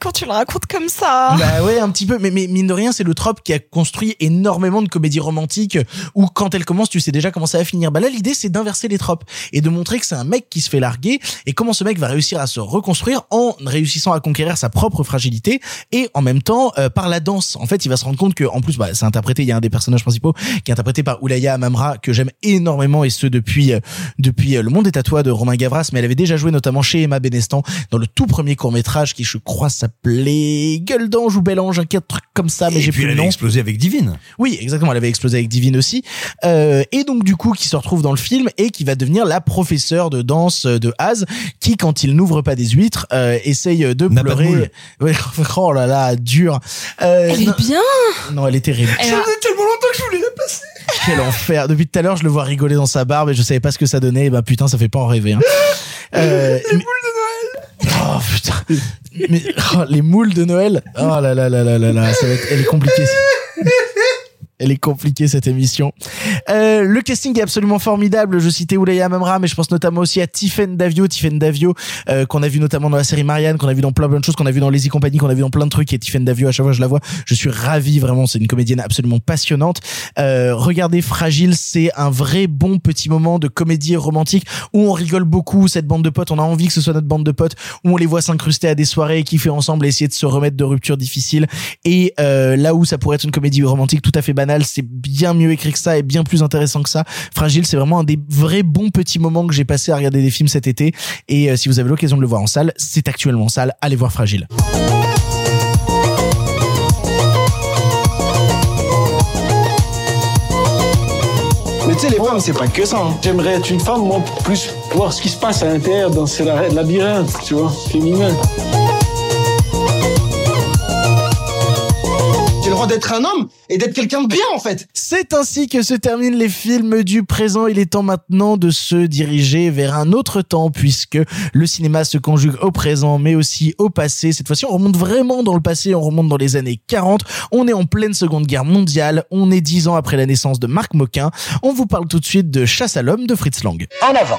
quand tu le racontes comme ça. bah ouais, un petit peu. Mais, mais mine de rien, c'est le trope qui a construit énormément de comédies romantiques où quand elle commence, tu sais déjà comment ça va finir. Bah là, l'idée, c'est d'inverser les tropes et de montrer que c'est un mec qui se fait larguer et comment ce mec va réussir à se reconstruire en réussissant à conquérir sa propre fragilité et en même temps euh, par la danse. En fait, il va se rendre compte que en plus, bah, c'est interprété. Il y a un des personnages principaux qui est interprété par Oulaya Amamra que j'aime énormément et ce depuis euh, depuis euh, Le Monde est à toi de Romain Gavras. Mais elle avait déjà joué notamment chez Emma Benestan dans le tout premier court métrage qui, je crois, s'appelait Gueule d'ange ou Bel ange, un truc comme ça. Mais j'ai puis plus elle le avait nom. explosé avec Divine. Oui, exactement. Elle avait explosé avec Divine aussi. Euh, et donc du coup, qui se retrouve dans le film et qui va devenir la professeure de danse de Az, qui quand il n'ouvre pas des huîtres, euh, essaye de pleurer. Ouais, <laughs> oh là là, dur. Euh, Elle non, est bien. non, elle est terrible. Elle a- tellement longtemps que je voulais la passer. quel enfer. Depuis tout à l'heure, je le vois rigoler dans sa barbe et je savais pas ce que ça donnait. Et bah putain, ça fait pas en rêver. Hein. <laughs> Euh, mais- Oh putain. Mais oh, les moules de Noël. Oh là là là là là là. Ça va être, elle est compliquée. <laughs> Elle est compliquée cette émission. Euh, le casting est absolument formidable. Je citais Oulaya Mamra, mais je pense notamment aussi à Tiffen Davio, Tiffen Davio euh, qu'on a vu notamment dans la série Marianne, qu'on a vu dans plein plein de choses, qu'on a vu dans Lazy Company, qu'on a vu dans plein de trucs. Et Tiffen Davio, à chaque fois je la vois, je suis ravi vraiment. C'est une comédienne absolument passionnante. Euh, regardez Fragile, c'est un vrai bon petit moment de comédie romantique où on rigole beaucoup. Cette bande de potes, on a envie que ce soit notre bande de potes où on les voit s'incruster à des soirées, kiffer ensemble, et essayer de se remettre de ruptures difficiles. Et euh, là où ça pourrait être une comédie romantique tout à fait banale, c'est bien mieux écrit que ça et bien plus intéressant que ça. Fragile, c'est vraiment un des vrais bons petits moments que j'ai passé à regarder des films cet été. Et euh, si vous avez l'occasion de le voir en salle, c'est actuellement en salle. Allez voir Fragile. Mais tu sais, les femmes, c'est pas que ça. hein. J'aimerais être une femme, moi, plus voir ce qui se passe à l'intérieur dans ce la- labyrinthe, tu vois, féminin. Droit d'être un homme et d'être quelqu'un de bien, en fait. C'est ainsi que se terminent les films du présent. Il est temps maintenant de se diriger vers un autre temps puisque le cinéma se conjugue au présent mais aussi au passé. Cette fois-ci, on remonte vraiment dans le passé, on remonte dans les années 40. On est en pleine Seconde Guerre mondiale. On est dix ans après la naissance de Marc Moquin. On vous parle tout de suite de Chasse à l'homme de Fritz Lang. En avant.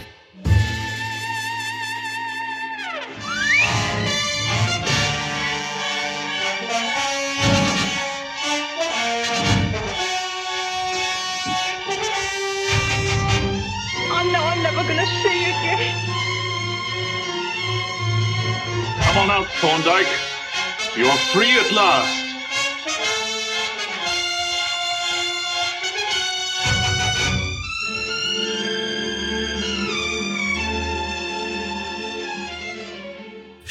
Out, Thorndyke. You're free at last.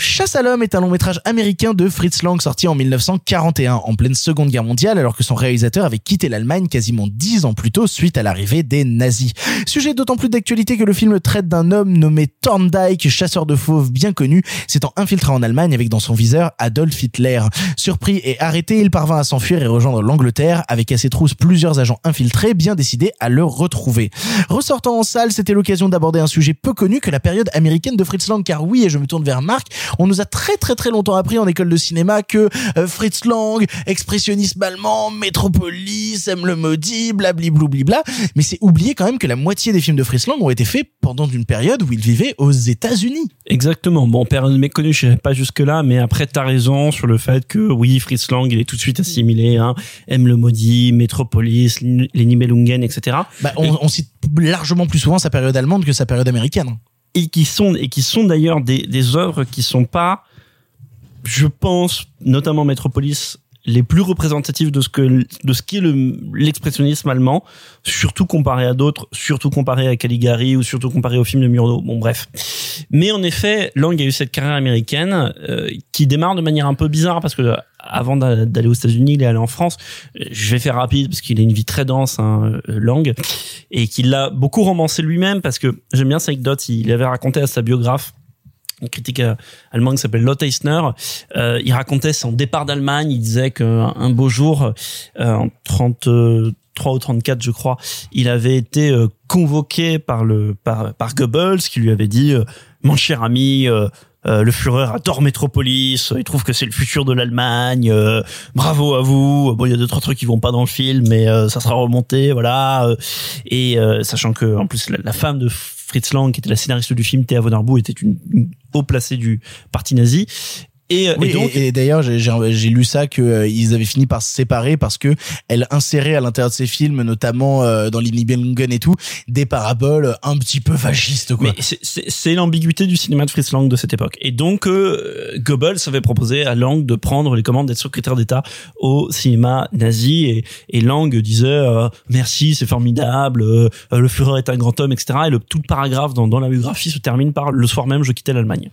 Chasse à l'homme est un long métrage américain de Fritz Lang sorti en 1941, en pleine Seconde Guerre mondiale, alors que son réalisateur avait quitté l'Allemagne quasiment dix ans plus tôt suite à l'arrivée des nazis. Sujet d'autant plus d'actualité que le film traite d'un homme nommé Thorndike, chasseur de fauves bien connu, s'étant infiltré en Allemagne avec dans son viseur Adolf Hitler. Surpris et arrêté, il parvint à s'enfuir et rejoindre l'Angleterre, avec à ses trousses plusieurs agents infiltrés bien décidés à le retrouver. Ressortant en salle, c'était l'occasion d'aborder un sujet peu connu que la période américaine de Fritz Lang, car oui, et je me tourne vers Marc, on nous a très très très longtemps appris en école de cinéma que euh, Fritz Lang, expressionnisme allemand, Métropolis, aime le maudit, blablibloublibla, mais c'est oublier quand même que la moitié des films de Fritz Lang ont été faits pendant une période où il vivait aux États-Unis. Exactement. Bon, période méconnue, je pas jusque-là, mais après, t'as raison sur le fait que, oui, Fritz Lang, il est tout de suite assimilé, hein, aime le maudit, Métropolis, les Nibelungen, etc. Bah, on, on cite largement plus souvent sa période allemande que sa période américaine. Et qui sont et qui sont d'ailleurs des des œuvres qui sont pas je pense notamment Metropolis les plus représentatives de ce que de ce qui est le l'expressionnisme allemand surtout comparé à d'autres surtout comparé à Caligari ou surtout comparé au film de Murnau bon bref mais en effet Lang a eu cette carrière américaine euh, qui démarre de manière un peu bizarre parce que avant d'a- d'aller aux États-Unis, il est allé en France. Euh, Je vais faire rapide parce qu'il a une vie très dense, hein, euh, Lang, et qu'il l'a beaucoup romancé lui-même parce que j'aime bien cette anecdote. Il avait raconté à sa biographe une critique euh, allemande qui s'appelle Lotte Eisner. Euh, il racontait son départ d'Allemagne. Il disait qu'un un beau jour, euh, en 33 ou 34, je crois, il avait été euh, convoqué par le par, par Goebbels, qui lui avait dit euh, "Mon cher ami." euh, euh, le Führer adore Metropolis, il trouve que c'est le futur de l'Allemagne. euh, bravo à vous. Bon, il y a deux trois trucs qui vont pas dans le film, mais euh, ça sera remonté, voilà. euh, et euh, sachant que en plus la, la femme de Fritz Lang, qui était la scénariste du film, Thea von Arboux, était une, une haut placée du parti nazi. Et, euh, Oui, et donc, et, et d'ailleurs, j'ai- lu ça que euh, ils avaient fini par se séparer parce que elle insérait à l'intérieur de ses films, notamment euh, dans Nibelungen et tout, des paraboles un petit peu fascistes, quoi. Mais c'est- l'ambiguïté du cinéma de Fritz Lang de cette époque. Et donc, euh, Goebbels avait proposé à Lang de prendre les commandes d'être secrétaire d'État au cinéma nazi. Et, et Lang disait euh, merci, c'est formidable, euh, le Führer est un grand homme, etc. Et le tout le paragraphe dans, dans la biographie se termine par le soir même, je quittais l'Allemagne.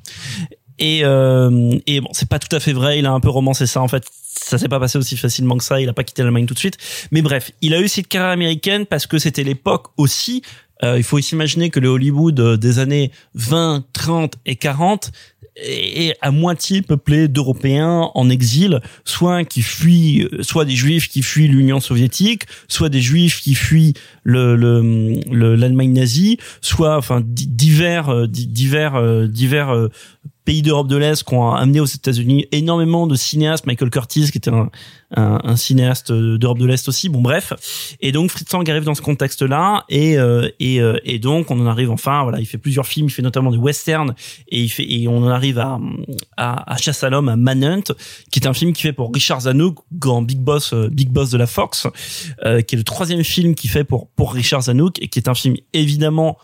Et, euh, et bon, c'est pas tout à fait vrai. Il a un peu romancé ça. En fait, ça s'est pas passé aussi facilement que ça. Il a pas quitté l'Allemagne tout de suite. Mais bref, il a eu cette carrière américaine parce que c'était l'époque aussi. euh, il faut s'imaginer que le Hollywood euh, des années 20, 30 et 40 est à moitié peuplé d'Européens en exil, soit qui fuient, euh, soit des Juifs qui fuient l'Union soviétique, soit des Juifs qui fuient le le- le- l'Allemagne nazie, soit enfin di- divers euh, di- divers divers pays d'Europe de l'Est qui ont amené aux États-Unis énormément de cinéastes, Michael Curtis qui était un, cinéaste d'Europe de l'Est aussi, bon bref. Et donc Fritz Lang arrive dans ce contexte-là. Et euh, et euh, et donc on en arrive enfin voilà, il fait plusieurs films, il fait notamment des westerns. Et il fait et on en arrive à à, à Chasse à l'homme, à Manhunt, qui est un film qu'il fait pour Richard Zanuck, grand big boss euh, big boss de la Fox, euh, qui est le troisième film qu'il fait pour pour Richard Zanuck et qui est un film évidemment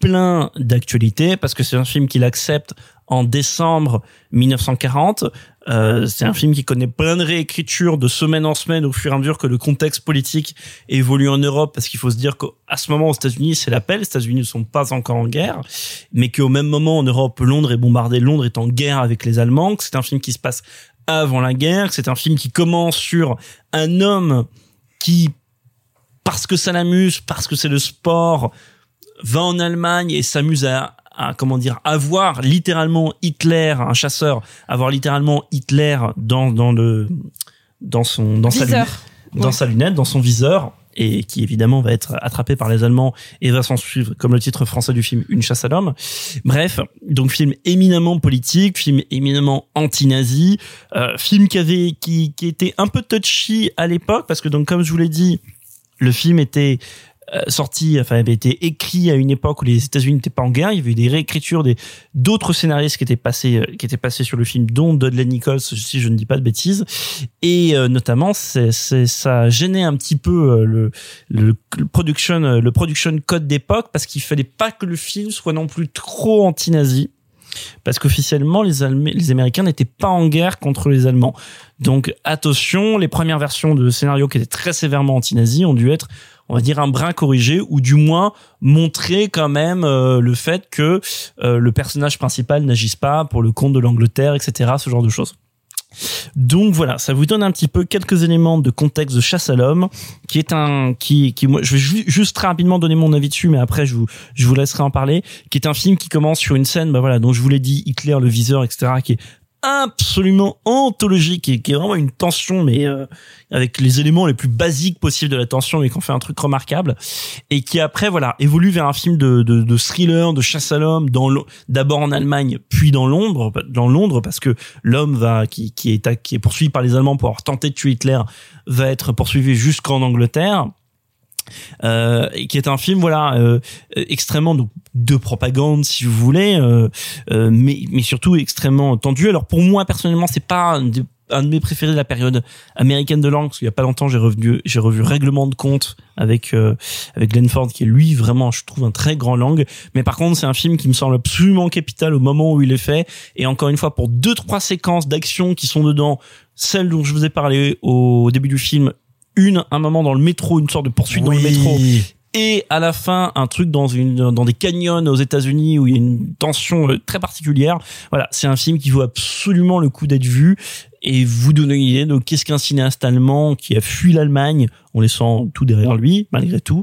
plein d'actualité parce que c'est un film qu'il accepte en décembre 1940. Euh, c'est un film qui connaît plein de réécritures de semaine en semaine au fur et à mesure que le contexte politique évolue en Europe parce qu'il faut se dire qu'à ce moment aux États-Unis c'est la paix, les États-Unis ne sont pas encore en guerre, mais qu'au même moment en Europe Londres est bombardé, Londres est en guerre avec les Allemands, que c'est un film qui se passe avant la guerre, que c'est un film qui commence sur un homme qui parce que ça l'amuse, parce que c'est le sport, va en Allemagne et s'amuse à, à, comment dire avoir littéralement Hitler, un chasseur, avoir littéralement Hitler dans dans le dans son dans sa lunette, dans sa lunette, dans son viseur et qui évidemment va être attrapé par les Allemands et va s'en suivre, comme le titre français du film, Une chasse à l'homme. Bref, donc film éminemment politique, film éminemment anti-nazi, euh, film qui avait qui qui était un peu touchy à l'époque parce que donc comme je vous l'ai dit, le film était sorti, enfin avait été écrit à une époque où les États-Unis n'étaient pas en guerre. Il y avait eu des réécritures des d'autres scénaristes qui étaient passés, euh, qui étaient passés sur le film, dont Dudley Nichols, si je ne dis pas de bêtises. Et euh, notamment, c'est, ça gênait un petit peu euh, le, le, le production, euh, le production code d'époque parce qu'il fallait pas que le film soit non plus trop anti-nazi. Parce qu'officiellement, les, Américains n'étaient pas en guerre contre les Allemands. Donc attention, les premières versions de scénario qui étaient très sévèrement anti-nazis ont dû être, on va dire, un brin corrigé ou du moins montrer quand même euh, le fait que euh, le personnage principal n'agisse pas pour le compte de l'Angleterre, etc. Ce genre de choses. Donc voilà, ça vous donne un petit peu quelques éléments de contexte de Chasse à l'homme, qui est un, qui, qui, moi, je vais ju- juste très rapidement donner mon avis dessus, mais après je vous, je vous laisserai en parler, qui est un film qui commence sur une scène, bah voilà, dont je vous l'ai dit, Hitler, le viseur, etc., qui est absolument anthologique et qui est vraiment une tension mais euh, avec les éléments les plus basiques possibles de la tension mais qui en fait un truc remarquable. Et qui après voilà évolue vers un film de, de, de thriller de chasse à l'homme dans d'abord en Allemagne puis dans Londres dans Londres parce que l'homme va qui, qui est qui est poursuivi par les Allemands pour avoir tenté de tuer Hitler va être poursuivi jusqu'en Angleterre euh, qui est un film voilà euh, extrêmement de propagande si vous voulez euh, euh, mais mais surtout extrêmement tendu. Alors pour moi personnellement c'est pas un de mes préférés de la période américaine de langue parce qu'il y a pas longtemps j'ai revu j'ai revu règlement de compte avec euh, avec Glenn Ford qui est lui vraiment je trouve un très grand langue. Mais par contre c'est un film qui me semble absolument capital au moment où il est fait. Et encore une fois pour deux trois séquences d'action qui sont dedans celle dont je vous ai parlé au début du film une un moment dans le métro une sorte de poursuite dans le métro et à la fin un truc dans une dans des canyons aux États-Unis où il y a une tension euh, très particulière. Voilà, c'est un film qui vaut absolument le coup d'être vu et vous donner une idée de qu'est-ce qu'un cinéaste allemand qui a fui l'Allemagne en laissant tout derrière lui malgré tout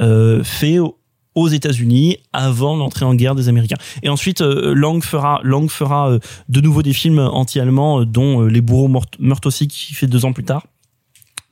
euh, fait au- aux États-Unis avant l'entrée en guerre des Américains. Et ensuite, euh, Lang fera, Lang fera euh, de nouveau des films anti-allemands, dont Les bourreaux meurent aussi, qui fait deux ans plus tard.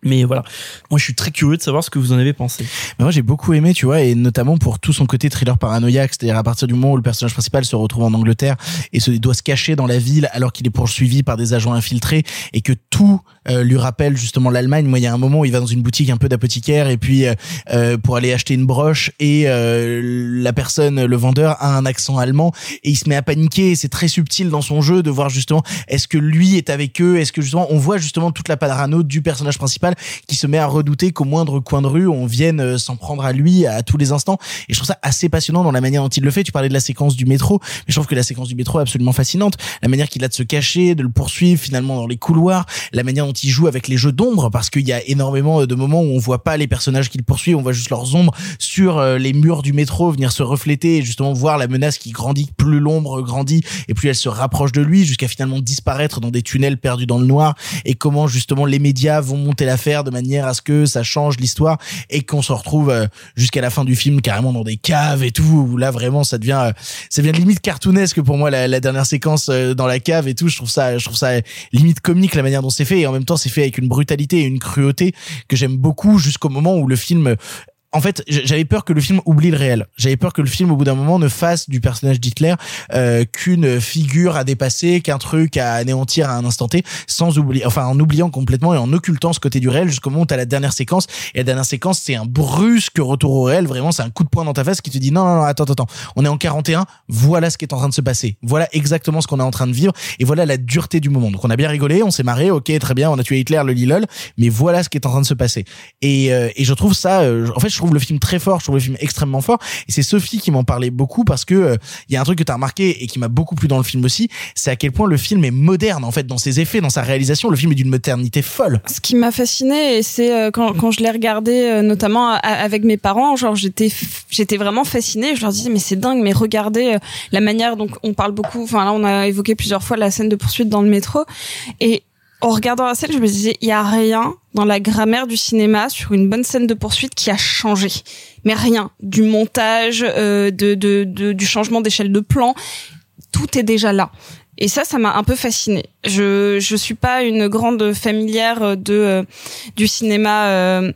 Mais voilà, moi je suis très curieux de savoir ce que vous en avez pensé. Mais moi j'ai beaucoup aimé, tu vois, et notamment pour tout son côté thriller paranoïaque, c'est-à-dire à partir du moment où le personnage principal se retrouve en Angleterre et se doit se cacher dans la ville alors qu'il est poursuivi par des agents infiltrés et que tout euh, lui rappelle justement l'Allemagne. Moi il y a un moment où il va dans une boutique un peu d'apothicaire et puis euh, euh, pour aller acheter une broche et euh, la personne, le vendeur a un accent allemand et il se met à paniquer. C'est très subtil dans son jeu de voir justement est-ce que lui est avec eux, est-ce que justement on voit justement toute la parano du personnage principal qui se met à redouter qu'au moindre coin de rue on vienne euh, s'en prendre à lui à tous les instants. Et je trouve ça assez passionnant dans la manière dont il le fait. Tu parlais de la séquence du métro, mais je trouve que la séquence du métro est absolument fascinante. La manière qu'il a de se cacher, de le poursuivre finalement dans les couloirs, la manière dont il joue avec les jeux d'ombre, parce qu'il y a énormément de moments où on voit pas les personnages qu'il poursuit, on voit juste leurs ombres sur euh, les murs du métro venir se refléter et justement voir la menace qui grandit, plus l'ombre grandit et plus elle se rapproche de lui jusqu'à finalement disparaître dans des tunnels perdus dans le noir et comment justement les médias vont monter de manière à ce que ça change l'histoire et qu'on se retrouve euh, jusqu'à la fin du film carrément dans des caves et tout où là vraiment ça devient euh, ça devient limite cartoonesque pour moi la, la dernière séquence euh, dans la cave et tout. Je trouve ça je trouve ça limite comique la manière dont c'est fait. Et en même temps c'est fait avec une brutalité et une cruauté que j'aime beaucoup jusqu'au moment où le film en fait, j'avais peur que le film oublie le réel. J'avais peur que le film, au bout d'un moment, ne fasse du personnage d'Hitler euh, qu'une figure à dépasser, qu'un truc à anéantir à un instant T, sans oublier, enfin en oubliant complètement et en occultant ce côté du réel jusqu'au moment où t'as la dernière séquence. Et la dernière séquence, c'est un brusque retour au réel. Vraiment, c'est un coup de poing dans ta face qui te dit non, non, non, attends, attends, on est en 41. Voilà ce qui est en train de se passer. Voilà exactement ce qu'on est en train de vivre. Et voilà la dureté du moment. Donc on a bien rigolé, on s'est marré, ok, très bien, on a tué Hitler, le lilol. Mais voilà ce qui est en train de se passer. Et, euh, et je trouve ça, euh, en fait, trouve le film très fort, je trouve le film extrêmement fort. Et c'est Sophie qui m'en parlait beaucoup parce que euh, il y a un truc que tu as remarqué et qui m'a beaucoup plu dans le film aussi, c'est à quel point le film est moderne en fait dans ses effets, dans sa réalisation. Le film est d'une modernité folle. Ce qui m'a fasciné, c'est euh, quand, je l'ai regardé, euh, notamment avec mes parents, genre j'étais j'étais vraiment fascinée. Je leur disais mais c'est dingue, mais regardez euh, la manière donc on parle beaucoup. Enfin là on a évoqué plusieurs fois la scène de poursuite dans le métro en regardant la scène, je me disais, il y a rien dans la grammaire du cinéma sur une bonne scène de poursuite qui a changé. Mais rien. Du montage, euh, de, de, de- du changement d'échelle de plan, tout est déjà là. Et ça, ça m'a un peu fascinée. Je je suis pas une grande familière de euh, du cinéma. euh,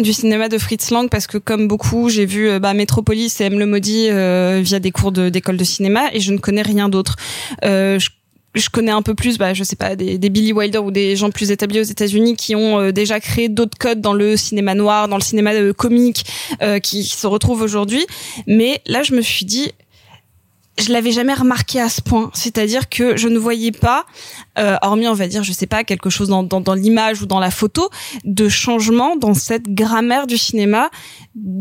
du cinéma de Fritz Lang parce que comme beaucoup j'ai vu euh, bah, Metropolis et M le maudit euh, via des cours de- d'école de, cinéma et je ne connais rien d'autre euh, je, je connais un peu plus bah je sais pas des, Billy Wilder ou des gens plus établis aux États-Unis qui ont euh, déjà créé d'autres codes dans le cinéma noir dans le cinéma euh, comique euh, qui se retrouvent aujourd'hui mais là je me suis dit je l'avais jamais remarqué à ce point. C'est-à-dire que je ne voyais pas, euh, hormis on va dire, je sais pas, quelque chose dans l'image ou dans la photo, de changement dans cette grammaire du cinéma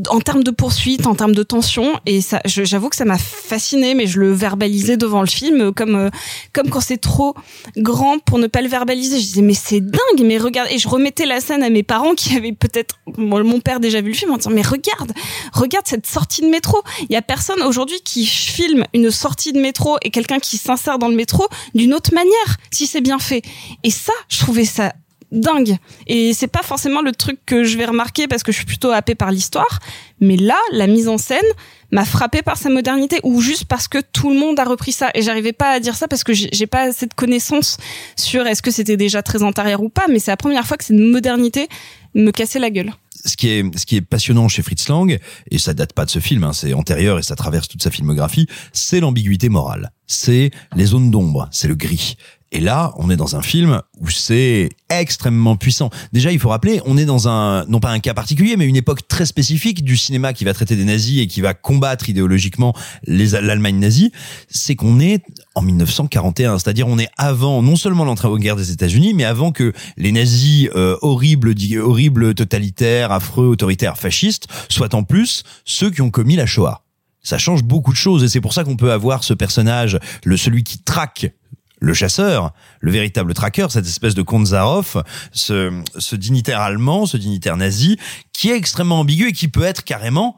en termes de poursuite, en termes de tension. Et ça, j'avoue que ça m'a fasciné, mais je le verbalisais devant le film comme euh, comme quand c'est trop grand pour ne pas le verbaliser. Je disais mais c'est dingue, mais regarde. Et je remettais la scène à mes parents qui avaient peut-être mon père déjà vu le film en disant mais regarde, regarde cette sortie de métro. Il y a personne aujourd'hui qui filme une sortie de métro et quelqu'un qui s'insère dans le métro d'une autre manière si c'est bien fait. Et ça, je trouvais ça dingue. Et c'est pas forcément le truc que je vais remarquer parce que je suis plutôt happée par l'histoire. Mais là, la mise en scène m'a frappée par sa modernité ou juste parce que tout le monde a repris ça. Et j'arrivais pas à dire ça parce que j'ai pas assez de connaissances sur est-ce que c'était déjà très antérieur ou pas. Mais c'est la première fois que cette modernité me cassait la gueule. ce qui est ce qui est passionnant chez Fritz Lang et ça date pas de ce film hein, c'est antérieur et ça traverse toute sa filmographie c'est l'ambiguïté morale c'est les zones d'ombre c'est le gris et là on est dans un film où c'est extrêmement puissant. Déjà il faut rappeler on est dans un non pas un cas particulier mais une époque très spécifique du cinéma qui va traiter des nazis et qui va combattre idéologiquement l'Allemagne nazie. C'est qu'on est en 1941 c'est-à-dire on est avant non seulement l'entrée en guerre des États-Unis mais avant que les nazis euh, horribles horribles totalitaires affreux autoritaires fascistes soient en plus ceux qui ont commis la Shoah. Ça change beaucoup de choses et c'est pour ça qu'on peut avoir ce personnage le celui qui traque le chasseur, le véritable traqueur, cette espèce de Zaroff, ce, ce dignitaire allemand, ce dignitaire nazi, qui est extrêmement ambigu et qui peut être carrément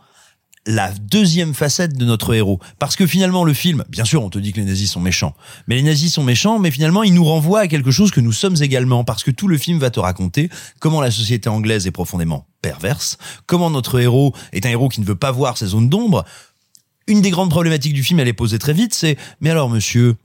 la deuxième facette de notre héros. Parce que finalement, le film, bien sûr, on te dit que les nazis sont méchants. Mais les nazis sont méchants, mais finalement, ils nous renvoient à quelque chose que nous sommes également. Parce que tout le film va te raconter comment la société anglaise est profondément perverse, comment notre héros est un héros qui ne veut pas voir ses zones d'ombre. Une des grandes problématiques du film, elle est posée très vite, c'est, mais alors, monsieur,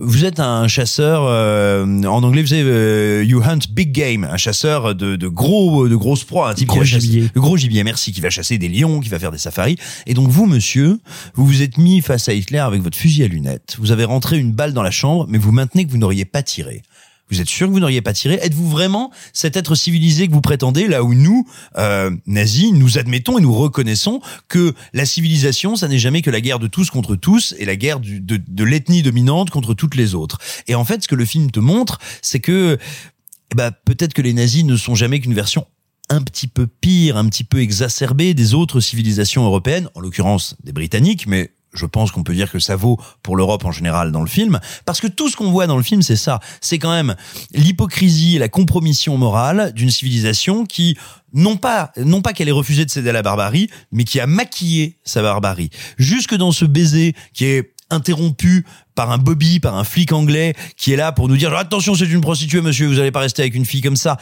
vous êtes un chasseur euh, en anglais vous savez euh, you hunt big game un chasseur de, de gros de grosses proies un type qui Gros chasser- gibier. le gros gibier merci qui va chasser des lions qui va faire des safaris. Et donc vous monsieur vous vous êtes mis face à Hitler avec votre fusil à lunettes. Vous avez rentré une balle dans la chambre mais vous maintenez que vous n'auriez pas tiré vous êtes sûr que vous n'auriez pas tiré? Êtes-vous vraiment cet être civilisé que vous prétendez là où nous, euh, nazis, nous admettons et nous reconnaissons que la civilisation, ça n'est jamais que la guerre de tous contre tous et la guerre de, de l'ethnie dominante contre toutes les autres. Et en fait, ce que le film te montre, c'est que eh ben, peut-être que les nazis ne sont jamais qu'une version un petit peu pire, un petit peu exacerbée des autres civilisations européennes, en l'occurrence des Britanniques, mais je pense qu'on peut dire que ça vaut pour l'Europe en général dans le film, parce que tout ce qu'on voit dans le film, c'est ça. C'est quand même l'hypocrisie et la compromission morale d'une civilisation qui, non pas, non pas qu'elle ait refusé de céder à la barbarie, mais qui a maquillé sa barbarie. Jusque dans ce baiser qui est interrompu par un Bobby, par un flic anglais qui est là pour nous dire attention c'est une prostituée monsieur, vous allez pas rester avec une fille comme ça.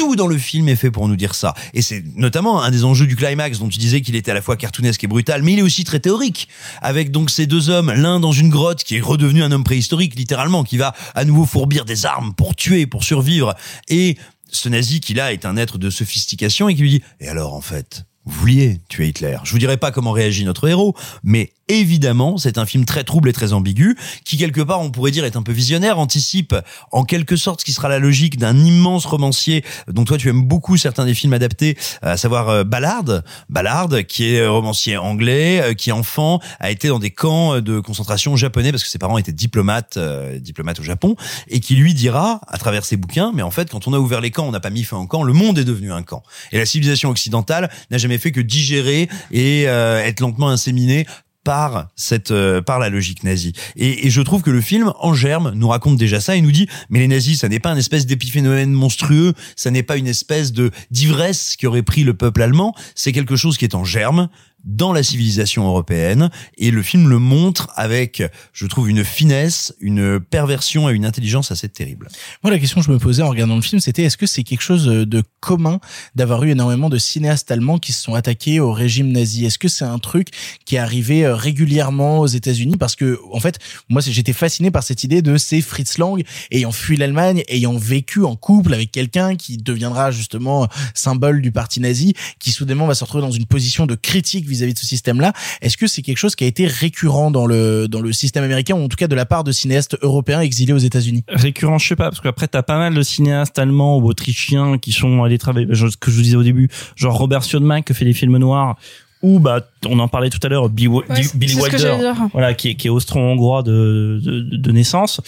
Tout dans le film est fait pour nous dire ça. Et c'est notamment un des enjeux du climax dont tu disais qu'il était à la fois cartoonesque et brutal, mais il est aussi très théorique. Avec donc ces deux hommes, l'un dans une grotte qui est redevenu un homme préhistorique littéralement, qui va à nouveau fourbir des armes pour tuer, pour survivre, et ce nazi qui là est un être de sophistication et qui lui dit et alors en fait vous vouliez tuer Hitler? Je vous dirai pas comment réagit notre héros, mais évidemment, c'est un film très trouble et très ambigu, qui quelque part, on pourrait dire, est un peu visionnaire, anticipe en quelque sorte ce qui sera la logique d'un immense romancier dont toi tu aimes beaucoup certains des films adaptés, à savoir euh, Ballard, Ballard, qui est romancier anglais, euh, qui enfant a été dans des camps de concentration japonais parce que ses parents étaient diplomates, euh, diplomates au Japon, et qui lui dira à travers ses bouquins, mais en fait, quand on a ouvert les camps, on n'a pas mis fin au camp, le monde est devenu un camp. Et la civilisation occidentale n'a jamais fait que digérer et être lentement inséminée par cette euh, par la logique nazie. Et, et, je trouve que le film en germe nous raconte déjà ça et nous dit mais les nazis ça n'est pas un espèce d'épiphénomène monstrueux ça n'est pas une espèce de d'ivresse qui aurait pris le peuple allemand c'est quelque chose qui est en germe dans la civilisation européenne. Et le film le montre avec, je trouve, une finesse, une perversion et une intelligence assez terrible. Moi, la question que je me posais en regardant le film, c'était est-ce que c'est quelque chose de commun d'avoir eu énormément de cinéastes allemands qui se sont attaqués au régime nazi? Est-ce que c'est un truc qui est arrivé régulièrement aux États-Unis? Parce que, en fait, moi, j'étais fasciné par cette idée de ces Fritz Lang ayant fui l'Allemagne, ayant vécu en couple avec quelqu'un qui deviendra justement symbole du parti nazi, qui soudainement va se retrouver dans une position de critique vis-à-vis de ce système-là. Est-ce que c'est quelque chose qui a été récurrent dans le dans le système américain ou en tout cas de la part de cinéastes européens exilés aux États-Unis? Récurrent, je sais pas, parce qu'après t'as pas mal de cinéastes allemands ou autrichiens qui sont allés travailler, ce que je vous disais au début, genre Robert Siodmak qui fait des films noirs ou bah on en parlait tout à l'heure Billy, Ouais, Wilder voilà qui est, qui est austro-hongrois de, de, de naissance.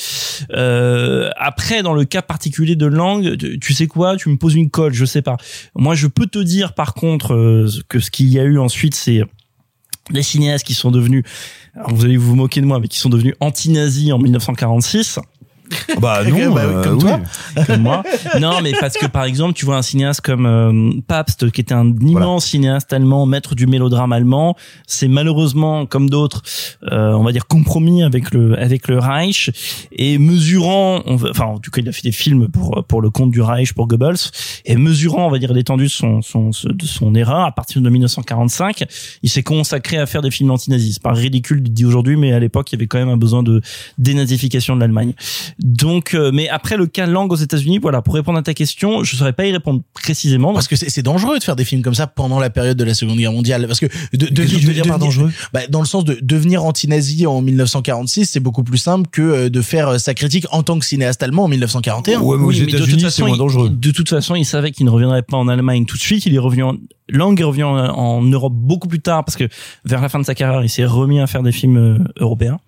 Euh, après dans le cas particulier de langue tu sais quoi? Tu me poses une colle je sais pas. Moi je peux te dire par contre euh, que ce qu'il y a eu ensuite c'est les cinéastes qui sont devenus alors vous allez vous moquer de moi mais qui sont devenus anti-nazis en 1946 bah <laughs> non, Bah euh, comme toi. oui. <laughs> comme moi. Non, mais parce que par exemple, tu vois un cinéaste comme euh, Pabst, qui était un immense cinéaste allemand, maître du mélodrame allemand, c'est malheureusement, comme d'autres, euh, on va dire compromis avec le avec le Reich et mesurant, on va- enfin en tout cas, il a fait des films pour pour le compte du Reich, pour Goebbels, et mesurant, on va dire, l'étendue de son son de son erreur à partir de 1945, il s'est consacré à faire des films anti-nazis. C'est pas ridicule dire aujourd'hui, mais à l'époque, il y avait quand même un besoin de dénazification de l'Allemagne. Donc, euh, mais après le cas langue aux États-Unis, voilà, pour répondre à ta question, je saurais pas y répondre précisément. Parce que c'est dangereux de faire des films comme ça pendant la période de la Seconde Guerre mondiale. Parce que de, de, Qu'est-ce que tu veux dire par dangereux? bah, Dans le sens de devenir anti-nazi en 1946, c'est beaucoup plus simple que euh, de faire euh, sa critique en tant que cinéaste allemand en 1941. Oui, mais de toute façon, il- De toute façon, il savait qu'il ne reviendrait pas en Allemagne tout de suite. Il est revenu en, Lang est revenu en, en Europe beaucoup plus tard parce que vers la fin de sa carrière, il s'est remis à faire des films euh, européens.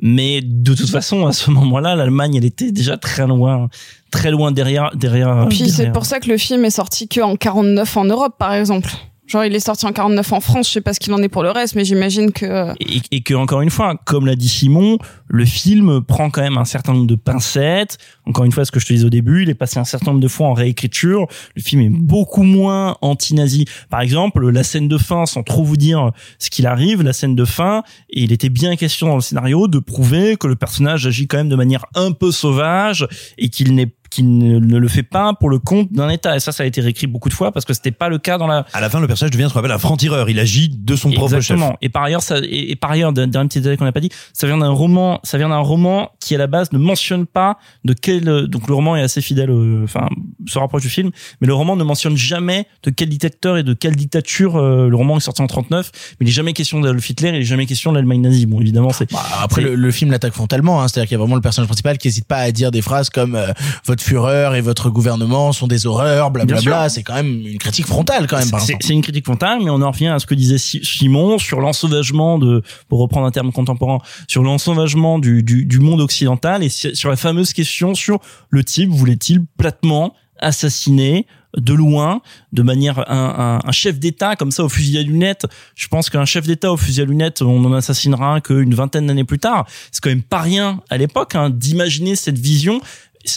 Mais de toute façon, à ce moment-là, l'Allemagne, elle était déjà très loin, très loin derrière, derrière. Puis c'est pour ça que le film est sorti que en 49 en Europe, par exemple. Genre, il est sorti en 49 en France. Je sais pas ce qu'il en est pour le reste, mais j'imagine que. et, que encore une fois, comme l'a dit Simon, le film prend quand même un certain nombre de pincettes. Encore une fois, ce que je te disais au début, il est passé un certain nombre de fois en réécriture. Le film est beaucoup moins anti-nazi. Par exemple, la scène de fin, sans trop vous dire ce qu'il arrive, la scène de fin, et il était bien question dans le scénario de prouver que le personnage agit quand même de manière un peu sauvage et qu'il n'est qu'il ne ne le fait pas pour le compte d'un État. Et ça, ça a été réécrit beaucoup de fois parce que c'était pas le cas dans la, À la fin, le personnage devient ce qu'on appelle un franc-tireur. Il agit de son propre chef. Exactement. Et par ailleurs, ça, et, et par ailleurs, d'un petit détail qu'on n'a pas dit, ça vient d'un roman, ça vient d'un roman qui à la base ne mentionne pas de quel, donc le roman est assez fidèle, euh, enfin se rapproche du film, mais le roman ne mentionne jamais de quel dictateur et de quelle dictature euh, le roman est sorti en 39, mais il est jamais question d'Adolf Hitler, il est jamais question de l'Allemagne nazie. Bon, évidemment, c'est Bah, après, le, le film l'attaque frontalement, hein, c'est-à-dire qu'il y a vraiment le personnage principal qui hésite pas à dire des phrases comme euh, votre fureur et votre gouvernement sont des horreurs, blablabla. C'est quand même une critique frontale quand même. C'est une critique frontale, mais on en revient à ce que disait Si- Simon sur l'ensauvagement de, pour reprendre un terme contemporain, sur l'ensauvagement du, du, du monde occidental et sur la fameuse question sur le type voulait-il platement assassiner de loin, de manière un, un, un chef d'État comme ça au fusil à lunettes? Je pense qu'un chef d'État au fusil à lunettes, on en assassinera qu'une vingtaine d'années plus tard. C'est quand même pas rien à l'époque hein, d'imaginer cette vision.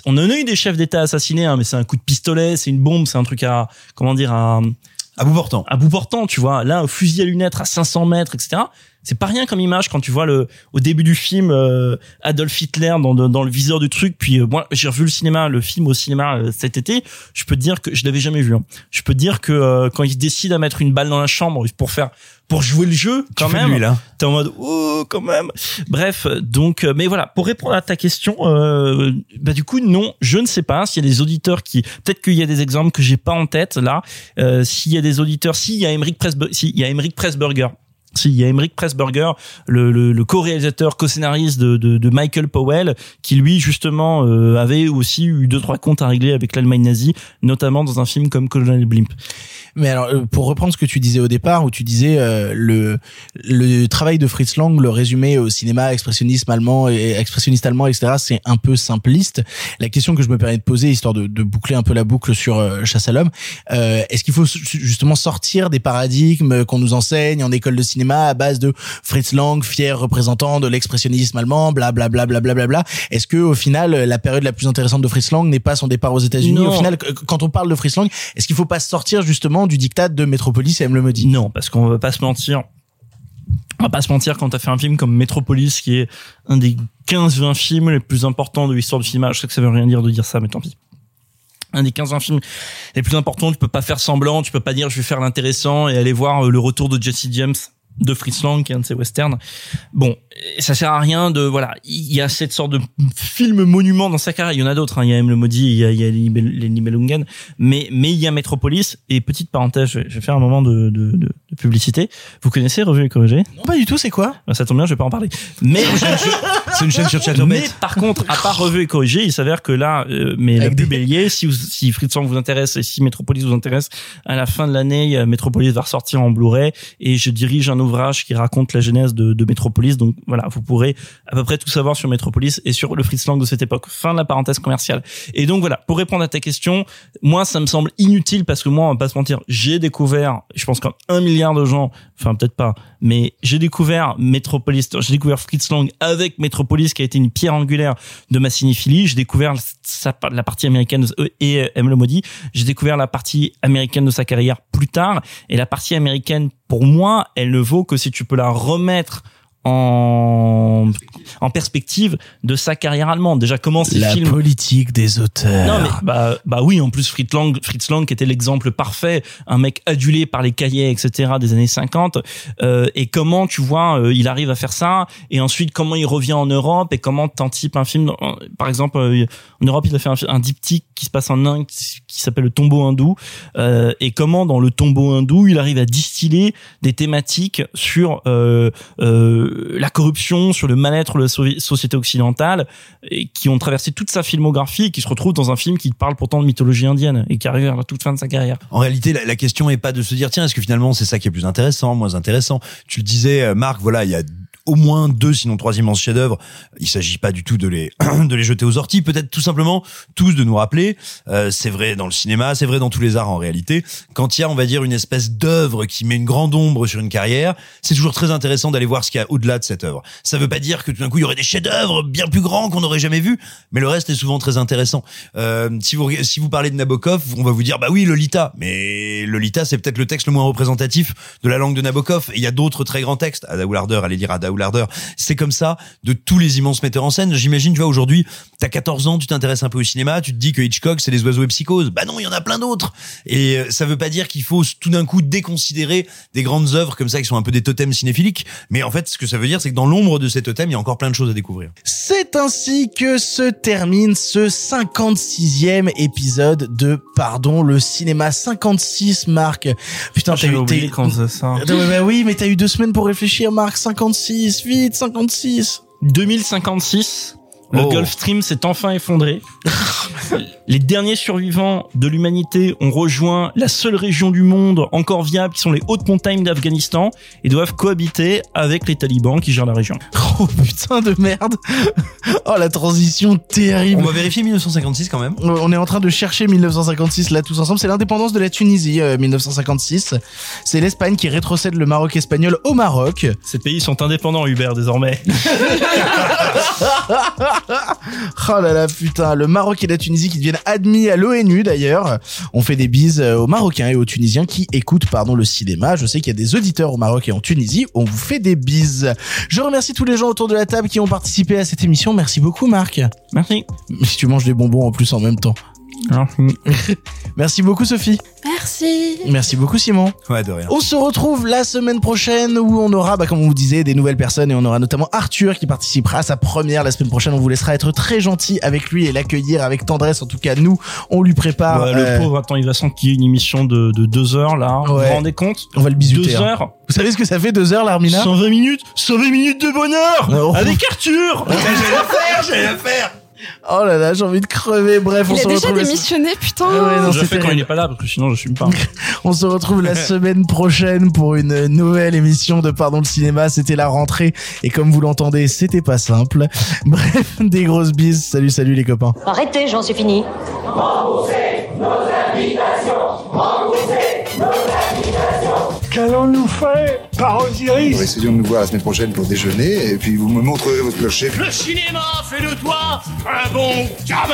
On en a eu des chefs d'État assassinés, hein, mais c'est un coup de pistolet, c'est une bombe, c'est un truc à comment dire à à bout portant. À bout portant, tu vois. Là, un fusil à lunettes à 500 mètres, etc. C'est pas rien comme image quand tu vois le au début du film euh, Adolf Hitler dans, dans, dans le viseur du truc. Puis euh, moi, j'ai revu le cinéma, le film au cinéma euh, cet été. Je peux te dire que je l'avais jamais vu. hein. Je peux te dire que euh, quand il décide à mettre une balle dans la chambre pour faire pour jouer le jeu, quand même, là. t'es en mode oh quand même. Bref, donc euh, mais voilà, pour répondre à ta question, euh, bah du coup non, je ne sais pas s'il y a des auditeurs qui peut-être qu'il y a des exemples que j'ai pas en tête là. Euh, s'il y a des auditeurs, s'il y a Emmerich Pressburger, s'il y a Emmerich Pressburger. Si, il y a Emmerich Pressburger, le, le, le co-réalisateur, co-scénariste de, de, de Michael Powell, qui lui justement euh, avait aussi eu deux trois comptes à régler avec l'Allemagne nazie, notamment dans un film comme Colonel Blimp. Mais alors, euh, pour reprendre ce que tu disais au départ, où tu disais euh, le le travail de Fritz Lang, le résumé au cinéma expressionnisme allemand et expressionniste allemand, etc., c'est un peu simpliste. La question que je me permets de poser, histoire de, de boucler un peu la boucle sur euh, Chasse à l'homme, euh, est-ce qu'il faut justement sortir des paradigmes qu'on nous enseigne en école de cinéma à base de Fritz Lang, fier représentant de l'expressionnisme allemand, bla bla bla bla bla bla bla. Est-ce que au final, la période la plus intéressante de Fritz Lang n'est pas son départ aux États-Unis? Au final, qu- quand on parle de Fritz Lang, est-ce qu'il faut pas sortir justement du diktat de Metropolis et M le maudit Non, parce qu'on va pas se mentir. On va pas se mentir quand t'as fait un film comme Metropolis, qui est un des 15-20 films les plus importants de l'histoire du cinéma. Je sais que ça veut rien dire de dire ça, mais tant pis. Un des 15-20 films les plus importants, tu peux pas faire semblant, tu peux pas dire je vais faire l'intéressant et aller voir euh, le retour de Jesse James de Fritz Lang, qui est un de ses westerns. Bon, ça sert à rien de, voilà, il y a cette sorte de film monument dans sa carrière. Il y en a d'autres, hein. il y a M. le Maudit, il y a, il y a les Nibel- les Nibelungen, mais, mais il y a Metropolis. Et petite parenthèse, je vais, je vais faire un moment de, de, de, de publicité. Vous connaissez Revue et Corrigé? Non, pas du tout, c'est quoi? Bah, ça tombe bien, je vais pas en parler. Mais C'est une chaîne sur <laughs> mais par contre, à part revue et corrigé, il s'avère que là, euh, mais la Avec pub des- est liée. Si, vous, si Fritz Lang vous intéresse et si Metropolis vous intéresse, à la fin de l'année, Metropolis va ressortir en Blu-ray et je dirige un ouvrage qui raconte la genèse de, Metropolis. Donc voilà, vous pourrez à peu près tout savoir sur Metropolis et sur le Fritz Lang de cette époque. Fin de la parenthèse commerciale. Et donc voilà, pour répondre à ta question, moi ça me semble inutile parce que moi, on va pas se mentir, j'ai découvert, je pense comme un milliard de gens, enfin peut-être pas, mais j'ai découvert Metropolis, j'ai découvert Fritz Lang avec Metropolis qui a été une pierre angulaire de ma cinéphilie. J'ai découvert la partie américaine de, euh, et M le maudit. J'ai découvert la partie américaine de sa carrière plus tard et la partie américaine pour moi, elle ne vaut que si tu peux la remettre en en perspective de sa carrière allemande. Déjà comment ces La films politique des auteurs. non mais bah bah oui en plus Fritz Lang Fritz Lang qui était l'exemple parfait un mec adulé par les cahiers etc des années 50 euh, et comment tu vois euh, il arrive à faire ça et ensuite comment il revient en Europe et comment t'en type un film dans- par exemple euh, en Europe il a fait un, un diptyque qui se passe en Inde qui, qui s'appelle le tombeau hindou euh, et comment dans le tombeau hindou il arrive à distiller des thématiques sur la corruption sur le mal-être de la société occidentale qui ont traversé toute sa filmographie et qui se retrouvent dans un film qui parle pourtant de mythologie indienne et qui arrive à la toute fin de sa carrière. En réalité, la, la question est pas de se dire tiens, est-ce que finalement c'est ça qui est plus intéressant, moins intéressant? Tu le disais, euh, Marc, voilà, il y a au moins deux, sinon trois immenses chefs-d'œuvre. Il s'agit pas du tout de les <clears throat> de les jeter aux orties. Peut-être tout simplement tous de nous rappeler. euh, c'est vrai dans le cinéma, c'est vrai dans tous les arts en réalité. Quand il y a, on va dire, une espèce d'œuvre qui met une grande ombre sur une carrière, c'est toujours très intéressant d'aller voir ce qu'il y a au-delà de cette œuvre. Ça veut pas dire que tout d'un coup il y aurait des chefs-d'œuvre bien plus grands qu'on n'aurait jamais vus, mais le reste est souvent très intéressant. Euh, si vous si vous parlez de Nabokov, on va vous dire bah oui Lolita, mais Lolita c'est peut-être le texte le moins représentatif de la langue de Nabokov. Il y a d'autres très grands textes. Ada allez lire Ada ou l'ardeur. C'est comme ça de tous les immenses metteurs en scène. J'imagine, tu vois, aujourd'hui, t'as 14 ans, tu t'intéresses un peu au cinéma, tu te dis que Hitchcock, c'est les oiseaux et psychose. Bah non, il y en a plein d'autres. Et euh, ça veut pas dire qu'il faut tout d'un coup déconsidérer des grandes œuvres comme ça qui sont un peu des totems cinéphiliques. Mais en fait, ce que ça veut dire, c'est que dans l'ombre de ces totems, il y a encore plein de choses à découvrir. C'est ainsi que se termine ce 56e épisode de Pardon le cinéma 56 Marc. Putain, Ah, t'as eu faisait ça. Ah, bah oui, mais t'as eu deux semaines pour réfléchir Marc, 56, vite 56. 2056, le Oh. Gulf Stream s'est enfin effondré. <laughs> les derniers survivants de l'humanité ont rejoint la seule région du monde encore viable qui sont les hautes montagnes d'Afghanistan et doivent cohabiter avec les talibans qui gèrent la région. Oh putain de merde. <laughs> Oh la transition terrible. On va vérifier 1956 quand même. On est en train de chercher 1956 là tous ensemble. C'est l'indépendance de la Tunisie, euh, 1956. C'est l'Espagne qui rétrocède le Maroc espagnol au Maroc. Ces pays sont indépendants, Hubert, désormais. <laughs> <laughs> oh là là, putain, le Maroc et la Tunisie qui deviennent admis à l'ONU d'ailleurs. On fait des bises euh, aux Marocains et aux Tunisiens qui écoutent pardon le cinéma. Je sais qu'il y a des auditeurs au Maroc et en Tunisie. On vous fait des bises. Je remercie tous les gens autour de la table qui ont participé à cette émission. Merci beaucoup Marc. Merci. Si tu manges des bonbons en plus en même temps. <laughs> Merci beaucoup Sophie. Merci. Merci beaucoup Simon. Ouais, de rien. On se retrouve la semaine prochaine où on aura, bah, comme on vous disait, des nouvelles personnes et on aura notamment Arthur qui participera à sa première la semaine prochaine. On vous laissera être très gentil avec lui et l'accueillir avec tendresse. En tout cas, nous, on lui prépare. Ouais, le euh, pauvre, attends, il va s'enquiller une émission de, de deux heures, là. Vous vous rendez compte? On va le bisuter. Deux hein. heures? Vous savez ce que ça fait deux heures, l'Armina? 120 minutes? 120 minutes de bonheur Oh. Avec Arthur J'allais le faire, j'allais le faire. Oh là là, j'ai envie de crever. Bref, on Il se a déjà retrouve. la- démissionné, putain. Ah ouais, non, Je fais quand il n'est pas là, parce que sinon je suis pas. <laughs> On se retrouve la <laughs> semaine prochaine pour une nouvelle émission de Pardon le cinéma. C'était la rentrée et comme vous l'entendez, c'était pas simple. <laughs> Bref, des grosses bises. Salut, salut les copains. Arrêtez, j'en suis fini. Qu'allons-nous faire par Osiris Essayons de nous voir la semaine prochaine pour déjeuner et puis vous me montrerez votre clocher. Le cinéma fait de toi un bon gamin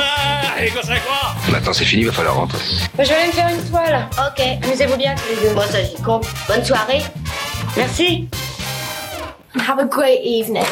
Et que c'est quoi Maintenant c'est fini, il va falloir rentrer. Je vais aller me faire une toile. Ok, amusez-vous bien tous les deux. Bon, ça j'y compte. Bonne soirée. Merci. Have a great evening.